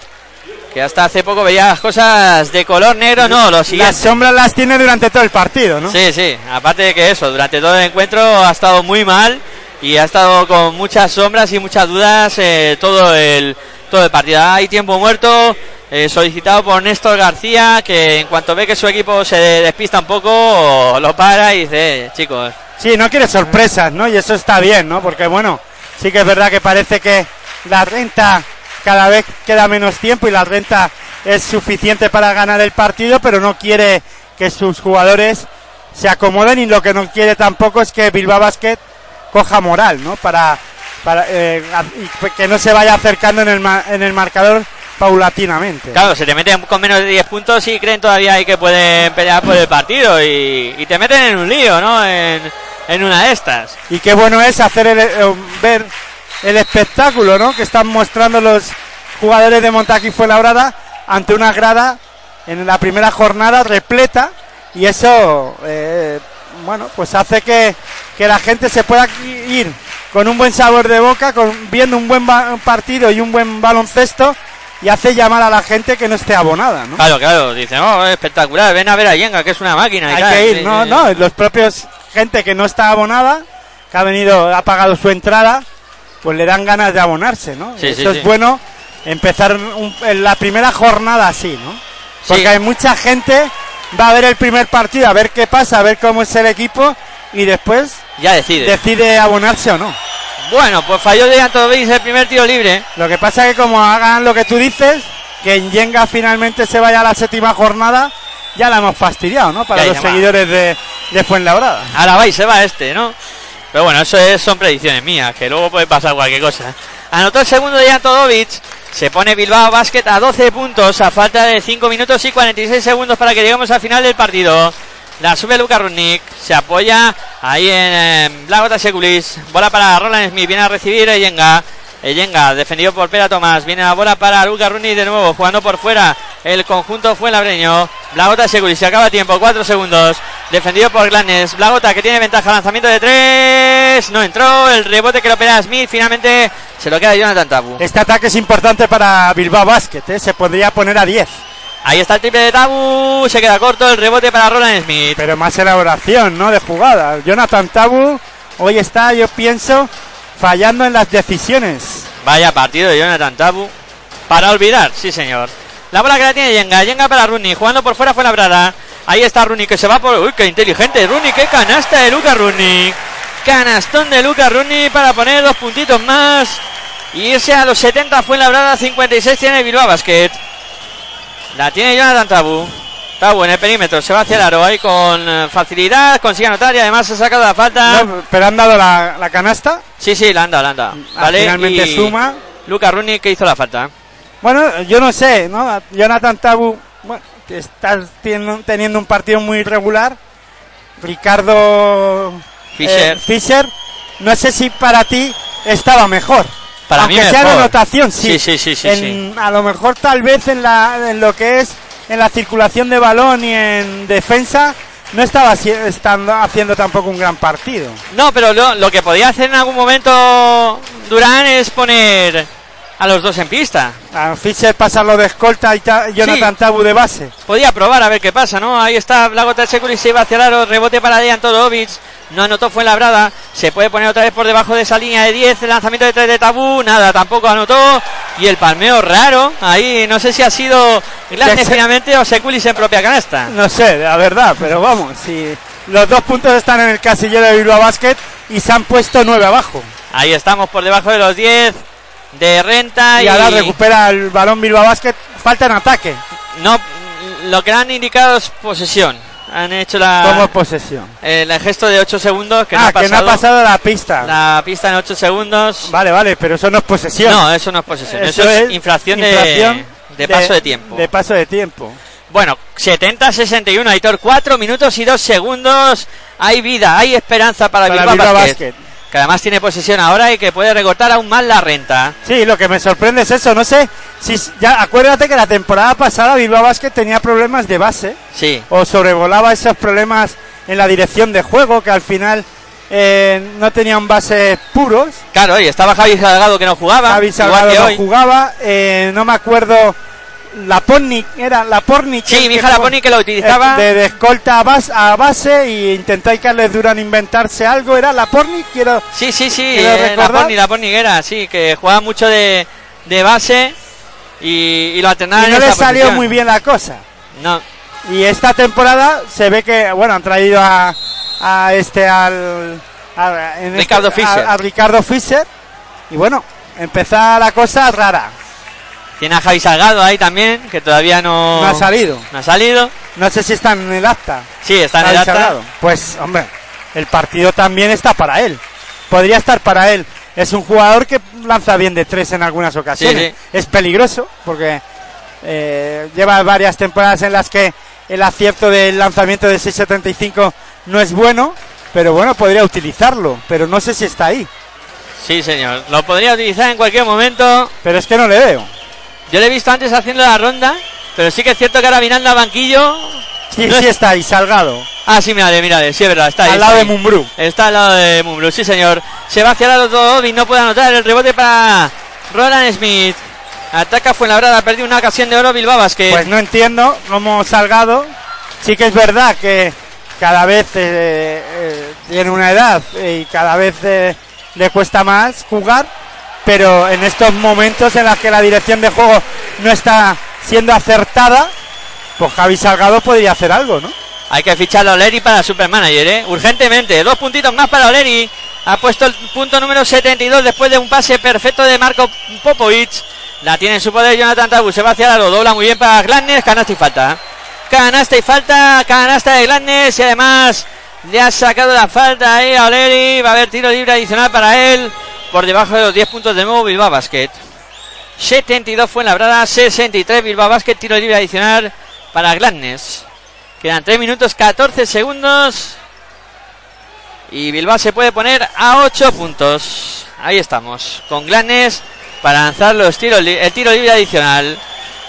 Que hasta hace poco veía las cosas de color negro, no, lo Las siguiente. sombras las tiene durante todo el partido, ¿no? Sí, sí, aparte de que eso, durante todo el encuentro ha estado muy mal y ha estado con muchas sombras y muchas dudas eh, todo el todo el partido. Hay tiempo muerto eh, solicitado por Néstor García que en cuanto ve que su equipo se despista un poco lo para y dice, "Eh, chicos, Sí, no quiere sorpresas, ¿no? Y eso está bien, ¿no? Porque bueno, sí que es verdad que parece que la renta cada vez queda menos tiempo y la renta es suficiente para ganar el partido, pero no quiere que sus jugadores se acomoden y lo que no quiere tampoco es que Bilbao Basket coja moral, ¿no? Para, para eh, y que no se vaya acercando en el, ma- en el marcador paulatinamente. claro, se te meten con menos de 10 puntos y creen todavía ahí que pueden pelear por el partido y, y te meten en un lío, ¿no? En, en una de estas. Y qué bueno es hacer el, eh, ver el espectáculo, ¿no? Que están mostrando los jugadores de Montaquí Fuenlabrada ante una grada en la primera jornada repleta y eso, eh, bueno, pues hace que, que la gente se pueda ir con un buen sabor de boca, con, viendo un buen partido y un buen baloncesto y hace llamar a la gente que no esté abonada, ¿no? Claro, claro, dicen, oh, espectacular, ven a ver a Yenga, que es una máquina. y Hay tal". que ir, no, no, los propios gente que no está abonada, que ha venido, ha pagado su entrada, pues le dan ganas de abonarse, ¿no? Sí, Eso sí, es sí. bueno empezar un- en la primera jornada así, ¿no? Porque hay mucha gente va a ver el primer partido, a ver qué pasa, a ver cómo es el equipo y después Ya decide. decide abonarse o no. Bueno, pues falló de Antovic el primer tiro libre. Lo que pasa es que como hagan lo que tú dices, que en Yenga finalmente se vaya a la séptima jornada, ya la hemos fastidiado, ¿no? Para los seguidores de, de Fuenlabrada. Ahora va y se va este, ¿no? Pero bueno, eso es- son predicciones mías, que luego puede pasar cualquier cosa. Anotó el segundo de Antodovic. Se pone Bilbao Basket a 12 puntos a falta de 5 minutos y 46 segundos para que lleguemos al final del partido. La sube Luka Rudnick, se apoya ahí en eh, Blagota Sekulis. Bola para Roland Smith, viene a recibir Eyenga. Eyenga, defendido por Pera Tomás. Viene la bola para Luka Rudnick de nuevo, jugando por fuera. El conjunto fue labreño. Blagota Sekulis, se acaba tiempo, 4 segundos. Defendido por Glanes. Blagota que tiene ventaja, lanzamiento de 3. No entró, el rebote que lo opera Smith. Finalmente se lo queda Jonathan Tabu. Este ataque es importante para Bilbao Basket, ¿eh? se podría poner a 10. Ahí está el triple de Tabu, se queda corto el rebote para Roland Smith. Pero más elaboración, ¿no? De jugada. Jonathan Tabu hoy está, yo pienso, fallando en las decisiones. Vaya partido de Jonathan Tabu. Para olvidar, sí señor. La bola que la tiene Yenga, Yenga para Rooney, jugando por fuera fue la brada. Ahí está Rooney que se va por. Uy, qué inteligente Rooney, qué canasta de Luca Rooney. Canastón de Luca Rooney para poner dos puntitos más. Y irse a los 70 fue la brada, 56 tiene Bilbao Basket. La tiene Jonathan Tabu. Tabu en el perímetro, se va hacia el aro ahí con eh, facilidad, consigue anotar y además se ha sacado la falta. No, pero han dado la, la canasta. Sí, sí, la anda, la anda. Ah, Vale, finalmente y suma. Luca Rooney que hizo la falta. Bueno, yo no sé, ¿no? Jonathan Tabu, bueno, está teniendo, un partido muy irregular. Ricardo Fischer. eh, Fischer, no sé si para ti estaba mejor. Para Aunque mí sea mejor. anotación, sí. Sí, sí, sí, sí, En- A lo mejor tal vez en, la, en lo que es en la circulación de balón y en defensa no estaba estando, haciendo tampoco un gran partido. No, pero lo, lo que podía hacer en algún momento Durán es poner a los dos en pista. A Fischer pasarlo de escolta y ta- Jonathan. Tabu de base. Podía probar a ver qué pasa, ¿no? Ahí está Blagota Seculi, se iba hacia el aro, rebote para Dejan Todorovic. No anotó, fue en la brada. Se puede poner otra vez por debajo de esa línea de 10. El lanzamiento de 3 de Tabú, nada, tampoco anotó. Y el palmeo raro. Ahí no sé si ha sido Glanes Dese- finalmente o Seculis en propia canasta. No sé, la verdad, pero vamos, si los dos puntos están en el casillero de Bilbao Basket y se han puesto nueve abajo. Ahí estamos por debajo de los 10 de renta. Y ahora recupera el balón Bilbao Basket, falta en ataque, No, lo que han indicado es posesión. Han hecho la, como posesión. el gesto de 8 segundos que, no, ah, ha que no ha pasado pasado la pista. la pista en 8 segundos. Vale, vale, pero eso no es posesión. No, eso no es posesión. Eso, Eso es, es infracción, infracción de, de paso de tiempo. De paso de tiempo. Bueno, 70-61, Aitor, 4 minutos y 2 segundos. Hay vida, hay esperanza para, Para Bilbao Bilbao Basket, Basket. Que además tiene posesión ahora y que puede recortar aún más la renta. Sí, lo que me sorprende es eso. No sé si ya acuérdate que la temporada pasada Bilbao Basket tenía problemas de base Sí, o sobrevolaba esos problemas en la dirección de juego que al final eh, no tenían bases puros. claro, y estaba Javi Salgado que no jugaba. Javi Salgado no hoy. jugaba. eh, no me acuerdo. La Pornic era la Pornic. Sí, que- mi hija que la jugó- Pornic que lo utilizaba. eh, De, de escolta a base, a base e intentáis Carles Durán inventarse algo. Era la Pornic, quiero. Sí, sí, sí, ¿Quiero eh, la recordar? Porni, la Porniguera, sí, que jugaba mucho de, de base y, y lo alternaba y no le salió posición. muy bien la cosa. No, Y esta temporada se ve que, bueno, han traído a, a este, al. a- en Ricardo este- Fischer. A, a Ricardo Fischer. Y bueno, empezó la cosa rara. Tiene a Javi Salgado ahí también, que todavía no, No ha salido. no ha salido. No sé si está en el acta. Sí, está en el acta. Salgado. Pues, hombre, el partido también está para él. Podría estar para él. Es un jugador que lanza bien de tres en algunas ocasiones. Sí, Es peligroso porque eh, lleva varias temporadas en las que el acierto del lanzamiento de 6.75 no es bueno, pero bueno, podría utilizarlo. Pero no sé si está ahí. Sí, señor. Lo podría utilizar en cualquier momento. Pero es que no le veo. Yo le he visto antes haciendo la ronda, pero sí que es cierto que ahora mirando al banquillo. Sí, no sí es- está ahí, Salgado. Ah, sí, mírale, mírale, sí es verdad, está ahí. al está lado de. Mumbrú. Está al lado de Mumbrú, sí señor. Se va hacia el lado y no puede anotar el rebote para Roland Smith. Ataca Fuenlabrada, ha perdido una ocasión de oro Bilbao Basket. Pues no entiendo cómo Salgado. Sí que es verdad que cada vez eh, eh, tiene una edad y cada vez eh, le cuesta más jugar, pero en estos momentos en los que la dirección de juego no está siendo acertada, pues Javi Salgado podría hacer algo, ¿no? Hay que ficharlo a Oleri para Supermanager, ¿eh? Urgentemente. Dos puntitos más para Oleri. Ha puesto el punto número 72 después de un pase perfecto de Marco Popovic. La tiene en su poder Jonathan Tabu. Se va hacia la lo dobla muy bien para Gladness. Canasta y falta. Canasta y falta. Canasta de Gladness. Y además le ha sacado la falta ahí a Oleri. Va a haber tiro libre adicional para él. Por debajo de los 10 puntos de nuevo Bilbao Basket. 72 fue en la brada. 63 Bilbao Basket. Tiro libre adicional para Gladness. Quedan 3 minutos 14 segundos. Y Bilbao se puede poner a 8 puntos. Ahí estamos. Con Glanes para lanzar los tiros, el tiro libre adicional.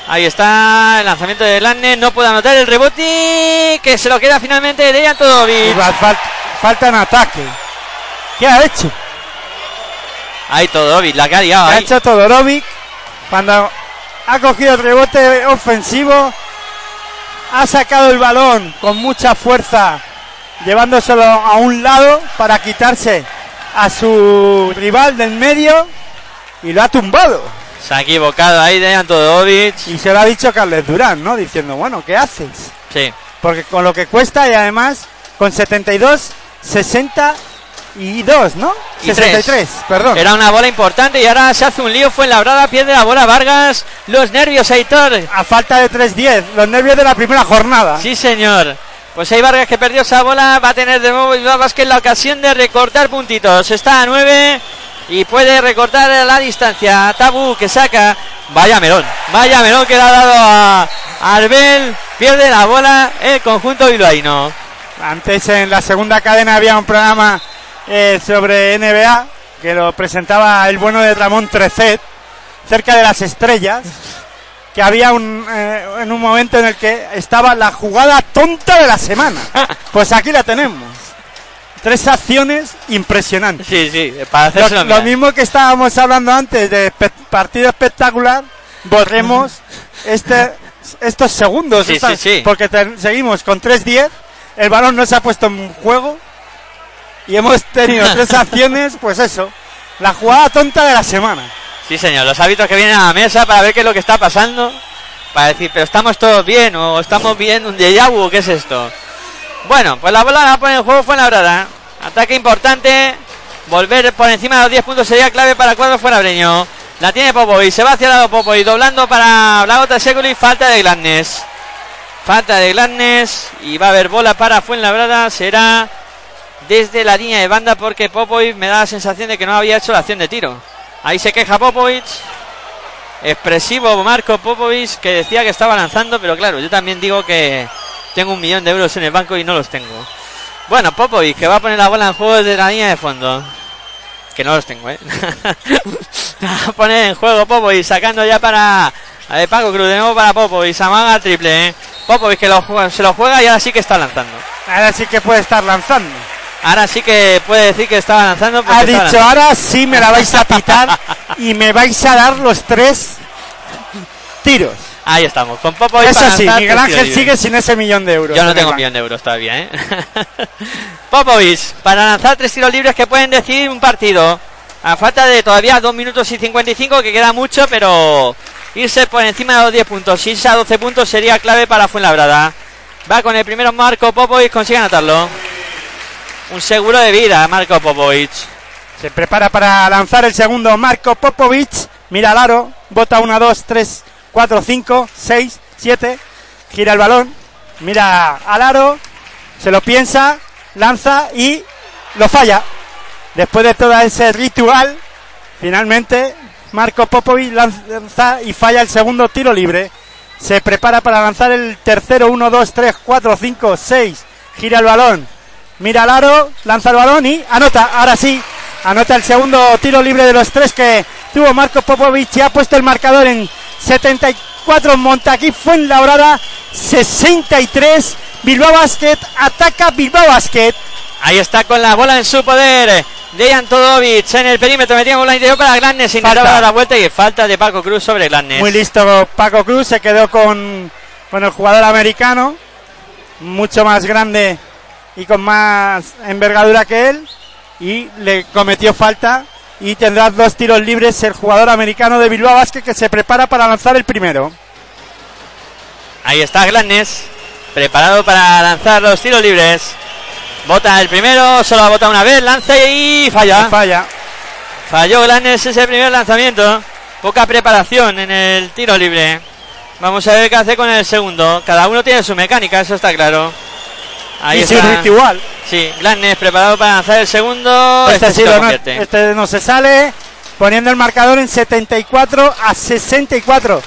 Ahí está el lanzamiento de Glanes. No puede anotar el rebote. Que se lo queda finalmente Dejan Todovic. Igual fal- falta en ataque. ¿Qué ha hecho? Ahí Todovic, la que ha liado Ha hecho Todorovic cuando ha cogido el rebote ofensivo, ha sacado el balón con mucha fuerza, llevándoselo a un lado para quitarse a su rival del medio y lo ha tumbado. Se ha equivocado ahí Dejan Todovic. Y se lo ha dicho Carles Durán, ¿no? Diciendo, bueno, ¿qué haces? Sí. Porque con lo que cuesta y además con 72, 62, ¿no? Y 63, perdón. Era una bola importante y ahora se hace un lío. Fue en la brada, pierde la bola Vargas. Los nervios, Aitor. A falta de 3-10, los nervios de la primera jornada. Sí, señor. Pues hay Vargas que perdió esa bola. Va a tener de nuevo Bilbao Basket la ocasión de recortar puntitos. Está a 9 y puede recortar la distancia. Tabu que saca. Vaya melón. Vaya melón que le ha dado a a Arbel. Pierde la bola el conjunto bilbaíno. Antes en la segunda cadena había un programa eh, sobre NBA que lo presentaba el bueno de Ramón Trecet, cerca de las estrellas, que había un, eh, en un momento en el que estaba la jugada tonta de la semana. Pues aquí la tenemos. Tres acciones impresionantes. Sí, sí, para Lo, hacerse lo mismo que estábamos hablando antes de partido espectacular, borremos este, estos segundos. Sí, sí, sí. Porque te- seguimos con 3-10, el balón no se ha puesto en juego y hemos tenido tres acciones, pues eso, la jugada tonta de la semana. Sí, señor. Los árbitros que vienen a la mesa para ver qué es lo que está pasando. Para decir, pero estamos todos bien o estamos bien un déjà vu, ¿qué es esto? Bueno, pues la bola la pone en juego Fuenlabrada. Ataque importante. Volver por encima de los 10 puntos sería clave para el cuadro Fuenlabreño. La tiene Popovic, se va hacia el lado Popovic, doblando para Blagota Seculi, falta de Gladness. Falta de Gladness y va a haber bola para Fuenlabrada. Será desde la línea de banda porque Popovic me da la sensación de que no había hecho la acción de tiro. Ahí se queja Popovic. expresivo Marco Popovic que decía que estaba lanzando, pero claro, yo también digo que tengo un millón de euros en el banco y no los tengo. Bueno, Popovic que va a poner la bola en juego desde la línea de fondo. Que no los tengo, ¿eh? Va a poner en juego Popovic sacando ya para eh, Paco Cruz, de nuevo para Popovic, amaga triple, ¿eh? Popovic que lo se lo juega y ahora sí que está lanzando. Ahora sí que puede estar lanzando. Ahora sí que puede decir que estaba lanzando. porque Ha dicho, ahora sí me la vais a pitar y me vais a dar los tres tiros. Ahí estamos, con Popovic Eso para sí, lanzar, Miguel Ángel sigue sin ese millón de euros. Yo no tengo un millón de euros todavía, ¿eh? Popovic, para lanzar tres tiros libres que pueden decidir un partido. A falta de todavía 2 minutos y 55, que queda mucho, pero irse por encima de los 10 puntos, irse a 12 puntos sería clave para Fuenlabrada. Va con el primero Marco Popovic, consigue anotarlo. Un seguro de vida, Marco Popovic. Se prepara para lanzar el segundo Marco Popovic. Mira al aro. Bota 1, 2, 3, 4, 5, 6, 7. Gira el balón. Mira al aro. Se lo piensa. Lanza y lo falla. Después de todo ese ritual, finalmente Marco Popovic lanza y falla el segundo tiro libre. Se prepara para lanzar el tercero. 1, 2, 3, 4, 5, 6. Gira el balón. Mira al aro, lanza el balón y anota. Ahora sí, anota el segundo tiro libre de los tres que tuvo Marco Popovic y ha puesto el marcador en 74. Montaquí Fuenlabrada 63. Bilbao Basket ataca Bilbao Basket. Ahí está con la bola en su poder. Dejan Todovic en el perímetro. Metía bola interior para Glannes. Intentaba dar la vuelta y falta de Paco Cruz sobre Glannes. Muy listo Paco Cruz, se quedó con, con el jugador americano, mucho más grande y con más envergadura que él, y le cometió falta y tendrá dos tiros libres el jugador americano de Bilbao Basket que se prepara para lanzar el primero. Ahí está Glannes. Preparado para lanzar los tiros libres. Bota el primero. Solo ha botado una vez. Lanza y falla. Falla. Falló Glannes ese primer lanzamiento. Poca preparación en el tiro libre. Vamos a ver qué hace con el segundo. Cada uno tiene su mecánica, eso está claro. Ahí y está. ritual. Sí, Glannes preparado para lanzar el segundo. Este, Este sí lo no, este no se sale, poniendo el marcador en 74 a 64.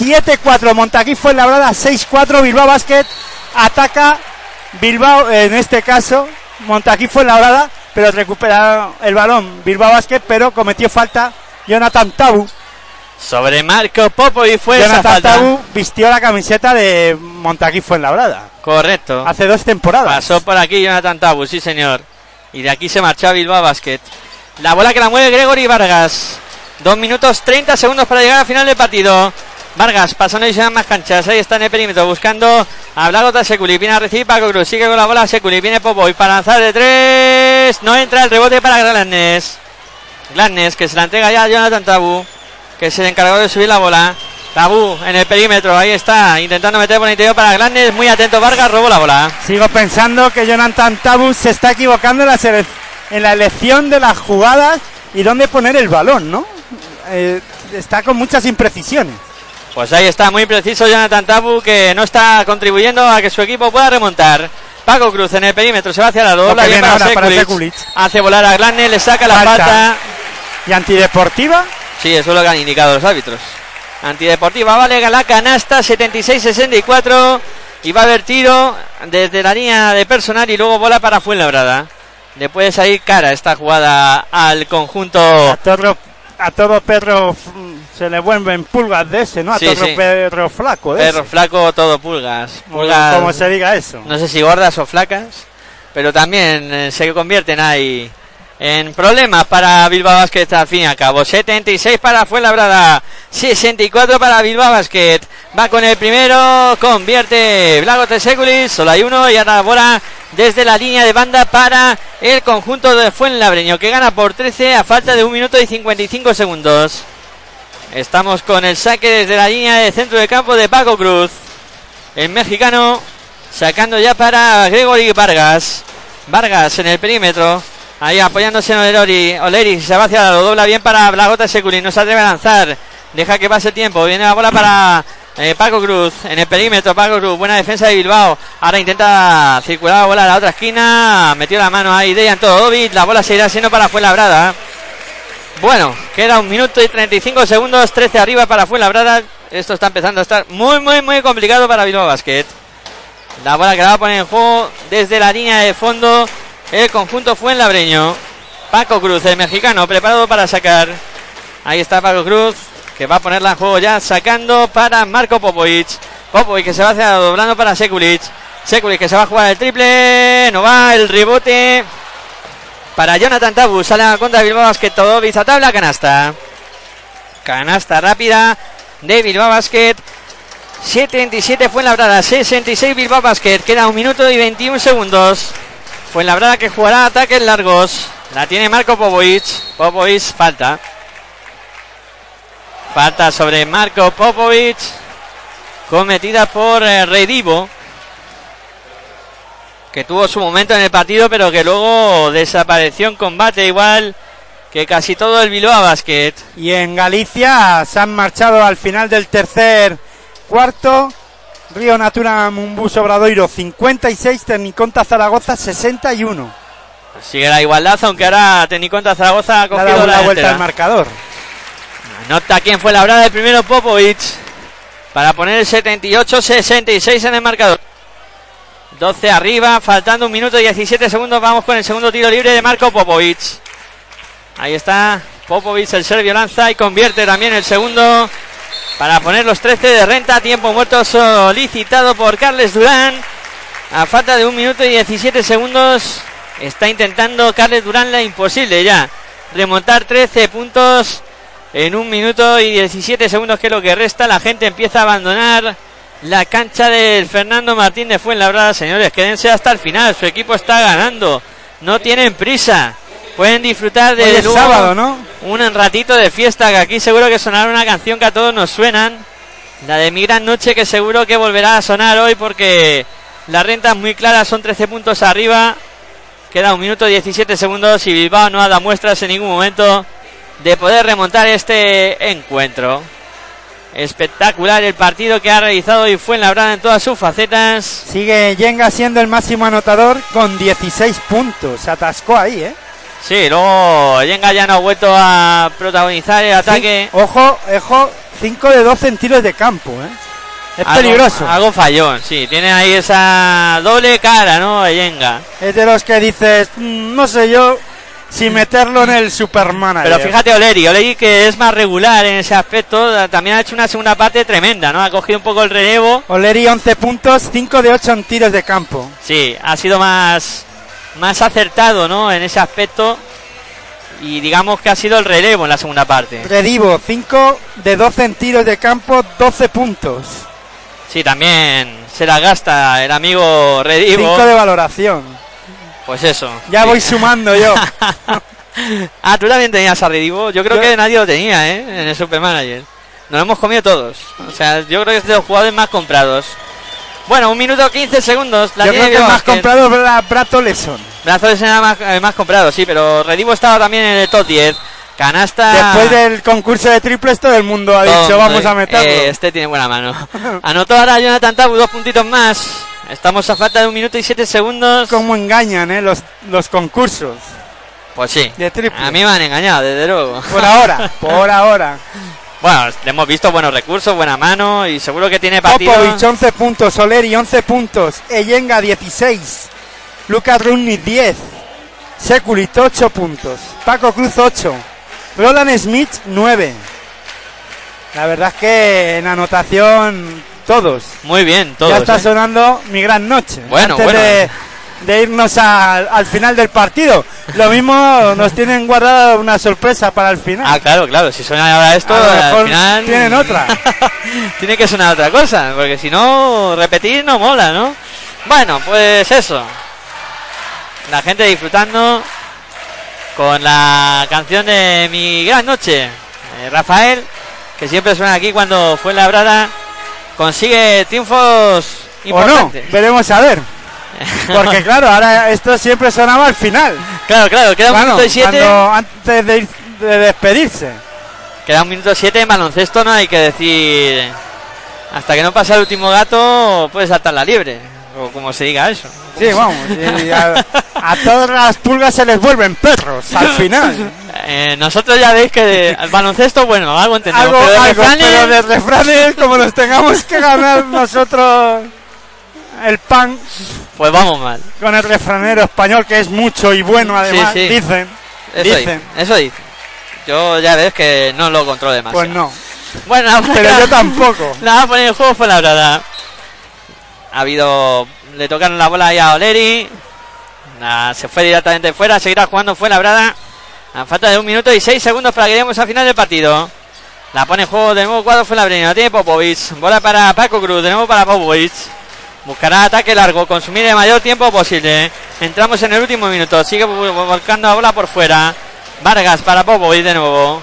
7-4, Montaquí fue labrada 6-4, Bilbao Basket ataca Bilbao, en este caso, Montaquí fue labrada, pero recupera el balón Bilbao Basket, pero cometió falta Jonathan Tabu. Sobre Marco Popo y fue esa Jonathan falta. Tabu vistió la camiseta de Montaquí fue labrada Correcto. hace dos temporadas. Pasó por aquí Jonathan Tabu, sí señor. Y de aquí se marchó a Bilbao Basket. La bola que la mueve Gregory Vargas. Dos minutos 30 segundos para llegar al final del partido. Vargas pasando y se dan más canchas. Ahí está en el perímetro buscando a Blagota Seculi. Viene a recibir Paco Cruz. Sigue con la bola Seculi. Viene Popoy para lanzar de tres. No entra el rebote para Glannes. Glannes que se la entrega ya a Jonathan Tabu. Que se le encargó de subir la bola. Tabu en el perímetro. Ahí está. Intentando meter por el interior para Glannes. Muy atento Vargas. Robó la bola. Sigo pensando que Jonathan Tabu se está equivocando en la, en la elección de las jugadas y dónde poner el balón, ¿no? Eh, está con muchas imprecisiones. Pues ahí está, muy preciso Jonathan Tabu, que no está contribuyendo a que su equipo pueda remontar. Paco Cruz en el perímetro, se va hacia la dobla y para Sekulic. Hace volar a Glanne, le saca la falta. Y antideportiva, Sí, eso es lo que han indicado los árbitros. Antideportiva, vale, la canasta, 76-64. Y va a haber tiro desde la línea de personal y luego bola para Fuenlabrada. Le puede salir cara esta jugada al conjunto. a todo, a todo perro mm, se le vuelven pulgas de ese, ¿no? A Sí, todo sí. perro flaco de Perro ese. flaco, todo pulgas. Pulgas. Como se diga eso. no sé si gordas o flacas, pero también eh, se convierten ahí en problemas para Bilbao Basket al fin y al cabo. 76 para Fuenlabrada, 64 para Bilbao Basket. Va con el primero, convierte Blago Tesekulis, solo hay uno y ahora la bola desde la línea de banda para el conjunto de Fuenlabreño que gana por 13 a falta de un minuto y 55 segundos. Estamos con el saque desde la línea de centro de campo de Paco Cruz. El mexicano sacando ya para Gregory Vargas. Vargas en el perímetro. Ahí apoyándose en Oleri. Oleri se va hacia la lo dobla bien para Blagota Seculi. No se atreve a lanzar. Deja que pase tiempo. Viene la bola para eh, Paco Cruz. En el perímetro, Paco Cruz. Buena defensa de Bilbao. Ahora intenta circular la bola a la otra esquina. Metió la mano ahí. Dejan todo. La bola seguirá siendo para Fuenlabrada. Bueno, queda un minuto y 35 segundos, 13 arriba para Fuenlabrada. Esto está empezando a estar muy, muy, muy complicado para Bilbao Basket. La bola que la va a poner en juego desde la línea de fondo el conjunto Fuenlabreño. Paco Cruz, el mexicano, preparado para sacar. Ahí está Paco Cruz, que va a ponerla en juego ya, sacando para Marco Popovic. Popovic que se va hacia doblando para Sekulic. Sekulic que se va a jugar el triple. No va el rebote. Para Jonathan Tabu, sale a la contra de Bilbao Basket, todo a tabla, canasta. Canasta rápida de Bilbao Basket. 77 fue en la brada, 66 Bilbao Basket. Queda un minuto y 21 segundos. Fue en la brada que jugará ataques largos. La tiene Marco Popovic. Popovic falta. Falta sobre Marco Popovic. Cometida por eh, Redivo. Que tuvo su momento en el partido, pero que luego desapareció en combate igual que casi todo el Bilbao Basket. Y en Galicia se han marchado al final del tercer cuarto. Río Natura Mumbus Obradoiro 56, Tecniconta Zaragoza 61. Sigue la igualdad, aunque ahora Tecniconta Zaragoza ha cogido la vuelta al marcador. Nota quién fue la brada del primero Popovic. Para poner el 78-66 en el marcador. 12 arriba, faltando un minuto y 17 segundos. Vamos con el segundo tiro libre de Marco Popovic. Ahí está Popovic, el serbio lanza y convierte también el segundo. Para poner los 13 de renta. Tiempo muerto solicitado por Carles Durán. A falta de un minuto y 17 segundos. Está intentando Carles Durán la imposible ya. Remontar 13 puntos en un minuto y 17 segundos que es lo que resta. La gente empieza a abandonar la cancha del Fernando Martín de Fuenlabrada. Señores, quédense hasta el final. Su equipo está ganando. No tienen prisa. Pueden disfrutar de Hoy es luego sábado, ¿no? un ratito de fiesta. Que aquí seguro que sonará una canción que a todos nos suenan. La de mi gran noche que seguro que volverá a sonar hoy porque la renta es muy clara. Son 13 puntos arriba. Queda un minuto 17 segundos y Bilbao no ha dado muestras en ningún momento de poder remontar este encuentro. Espectacular el partido que ha realizado y fue en la en todas sus facetas. Sigue Yenga siendo el máximo anotador con 16 puntos. Se atascó ahí, ¿eh? Sí, luego Yenga ya no ha vuelto a protagonizar el ataque. Sí, Ojo, ojo, 5 de 12 en tiros de campo, ¿eh? Es Algo- peligroso. Algo fallón, sí. Tiene ahí esa doble cara, ¿no? Yenga. Es de los que dices, "Mm, no sé yo si meterlo en el Superman. Pero fíjate Oleri, Oleri que es más regular en ese aspecto, también ha hecho una segunda parte tremenda, ¿no? Ha cogido un poco el relevo. Oleri 11 puntos, 5 de 8 en tiros de campo. Sí, ha sido más, más acertado, ¿no? En ese aspecto. Y digamos que ha sido el relevo en la segunda parte. Redivo, 5 de 12 en tiros de campo, 12 puntos. Sí, también se la gasta el amigo Redivo. 5 de valoración. Pues eso. Ya Sí. voy sumando yo. ah, tú también tenías a Redivo. Yo creo Yo- que nadie lo tenía, ¿eh? En el Supermanager. Nos lo hemos comido todos. O sea, yo creo que es de los jugadores más comprados. Bueno, un minuto 15 segundos. La yo creo que el más comprado es Bra- Brato Leson. Brazo de Sena más, eh, más comprado, sí, pero Redivo estaba también en el top 10. Canasta. Después del concurso de triples todo el mundo ha dicho vamos a meterlo. eh, este tiene buena mano. Anotó ahora Jonathan Tabu dos puntitos más. Estamos a falta de un minuto y siete segundos. Cómo engañan eh, los, los concursos. Pues sí. De triple. A mí me han engañado, desde luego. Por ahora, por ahora. Bueno, le hemos visto buenos recursos, buena mano y seguro que tiene partido. Popovic 11 puntos, Soleri 11 puntos, Eyenga 16, Lucas Runni 10, Sekulic 8 puntos, Paco Cruz 8, Roland Smith 9. La verdad es que en anotación todos. Muy bien, todos. ya está ¿eh? sonando mi gran noche. Bueno, antes bueno. De, de irnos al, al final del partido. Lo mismo nos tienen guardada una sorpresa para el final. Ah, claro, claro. Si suena ahora esto, A lo al final. tienen otra. Tiene que sonar otra cosa, porque si no, repetir no mola, ¿no? Bueno, pues eso. La gente disfrutando con la canción de Mi Gran Noche. Eh, Rafael, que siempre suena aquí cuando fue labrada, consigue triunfos o no, importantes. veremos a ver. Porque claro, ahora esto siempre sonaba al final. Claro, claro, queda un minuto y siete. cuando- antes de, ir- de despedirse. Queda un minuto siete en baloncesto, no hay que decir. Hasta que no pasa el último gato, puedes saltar la liebre. O como se diga eso. Sí, vamos. a, a todas las pulgas se les vuelven perros al final. Eh, nosotros ya veis que el baloncesto, bueno, algo entendemos. Algo, pero de algo, refranes, pero de refranes, como nos tengamos que ganar nosotros el pan pues vamos mal. con el refranero español, que es mucho y bueno además, sí. dicen. Eso dicen. Eso dicen. Yo ya ves que no lo controlo demasiado. Pues no, Bueno, la pero yo tampoco. La va poner en juego fue la verdad. Ha habido. Le tocaron la bola ahí a Oleri. La- se fue directamente fuera. Seguirá jugando fue la brada. A falta de un minuto y seis segundos para que lleguemos al final del partido. La pone en juego de nuevo cuadro fue la Brena. Tiene Popovic. Bola para Paco Cruz. De nuevo para Popovic. Buscará ataque largo. Consumir el mayor tiempo posible. Entramos en el último minuto. Sigue vol- volcando la bola por fuera. Vargas para Popovic de nuevo.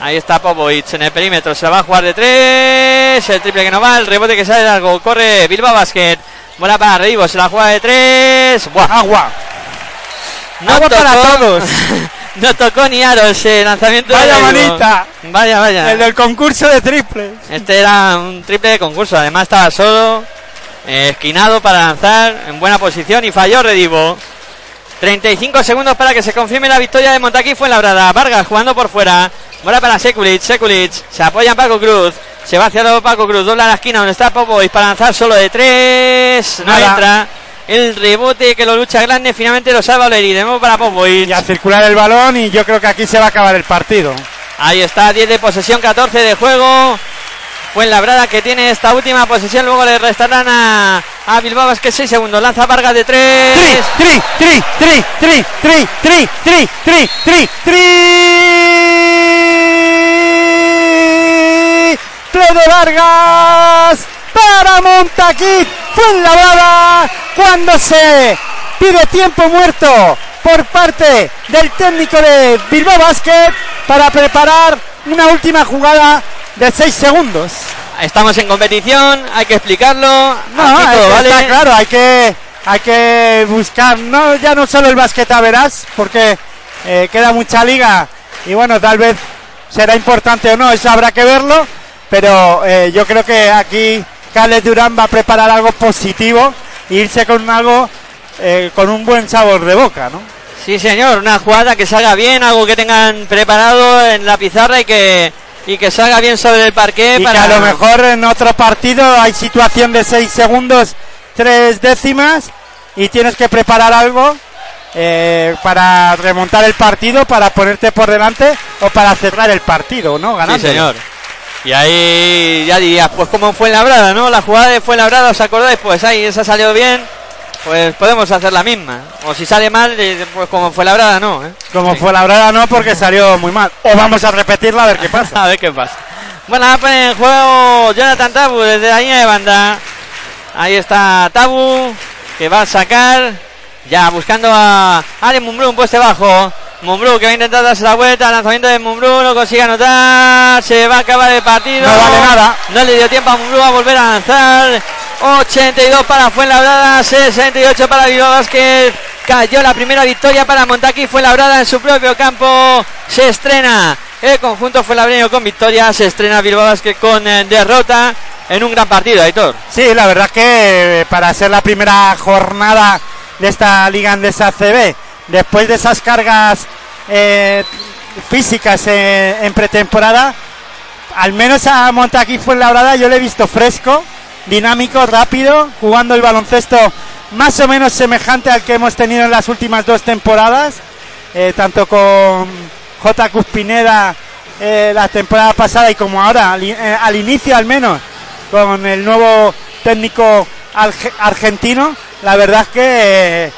Ahí está Popovic en el perímetro. Se la va a jugar de tres. El triple que no va. El rebote que sale largo. Corre Bilbao Basket. Bola para Reivo. Se la juega de tres. Buah. Agua. No Agua para todos. no tocó ni aro ese lanzamiento. de Vaya Reivo. manita. Vaya, vaya. El del concurso de triples. Este era un triple de concurso. Además estaba solo. Esquinado para lanzar. En buena posición. Y falló Redivo. 35 segundos para que se confirme la victoria de Montaquí fue labrada. Vargas jugando por fuera. Bola para Sekulic. Sekulic se apoya en Paco Cruz. Se va hacia luego Paco Cruz. Dobla la esquina donde está Popovic para lanzar solo de tres. No Nada. entra. El rebote que lo lucha grande. Finalmente lo salva Oleri. De nuevo para Popovic. Y a circular el balón y yo creo que aquí se va a acabar el partido. Ahí está, 10 de posesión, 14 de juego. Fuenlabrada que tiene esta última posición. Luego le restarán a, Bilbao Vázquez 6 segundos. Lanza Vargas de 3. 3, 3, 3, 3, 3, 3, 3, 3, 3, 3. 3 de Vargas para Montaquit. Fuenlabrada cuando se pide tiempo muerto por parte del técnico de Bilbao Vázquez para preparar una última jugada de 6 segundos. Estamos en competición, hay que explicarlo. No, Aquí todo vale. está claro, hay que, hay que buscar, no, ya no solo el basqueta verás, porque eh, queda mucha liga y bueno, tal vez será importante o no, eso habrá que verlo, pero eh, yo creo que aquí Carles Durán va a preparar algo positivo e irse con algo, eh, con un buen sabor de boca, ¿no? Sí, señor, una jugada que salga bien, algo que tengan preparado en la pizarra y que, y que salga bien sobre el parqué. Y para... que a lo mejor en otro partido hay situación de 6 segundos, 3 décimas y tienes que preparar algo eh, para remontar el partido, para ponerte por delante o para cerrar el partido, ¿no? Sí, Ganando. señor. Y ahí ya dirías, pues como fue labrada, ¿no? La jugada de fue labrada, ¿os acordáis? Pues ahí esa salió bien, pues podemos hacer la misma. O si sale mal, eh, pues como fue labrada, no. ¿eh? Como Sí. fue la brada, no, porque salió muy mal. O vamos a repetirla a ver qué pasa. A ver qué pasa. Bueno, poner en juego Jonathan Tabu desde la línea de banda. Ahí está Tabu, que va a sacar, ya buscando a Ale Mumbrú, un pueste bajo. Mumbrú que va a intentar darse la vuelta, lanzamiento de Mumbrú, no consigue anotar, se va a acabar el partido. No vale nada. No le dio tiempo a Mumbrú a volver a lanzar. 82 para Fuenlabrada, 68 para Bilbao Basket. Cayó la primera victoria para Montaquí Fuenlabrada en su propio campo. Se estrena el conjunto Fuenlabreño con victoria. Se estrena Bilbao Basket con eh, derrota en un gran partido, Aitor. Sí, la verdad que eh, para ser la primera jornada de esta Liga Andesa CB, después de esas cargas eh, físicas eh, en pretemporada, al menos a Montaquí Fuenlabrada yo le he visto fresco, dinámico, rápido, jugando el baloncesto más o menos semejante al que hemos tenido en las últimas dos temporadas, eh, tanto con J. Cuspineda eh, la temporada pasada y como ahora, eh, al inicio al menos, con el nuevo técnico arge- argentino, la verdad es que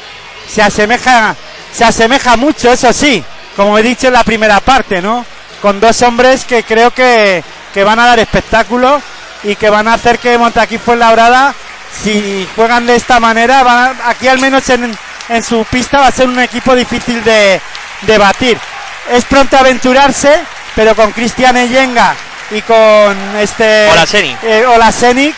se asemeja, se asemeja mucho, eso sí, como he dicho en la primera parte, ¿no? Con dos hombres que creo que, que van a dar espectáculo y que van a hacer que Montaquí Fuenlabrada, si juegan de esta manera, van a- aquí al menos en, en su pista va a ser un equipo difícil de, de batir. Es pronto aventurarse, pero con Cristian Eyenga y con este Olaseni. eh, Olaseni,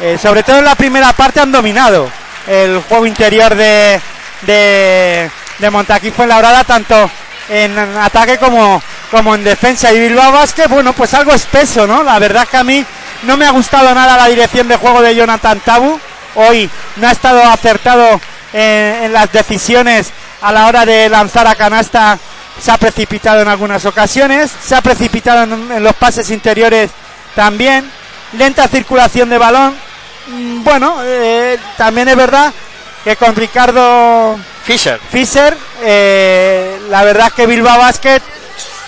eh, sobre todo en la primera parte han dominado el juego interior de, de, de Montaquí Fuenlabrada, tanto en ataque como, como en defensa. Y Bilbao Basket, bueno, pues algo espeso, ¿no? La verdad que a mí no me ha gustado nada la dirección de juego de Jonathan Tabu. Hoy no ha estado acertado en, en las decisiones a la hora de lanzar a canasta se ha precipitado en algunas ocasiones, se ha precipitado en, en los pases interiores también, lenta circulación de balón. Mm, Bueno, eh, también es verdad que con Ricardo Fisher. Fischer, eh, la verdad es que Bilbao Basket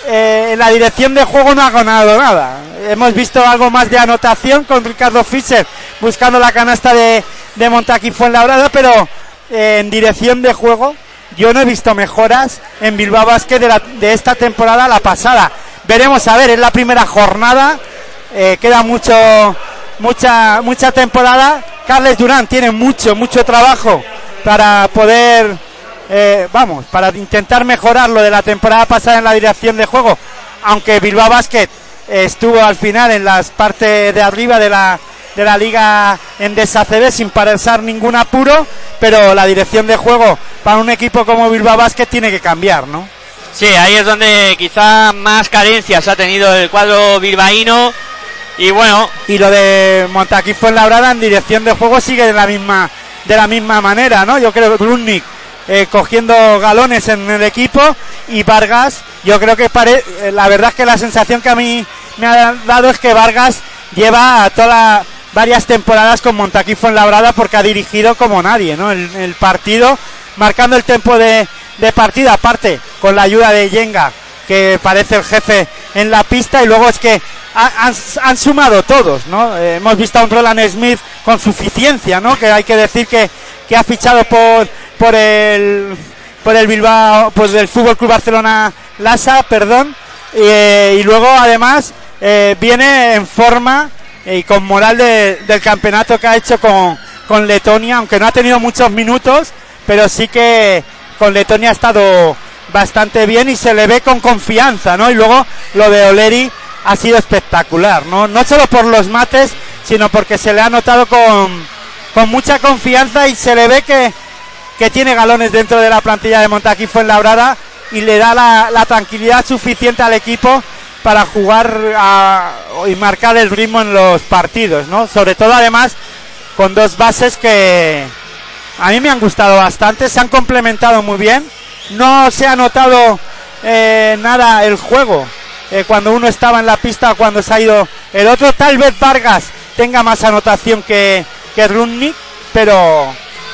eh, en la dirección de juego no ha ganado nada. Hemos visto algo más de anotación con Ricardo Fischer buscando la canasta de, de Montaki Fuenlabrada, pero eh, en dirección de juego yo no he visto mejoras en Bilbao Basket de, la- de esta temporada a la pasada. Veremos a ver, es la primera jornada, eh, queda mucho, mucha, mucha temporada. Carles Durán tiene mucho, mucho trabajo para poder, eh, vamos, para intentar mejorar lo de la temporada pasada en la dirección de juego. Aunque Bilbao Basket estuvo al final en las partes de arriba de la, de la liga en CB sin pasar ningún apuro, pero la dirección de juego para un equipo como Bilbao Basket tiene que cambiar, ¿no? Sí, ahí es donde quizá más carencias ha tenido el cuadro bilbaíno. Y bueno, Y lo de Montaquí Fuenlabrada en dirección de juego sigue de la misma de la misma manera, ¿no? Yo creo que Grunnik eh, cogiendo galones en el equipo y Vargas, yo creo que pare- eh, la verdad es que la sensación que a mí me ha dado es que Vargas lleva todas varias temporadas con Montaquí Fuenlabrada porque ha dirigido como nadie, ¿no? El, el partido, marcando el tiempo de, de partida, aparte con la ayuda de Yenga, que parece el jefe en la pista, y luego es que ha- han, han sumado todos, ¿no? Eh, hemos visto a un Roland Smith con suficiencia, ¿no? Que hay que decir que, que ha fichado por, por el por el Bilbao, pues del Fútbol Club Barcelona Lasa, perdón, eh, y luego además eh, viene en forma y con moral de- del campeonato que ha hecho con, con Letonia, aunque no ha tenido muchos minutos, pero sí que con Letonia ha estado bastante bien y se le ve con confianza, ¿no? Y luego lo de Oleri ha sido espectacular, ¿no? No solo por los mates, sino porque se le ha notado con, con mucha confianza y se le ve que, que tiene galones dentro de la plantilla de Montaquí Fuenlabrada y le da la, tranquilidad suficiente al equipo para jugar a- y marcar el ritmo en los partidos, ¿no? Sobre todo además con dos bases que a mí me han gustado bastante, se han complementado muy bien, no se ha notado eh, nada el juego eh, cuando uno estaba en la pista, cuando se ha ido el otro, tal vez Vargas tenga más anotación que, que Rudnick, pero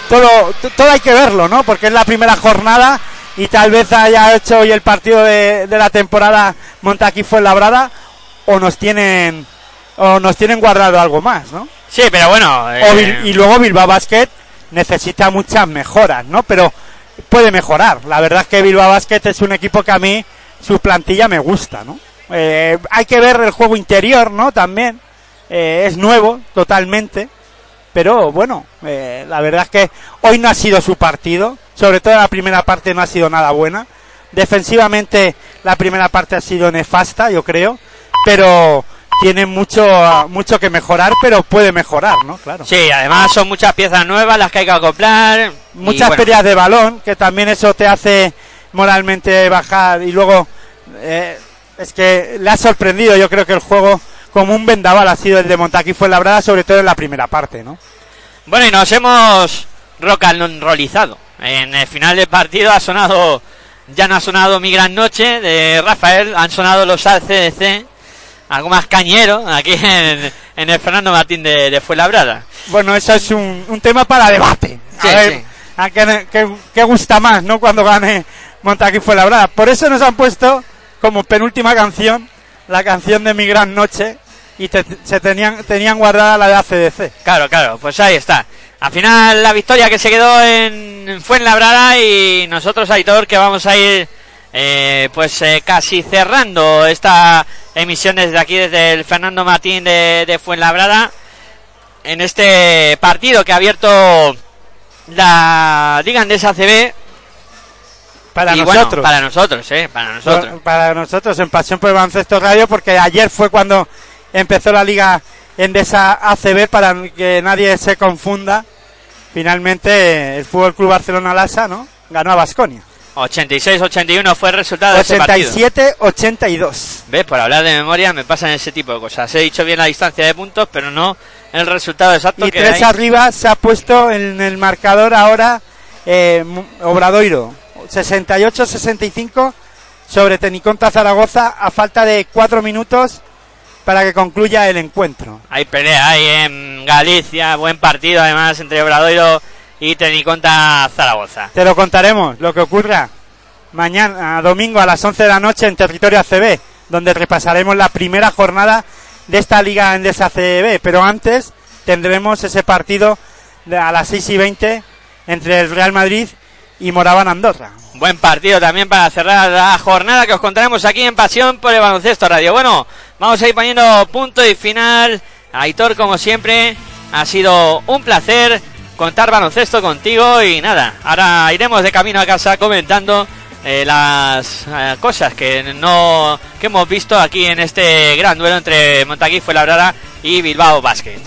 todo, todo hay que verlo, ¿no? Porque es la primera jornada y tal vez haya hecho hoy el partido de, de la temporada Montaquí fue labrada o nos tienen o nos tienen guardado algo más, ¿no? sí, pero bueno. Eh, y luego Bilbao Basket necesita muchas mejoras, ¿no? Pero puede mejorar. La verdad es que Bilbao Basket es un equipo que a mí su plantilla me gusta, ¿no? Eh, hay que ver el juego interior, ¿no? También Eh, es nuevo totalmente, pero bueno, eh, la verdad es que hoy no ha sido su partido. Sobre todo la primera parte no ha sido nada buena. Defensivamente la primera parte ha sido nefasta, yo creo, pero tiene mucho mucho que mejorar, pero puede mejorar, ¿no? Claro. Sí, además son muchas piezas nuevas las que hay que acoplar. Muchas bueno, pérdidas de balón, que también eso te hace moralmente bajar y luego eh, es que le ha sorprendido, yo creo que el juego como un vendaval ha sido el de Montaquí fue labrada, sobre todo en la primera parte, ¿no? Bueno, y nos hemos rocanrolizado. En el final del partido ha sonado, ya no ha sonado Mi Gran Noche de Rafael, han sonado los ACDC, algo más cañero, aquí en, en el Fernando Martín de, de Fuenlabrada. Bueno, eso es un, un tema para debate. A ver, sí. a qué, qué- qué gusta más, ¿no? Cuando gane Montaquí fue labrada. Por eso nos han puesto como penúltima canción la canción de Mi Gran Noche y te- se tenían, tenían guardada la de ACDC. Claro, claro, pues ahí está. Al final la victoria que se quedó en Fuenlabrada y nosotros, Aitor, que vamos a ir eh, pues eh, casi cerrando esta emisión desde aquí, desde el Fernando Martín de, de Fuenlabrada, en este partido que ha abierto la Liga Andesa CB. Para y bueno, nosotros. para nosotros, eh, para nosotros. Para nosotros en Pasión por el Baloncesto Radio, porque ayer fue cuando empezó la Liga Endesa ACB, para que nadie se confunda. Finalmente, el Fútbol Club Barcelona Lasa, ¿no? Ganó a Basconia. 86-81 fue el resultado de ese partido. 87-82. ¿Ves? Por hablar de memoria me pasan ese tipo de cosas. He dicho bien la distancia de puntos, pero no el resultado exacto Y que tres hay. arriba se ha puesto en el marcador ahora eh, Obradoiro. 68-65 sobre Teniconta Zaragoza a falta de cuatro minutos para que concluya el encuentro. Hay pelea ahí en Galicia, buen partido además entre Obradoiro y Teniconta Zaragoza. Te lo contaremos, lo que ocurra mañana, domingo a las 11 de la noche en territorio ACB, donde repasaremos la primera jornada de esta Liga Endesa ACB. Pero antes tendremos ese partido a las 6 y 20 entre el Real Madrid y Moraván Andorra. Buen partido también para cerrar la jornada que os contaremos aquí en Pasión por el Baloncesto Radio. Bueno, vamos a ir poniendo punto y final. Aitor, como siempre, ha sido un placer contar baloncesto contigo y nada, ahora iremos de camino a casa comentando eh, las eh, cosas que no que hemos visto aquí en este gran duelo entre Montaquí Fuenlabrada y Bilbao Basket.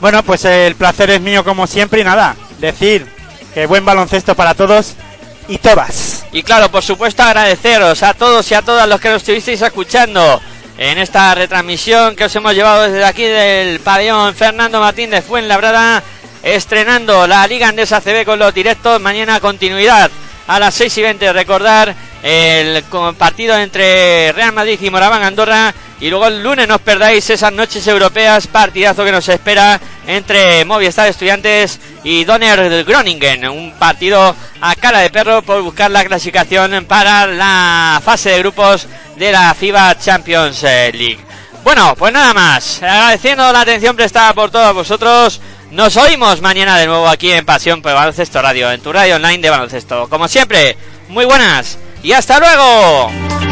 Bueno, pues el placer es mío como siempre y nada, decir que buen baloncesto para todos y todas. Y claro, por supuesto agradeceros a todos y a todas los que nos estuvisteis escuchando en esta retransmisión que os hemos llevado desde aquí del pabellón Fernando Martín de Fuenlabrada, estrenando la Liga Andesa CB con los directos, mañana continuidad a las 6 y 20, recordar el partido entre Real Madrid y Moraván Andorra y luego el lunes no os perdáis esas noches europeas, partidazo que nos espera entre Movistar Estudiantes y Donner Groningen, un partido a cara de perro por buscar la clasificación para la fase de grupos de la FIBA Champions League. Bueno, pues nada más, agradeciendo la atención prestada por todos vosotros, nos oímos mañana de nuevo aquí en Pasión por Baloncesto Radio, en tu radio online de baloncesto. Como siempre, muy buenas y hasta luego.